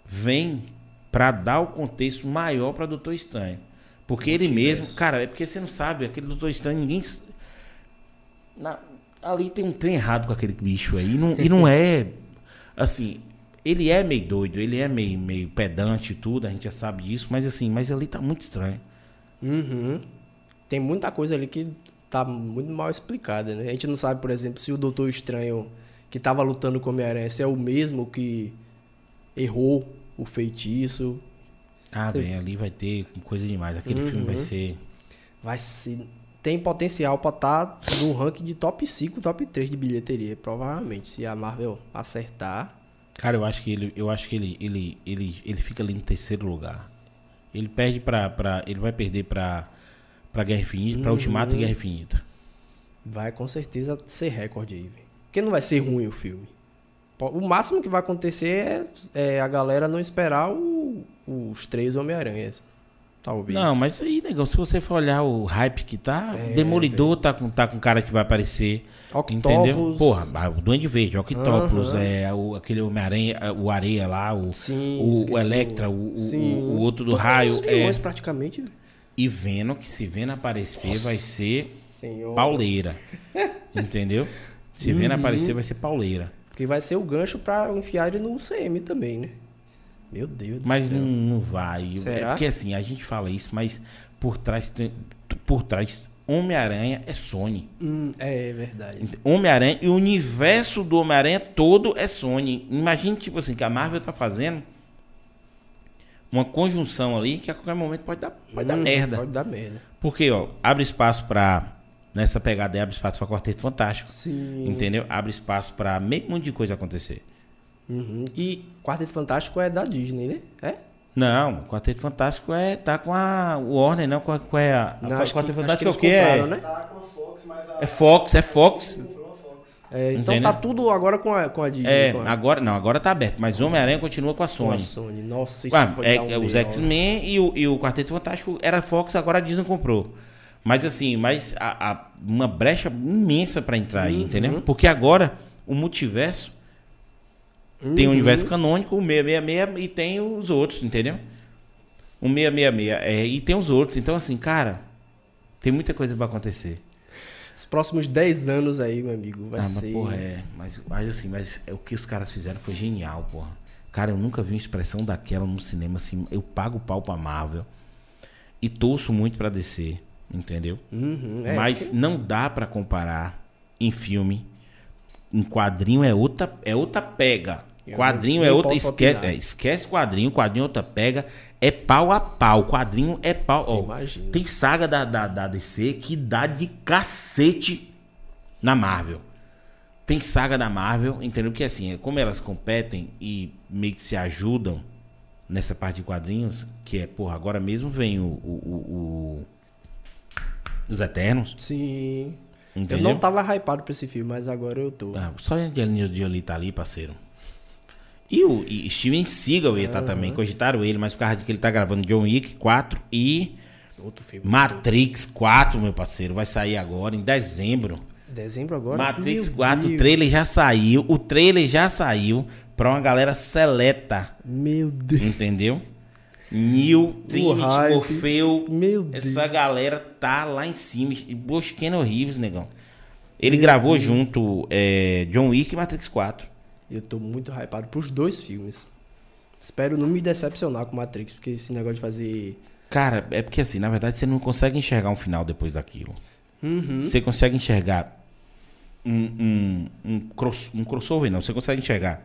vem pra dar o contexto maior pra Doutor Estranho. Porque ele mesmo, cara, é porque você não sabe, aquele Doutor Estranho, ninguém. Na- ali tem um trem errado com aquele bicho aí. E não, e não é. Assim, ele é meio doido, ele é meio, meio pedante e tudo, a gente já sabe disso, mas assim, mas ali tá muito estranho. Uhum. Tem muita coisa ali que tá muito mal explicada, né? A gente não sabe, por exemplo, se o Doutor Estranho que tava lutando com o Homem-Aranha se é o mesmo que errou o feitiço. Ah, bem, ali vai ter coisa demais. Aquele filme vai ser. Vai ser... Tem potencial pra estar no ranking de top 5, top 3 de bilheteria, provavelmente. Se a Marvel acertar. Cara, eu acho que ele, eu acho que ele, ele, ele, ele fica ali no terceiro lugar. Ele perde pra, pra ele vai perder pra, pra Guerra Infinita, pra Ultimato e Guerra Infinita. Vai com certeza ser recorde aí, velho. Porque não vai ser ruim o filme. O máximo que vai acontecer é, é a galera não esperar o- os três Homem-Aranhas. Talvez. Não, mas aí, negão, se você for olhar o hype que tá, É, Demolidor tá com, tá com cara que vai aparecer. Entendeu? Octopus. Porra, ah, o Duende Verde, Octopus, Aham. é, o, aquele Homem-Aranha, o Areia lá, o, Sim, o, o Electra, o, Sim. o, o outro do Todos raio. os É, praticamente. e Venom, que se Venom aparecer, vai ser Senhor. pauleira. Entendeu? Se Uhum. aparecer, vai ser pauleira. Porque vai ser o gancho pra enfiar ele no CM também, né? Meu Deus do Mas céu. não, não vai. É Será? porque assim, a gente fala isso, mas por trás, por trás Homem-Aranha é Sony. Hum, é verdade. Homem-Aranha e o universo do Homem-Aranha todo é Sony. Imagine, tipo assim, que a Marvel tá fazendo uma conjunção ali que a qualquer momento pode dar, pode dar Hum, merda. Pode dar merda. Porque, ó, abre espaço pra. Nessa pegada aí, abre espaço pra Quarteto Fantástico. Sim. Entendeu? Abre espaço pra meio monte de coisa acontecer. Uhum. E Quarteto Fantástico é da Disney, né? É? Não, o Quarteto Fantástico é. tá com a Warner, não com a. Com a, Não, a acho que- Quarteto acho que Fantástico é o eles quê? É, né? Tá com a Fox, mas a. é Fox, é Fox. É, então Entendeu? tá tudo agora com a, com a Disney. É, com a, agora. Não, agora tá aberto. Mas Homem-Aranha continua com a com a Sony. Sony. Nossa, isso Ué, pode é, dar um é os B.O. X-Men e o, e o Quarteto Fantástico era Fox, agora a Disney comprou. Mas assim, mas a- a- uma brecha imensa pra entrar Uhum. aí, entendeu? Porque agora o multiverso tem o Uhum. universo canônico, o 666 e tem os outros, entendeu? O 666 é, e tem os outros. Então assim, cara, tem muita coisa pra acontecer. Os próximos 10 anos aí, meu amigo, vai ah, mas ser... porra, é. Mas, mas assim, mas o que os caras fizeram foi genial, porra. Cara, eu nunca vi uma expressão daquela no cinema assim. Eu pago o pau pra Marvel e torço muito pra descer, entendeu? Uhum, é, mas não dá pra comparar em filme. Em quadrinho é outra, é outra pega. Eu Quadrinho é outra. Esquece, é, esquece quadrinho, quadrinho é outra pega. É pau a pau. Quadrinho é pau. ó, tem saga da, da, da DC que dá de cacete na Marvel. Tem saga da Marvel, entendeu? Que assim, é como elas competem e meio que se ajudam nessa parte de quadrinhos, que é, porra, agora mesmo vem o, o- o- o- os Eternos, Sim. entendeu? Eu não tava hypado pra esse filme, mas agora eu tô. Ah, só a Angelina Jolie tá ali, parceiro. E o e Steven Seagal ia estar também, cogitaram ele, mas por causa de que ele tá gravando John Wick 4 e Outro filme. Matrix 4, meu parceiro, vai sair agora em dezembro. Dezembro agora? Matrix Meu 4, o Deus. trailer já saiu, o trailer já saiu pra uma galera seleta, Meu Deus. entendeu? Neil, Trinity. Morfeu, Meu Deus. essa galera tá lá em cima. E Keanu Reeves, negão. Ele gravou junto é, John Wick e Matrix 4. Eu tô muito hypado pros dois filmes. Espero não me decepcionar com Matrix, porque esse negócio de fazer. Cara, é porque assim, na verdade, você não consegue enxergar um final depois daquilo. Uhum. Você consegue enxergar um, um, um, cross, um crossover, não. Você consegue enxergar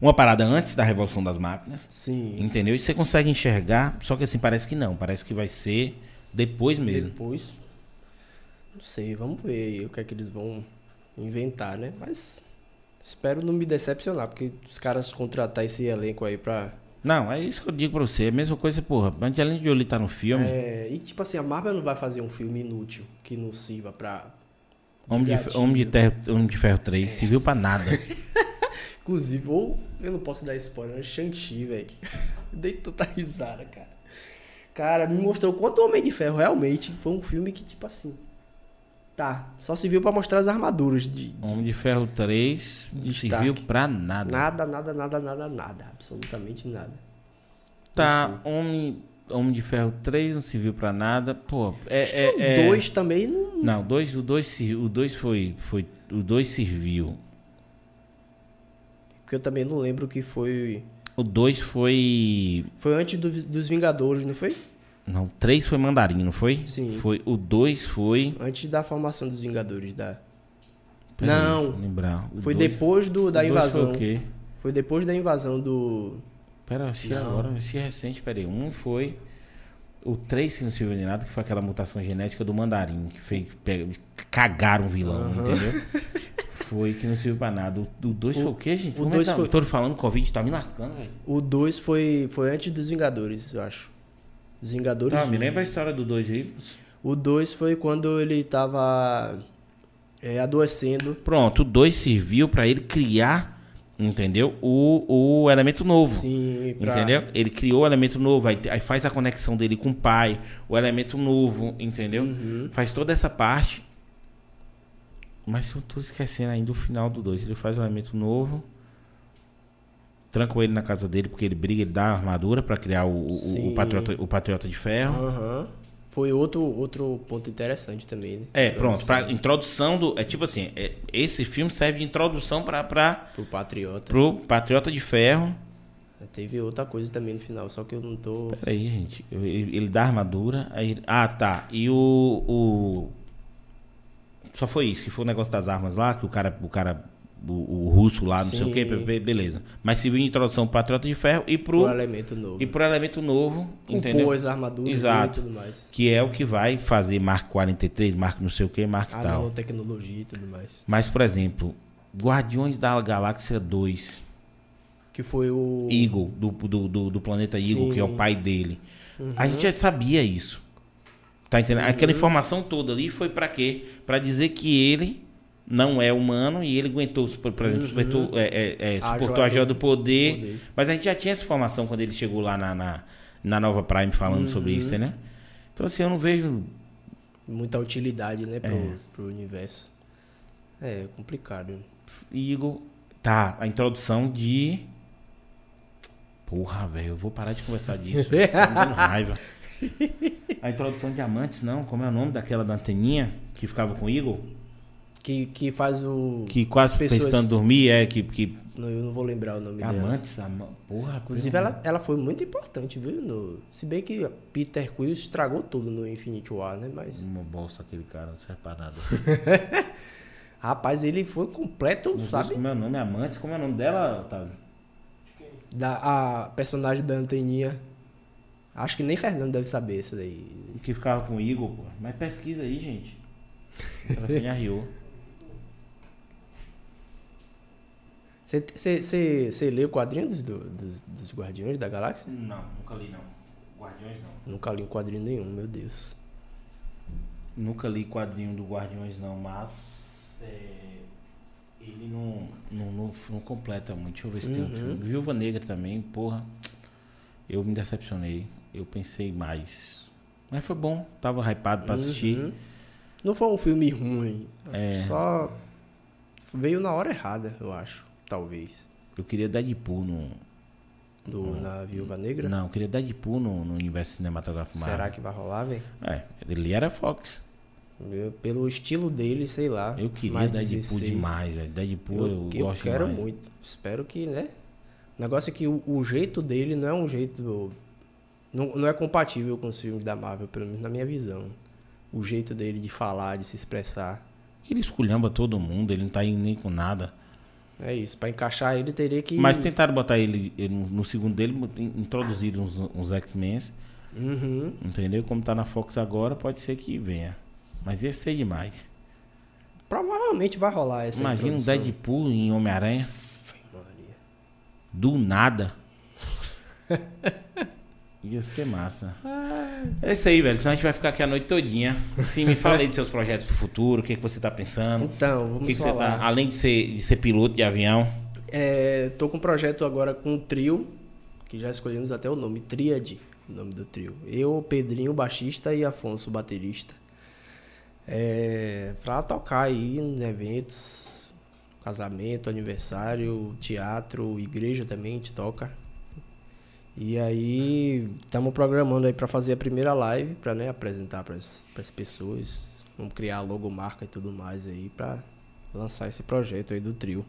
uma parada antes da Revolução das Máquinas. Sim. Entendeu? E você consegue enxergar, só que assim, parece que não. Parece que vai ser depois mesmo. Depois. Não sei, vamos ver aí o que é que eles vão inventar, né? Mas. Espero não me decepcionar, porque os caras contratar esse elenco aí pra. Não, é isso que eu digo pra você. É a mesma coisa, porra. Angelina Jolie tá no filme. É, e tipo assim, a Marvel não vai fazer um filme inútil que não sirva pra. Homem, de. Homem, de Terra, Homem de Ferro 3. Se viu pra nada. Inclusive, ou eu não posso dar spoiler, mas Shang-Chi, velho. Dei tanta risada, cara. Cara, me mostrou quanto Homem de Ferro realmente foi um filme que, tipo assim. Tá, só se viu pra mostrar as armaduras de. de Homem de Ferro 3 não Destaque. serviu pra nada. nada, nada, nada, nada, nada. Absolutamente nada. Tá, Homem, Homem de Ferro 3 não serviu pra nada. Pô, é. É, é- o 2 também não. Não, dois, o 2 o dois foi, foi. O 2 serviu. Porque eu também não lembro que foi. O 2 foi. Foi antes do- dos Vingadores, não foi? Não, 3 foi mandarim, não foi? Sim. Foi, o 2 foi. Antes da formação dos Vingadores. Da... Pera aí, Não. eu lembrar. O Foi dois- depois do, o da dois invasão. Foi o quê? Foi depois da invasão do. Pera, se Não. agora, se recente, peraí. Um foi. O 3 que não serviu de nada, que foi aquela mutação genética do mandarim, que fez. Cagaram o vilão, entendeu? Foi que não serviu pra nada. O 2 foi o quê, gente? o Como dois é que tá? foi- Tô falando, Covid tá me lascando, velho. O 2 foi, foi antes dos Vingadores, eu acho. Os Vingadores. Tá, me lembra a história do 2 aí? O 2 foi quando ele tava é, adoecendo. Pronto, o 2 serviu pra ele criar, entendeu? O, o elemento novo. Sim, pra- Entendeu? Ele criou o elemento novo, aí, aí faz a conexão dele com o pai, o elemento novo, entendeu? Uhum. Faz toda essa parte. Mas eu tô esquecendo ainda o final do 2. Ele faz o elemento novo. Trancam ele na casa dele porque ele briga, ele dá a armadura pra criar o, o- o, patriota, o patriota de ferro. Aham. Foi outro, outro ponto interessante também, né? É, pronto, pra introdução do. É tipo assim, é, esse filme serve de introdução pra, pra, Pro Patriota. pro Patriota de Ferro. Teve outra coisa também no final, só que eu não tô. Peraí, gente. Ele, ele dá armadura. Aí, ah, tá. E o, o. Só foi isso, que foi o negócio das armas lá, que o cara. O cara. O, o russo lá, não sei o quê, Sim. be- beleza. Mas serviu de introdução pro Patriota de Ferro e Pro pro. elemento novo. E pro elemento novo, entendeu? Compôs armaduras Exato. e tudo mais. Que é o que vai fazer Mark 43, Mark não sei o que, Mark A tal. nanotecnologia e tudo mais. Mas, por exemplo, Guardiões da Galáxia 2, Que foi o. Eagle, do, do, do, do planeta Eagle, Sim. que é o pai dele. A gente já sabia isso. Tá entendendo? Aquela informação toda ali foi pra quê? Pra dizer que ele não é humano e ele aguentou, por exemplo, suportou, é, é, é, A suportou joia a joia do do poder, poder. Mas a gente já tinha essa informação quando ele chegou lá na, na, na Nova Prime falando sobre isso, né? Então, assim, eu não vejo Muita utilidade, né, pro, É. pro universo. É complicado. Igor. Tá, a introdução de. Porra, velho, eu vou parar de conversar disso. tá me dando raiva. A introdução de Amantes, não? Como é o nome daquela da anteninha que ficava com o Igor? Que, que faz o. Que quase as fez pessoas- tanto dormir, é, que. que... Não, eu não vou lembrar o nome dela. Amantes, ama... porra, Inclusive, ela, ela foi muito importante, viu? No... Se bem que Peter Quill estragou tudo no Infinity War, né? Mas, Uma bosta aquele cara, nada. rapaz, ele foi completo, Não sabe? como é o nome, Amantes, como é o nome dela, Otávio? Da, a personagem da anteninha. Acho que nem Fernando deve saber isso daí. Que ficava com o Igor, pô. Mas pesquisa aí, gente. O telefone arriou. Você leu o quadrinho dos, do- dos, dos Guardiões da Galáxia? Não, nunca li não. Guardiões não. Nunca li um quadrinho nenhum, meu Deus. Nunca li quadrinho do Guardiões não, mas é, ele não, não, não, não completa muito. Deixa eu ver se tem Uhum. outro filme. Viúva Negra também, porra. Eu me decepcionei. Eu pensei mais. Mas foi bom, tava hypado pra assistir. Uhum. Não foi um filme ruim. É. Só veio na hora errada, eu acho. Talvez. Eu queria Deadpool no. Do, Na Viúva Negra. Não, eu queria Deadpool no, no universo cinematográfico Marvel. Será que vai rolar, velho? É, ele era Fox. Eu- Pelo estilo dele, sei lá. Eu queria Deadpool 16. demais, velho. Deadpool eu, Eu, eu gosto quero demais. muito. Espero que, né? O negócio é que o, o jeito dele não é um jeito. Não, não é compatível com os filmes da Marvel, pelo menos na minha visão. O jeito dele de falar, de se expressar. Ele esculhamba todo mundo, ele não tá aí nem com nada. É isso. Pra encaixar ele, teria que. Mas tentaram botar ele, ele no segundo dele, in- introduziram uns, uns X-Men, Uhum. entendeu? Como tá na Fox agora, pode ser que venha. Mas ia ser demais. Provavelmente vai rolar essa Imagina um. Deadpool em Homem-Aranha, do nada. Ia ser massa. É isso aí, velho. Senão a gente vai ficar aqui a noite todinha. Sim, me fala aí dos seus projetos pro futuro, o que, que você tá pensando. Então, O vamos que, que você falar. tá. Além de ser, de ser piloto de avião. É, tô com um projeto agora com um trio, que já escolhemos até o nome, Tríade, o nome do trio. Eu, Pedrinho, baixista e Afonso, baterista. É, pra tocar aí nos eventos, casamento, aniversário, teatro, igreja também a gente toca. E aí, estamos programando aí para fazer a primeira live, para né, apresentar para as pessoas. Vamos criar a logomarca e tudo mais aí para lançar esse projeto aí do trio.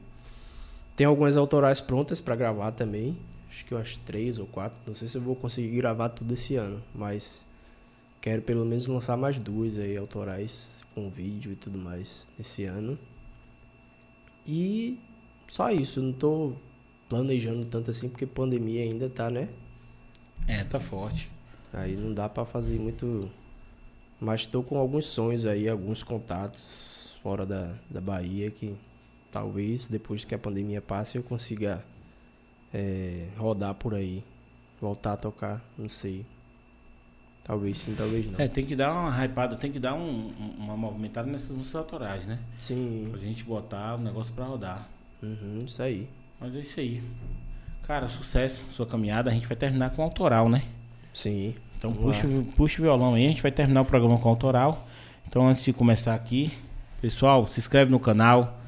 Tem algumas autorais prontas para gravar também. Acho que umas três ou quatro. Não sei se eu vou conseguir gravar tudo esse ano, mas quero pelo menos lançar mais duas aí autorais com vídeo e tudo mais esse ano. E só isso, não tô planejando tanto assim porque pandemia ainda tá, né? É, tá forte. Aí não dá pra fazer muito. Mas tô com alguns sonhos aí, alguns contatos fora da, da Bahia que talvez depois que a pandemia passe eu consiga é, rodar por aí. Voltar a tocar, não sei. Talvez sim, talvez não. É, tem que dar uma hypada, tem que dar um- um- uma movimentada nessas músicas autorais, né? Sim. Pra gente botar o negócio pra rodar. Uhum, isso aí. Mas é isso aí. Cara, sucesso, sua caminhada. A gente vai terminar com autoral, né? Sim. Então puxa, o- puxa o violão aí, a gente vai terminar o programa com autoral. Então antes de começar aqui, pessoal, se inscreve no canal,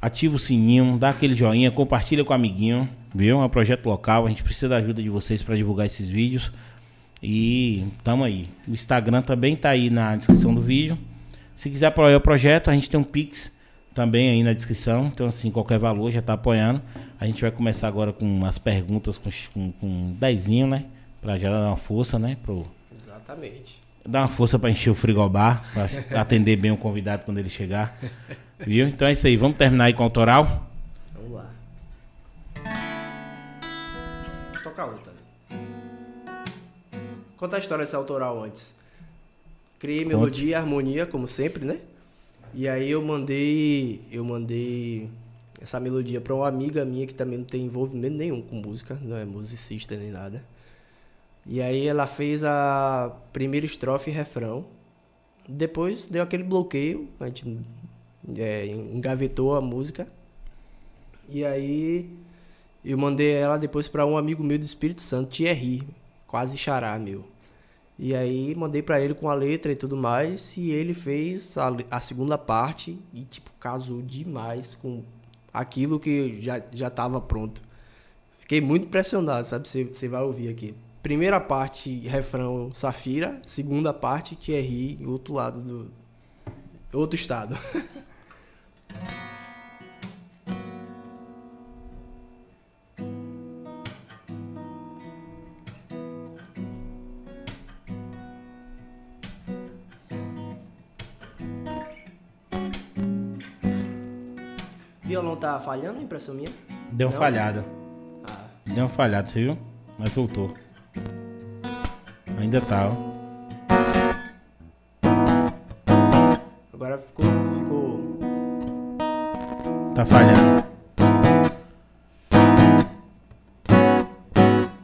ativa o sininho, dá aquele joinha, compartilha com o amiguinho, viu? É um projeto local, a gente precisa da ajuda de vocês para divulgar esses vídeos. E tamo aí. O Instagram também tá aí na descrição do vídeo. Se quiser apoiar o projeto, a gente tem um Pix também aí na descrição. Então, assim, qualquer valor já tá apoiando. A gente vai começar agora com as perguntas com, com, com dezinho, né? Pra já dar uma força, né? Pro, Exatamente. dar uma força pra encher o frigobar, pra atender bem o convidado quando ele chegar. Viu? Então é isso aí. Vamos terminar aí com o autoral? Vamos lá. Toca outra. Conta a história desse autoral antes. Criei melodia e harmonia, como sempre, né? E aí eu mandei. Eu mandei essa melodia pra uma amiga minha que também não tem envolvimento nenhum com música, não é musicista nem nada. E aí ela fez a primeira estrofe e refrão. Depois deu aquele bloqueio, a gente é, engavetou a música. E aí eu mandei ela depois pra um amigo meu do Espírito Santo, Thierry, quase xará meu. E aí mandei pra ele com a letra e tudo mais, e ele fez a, a segunda parte e tipo casou demais com aquilo que já já tava pronto. Fiquei muito impressionado, sabe? Você você vai ouvir aqui. Primeira parte, refrão Safira, segunda parte Thierry, outro lado do outro estado. Violão tá falhando, impressão minha? Deu uma Não? falhada. Ah, Deu uma falhada, você viu? Mas voltou. Ainda tá, ó. agora ficou ficou Tá falhando.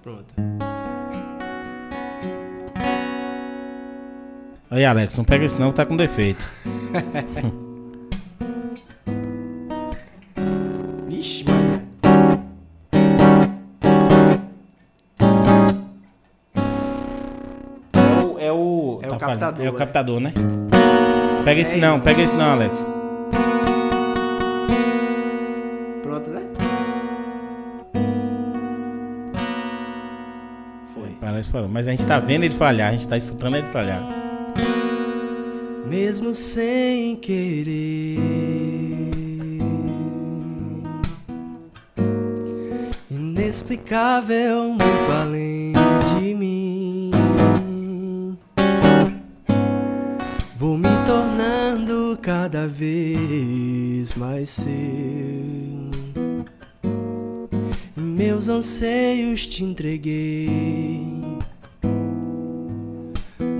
pronto. Aí, Alex, não pega isso não, tá com defeito. captador, É o é. captador, né? Pega esse É, não, eu- pega esse não, Alex. Pronto, né? Foi. Parece falou. Mas a gente tá vendo ele falhar, a gente tá escutando ele falhar. Mesmo sem querer, inexplicável, muito além Vou me tornando cada vez mais seu. Meus anseios te entreguei.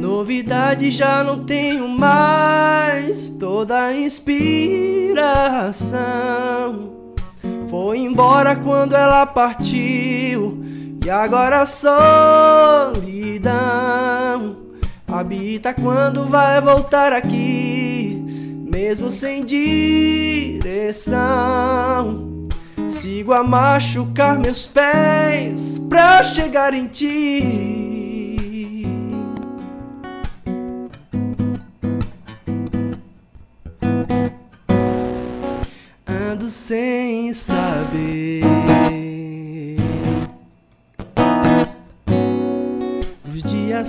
Novidade já não tenho mais toda a inspiração. Foi embora quando ela partiu e agora solidão habita quando vai voltar aqui, mesmo sem direção. Sigo a machucar meus pés pra chegar em ti. Ando sem saber.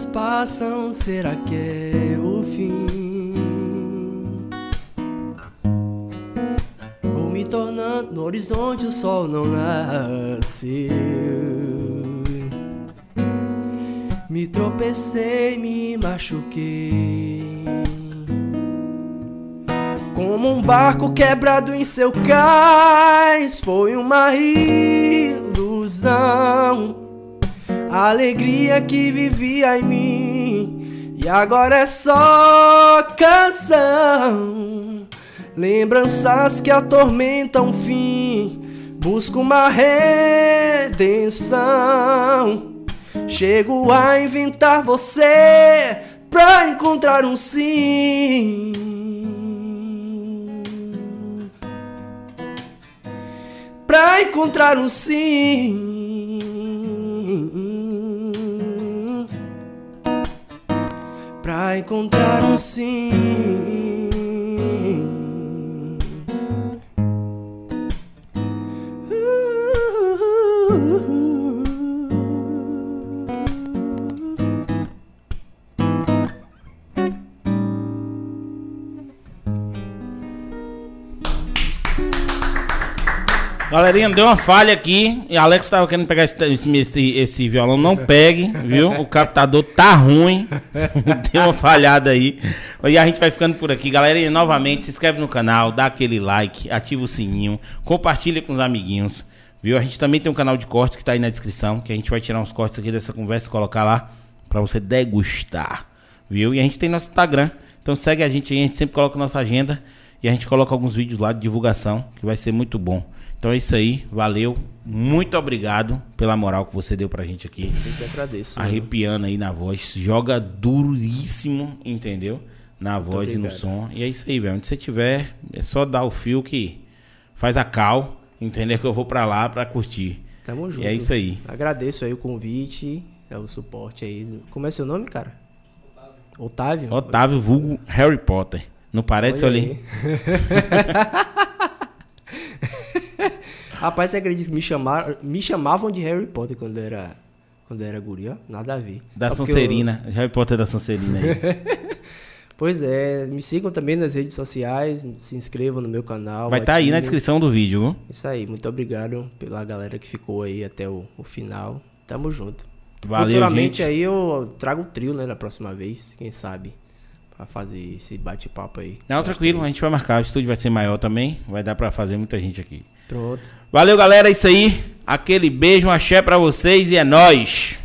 Passam, será que é o fim? Vou me tornando no horizonte, o sol não nasceu. Me tropecei, me machuquei. Como um barco quebrado em seu cais, foi uma ilusão. A alegria que vivia em mim, e agora é só canção. Lembranças que atormentam o fim, busco uma redenção. Chego a inventar você pra encontrar um sim. Pra encontrar um sim. Pra encontrar um sim. Galerinha, deu uma falha aqui. E Alex tava querendo pegar esse, esse, esse violão. Não pegue, viu? O captador tá ruim. deu uma falhada aí. E a gente vai ficando por aqui. Galerinha, novamente, se inscreve no canal, dá aquele like, ativa o sininho, compartilha com os amiguinhos. Viu? A gente também tem um canal de cortes que tá aí na descrição. Que a gente vai tirar uns cortes aqui dessa conversa e colocar lá. Pra você degustar. Viu? E a gente tem nosso Instagram. Então segue a gente aí. A gente sempre coloca nossa agenda. E a gente coloca alguns vídeos lá de divulgação. Que vai ser muito bom. Então é isso aí, valeu. Muito obrigado pela moral que você deu pra gente aqui. Eu que agradeço. mano. Arrepiando aí na voz. Joga duríssimo, entendeu? Na voz e no som. E é isso aí, velho. Onde você tiver, é só dar o fio que faz a cal, entendeu? Que eu vou pra lá pra curtir. Tamo junto. E é isso aí. Agradeço aí o convite, é o suporte aí. Como é seu nome, cara? Otávio. Otávio Vulgo Harry Potter. Não parece, Olha Olha aí. Rapaz, você acredita que me, chamaram, me chamavam de Harry Potter quando eu era, quando eu era guri, ó? Nada a ver. Da Só eu- Sonserina. Harry Potter da Sonserina aí. Pois é, me sigam também nas redes sociais, se inscrevam no meu canal. Vai estar aí na descrição do vídeo, viu? Isso aí, muito obrigado pela galera que ficou aí até o, o final. Tamo junto. Valeu, Futuramente gente. aí eu trago o trio, né, na próxima vez, quem sabe, pra fazer esse bate-papo aí. Não, tranquilo, a gente vai marcar. O estúdio vai ser maior também. Vai dar pra fazer muita gente aqui. Pronto. Valeu, galera. É isso aí. Aquele beijo, um axé pra vocês e é nóis.